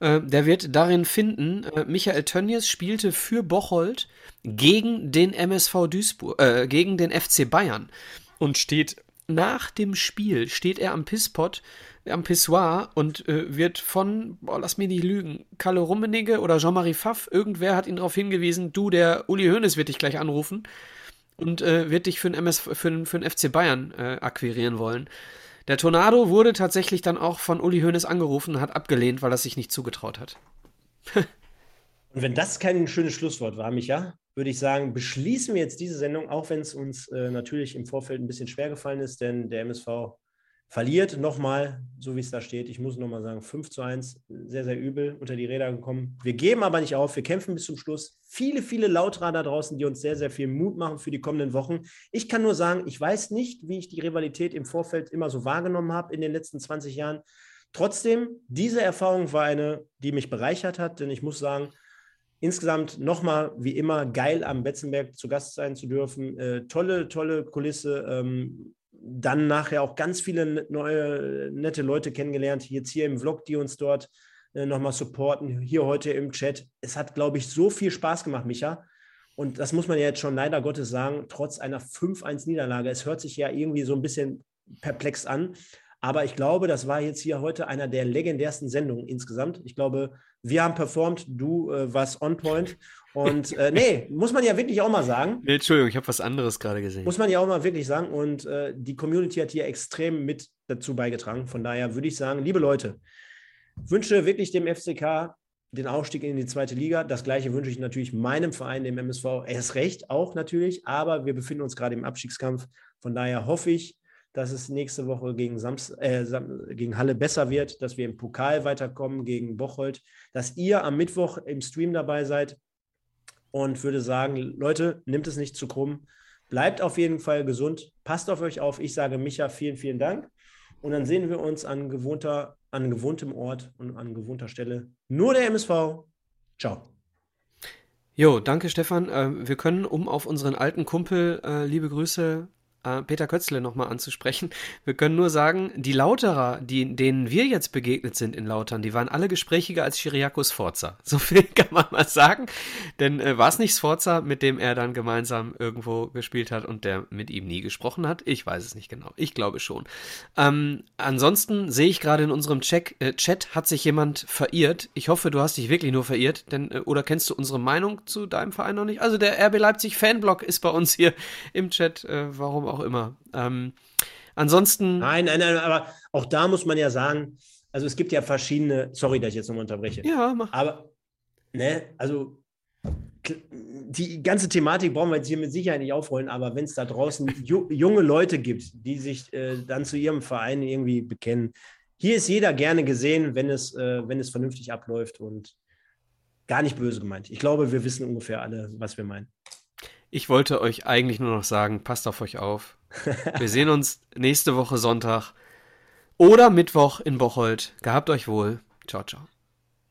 äh, der wird darin finden, äh, Michael Tönnies spielte für Bocholt gegen den MSV Duisburg, äh, gegen den FC Bayern und steht nach dem Spiel, steht er am Pisspot am Pissoir und äh, wird von, boah, lass mich nicht lügen, Kalle Rummenigge oder Jean-Marie Pfaff, irgendwer hat ihn darauf hingewiesen, du, der Uli Hoeneß wird dich gleich anrufen und äh, wird dich für den, MS, für den, für den FC Bayern äh, akquirieren wollen. Der Tornado wurde tatsächlich dann auch von Uli Hoeneß angerufen und hat abgelehnt, weil er sich nicht zugetraut hat. und wenn das kein schönes Schlusswort war, Micha, würde ich sagen, beschließen wir jetzt diese Sendung, auch wenn es uns äh, natürlich im Vorfeld ein bisschen schwer gefallen ist, denn der MSV Verliert nochmal, so wie es da steht. Ich muss nochmal sagen, 5 zu 1, sehr, sehr übel unter die Räder gekommen. Wir geben aber nicht auf, wir kämpfen bis zum Schluss. Viele, viele Lauterer da draußen, die uns sehr, sehr viel Mut machen für die kommenden Wochen. Ich kann nur sagen, ich weiß nicht, wie ich die Rivalität im Vorfeld immer so wahrgenommen habe in den letzten 20 Jahren. Trotzdem, diese Erfahrung war eine, die mich bereichert hat, denn ich muss sagen, insgesamt nochmal wie immer geil am Betzenberg zu Gast sein zu dürfen. Äh, tolle, tolle Kulisse. Ähm, dann nachher auch ganz viele neue, nette Leute kennengelernt, jetzt hier im Vlog, die uns dort äh, nochmal supporten, hier heute im Chat. Es hat, glaube ich, so viel Spaß gemacht, Micha. Und das muss man ja jetzt schon leider Gottes sagen, trotz einer 5-1-Niederlage. Es hört sich ja irgendwie so ein bisschen perplex an. Aber ich glaube, das war jetzt hier heute einer der legendärsten Sendungen insgesamt. Ich glaube, wir haben performt, du äh, warst on point. Und äh, nee, muss man ja wirklich auch mal sagen. Nee, Entschuldigung, ich habe was anderes gerade gesehen. Muss man ja auch mal wirklich sagen. Und äh, die Community hat hier extrem mit dazu beigetragen. Von daher würde ich sagen, liebe Leute, wünsche wirklich dem FCK den Aufstieg in die zweite Liga. Das gleiche wünsche ich natürlich meinem Verein, dem MSV, erst recht auch natürlich. Aber wir befinden uns gerade im Abstiegskampf. Von daher hoffe ich, dass es nächste Woche gegen, Sams äh, gegen Halle besser wird, dass wir im Pokal weiterkommen gegen Bocholt, dass ihr am Mittwoch im Stream dabei seid und würde sagen, Leute, nimmt es nicht zu krumm, bleibt auf jeden Fall gesund, passt auf euch auf. Ich sage Micha, vielen, vielen Dank. Und dann sehen wir uns an, gewohnter, an gewohntem Ort und an gewohnter Stelle. Nur der MSV. Ciao. Jo, danke Stefan. Äh, wir können, um auf unseren alten Kumpel äh, liebe Grüße äh, Peter Kötzle nochmal anzusprechen. Wir können nur sagen, die Lauterer, die, denen wir jetzt begegnet sind in Lautern, die waren alle gesprächiger als Chiriakos Sforza. So viel kann man mal sagen. Denn äh, war es nicht Sforza, mit dem er dann gemeinsam irgendwo gespielt hat und der mit ihm nie gesprochen hat? Ich weiß es nicht genau. Ich glaube schon. Ähm, ansonsten sehe ich gerade in unserem Check, äh, Chat hat sich jemand verirrt. Ich hoffe, du hast dich wirklich nur verirrt, denn äh, oder kennst du unsere Meinung zu deinem Verein noch nicht? Also der RB Leipzig Fanblock ist bei uns hier im Chat. Äh, warum auch immer. Ähm, ansonsten. Nein, nein, nein, aber auch da muss man ja sagen, also es gibt ja verschiedene, sorry, dass ich jetzt nochmal unterbreche. Ja, mach. Aber, ne, also die ganze Thematik brauchen wir jetzt hier mit Sicherheit nicht aufrollen, aber wenn es da draußen ju junge Leute gibt, die sich äh, dann zu ihrem Verein irgendwie bekennen, hier ist jeder gerne gesehen, wenn es, äh, wenn es vernünftig abläuft und gar nicht böse gemeint. Ich glaube, wir wissen ungefähr alle, was wir meinen. Ich wollte euch eigentlich nur noch sagen, passt auf euch auf. Wir sehen uns nächste Woche Sonntag oder Mittwoch in Bocholt. Gehabt euch wohl. Ciao, ciao.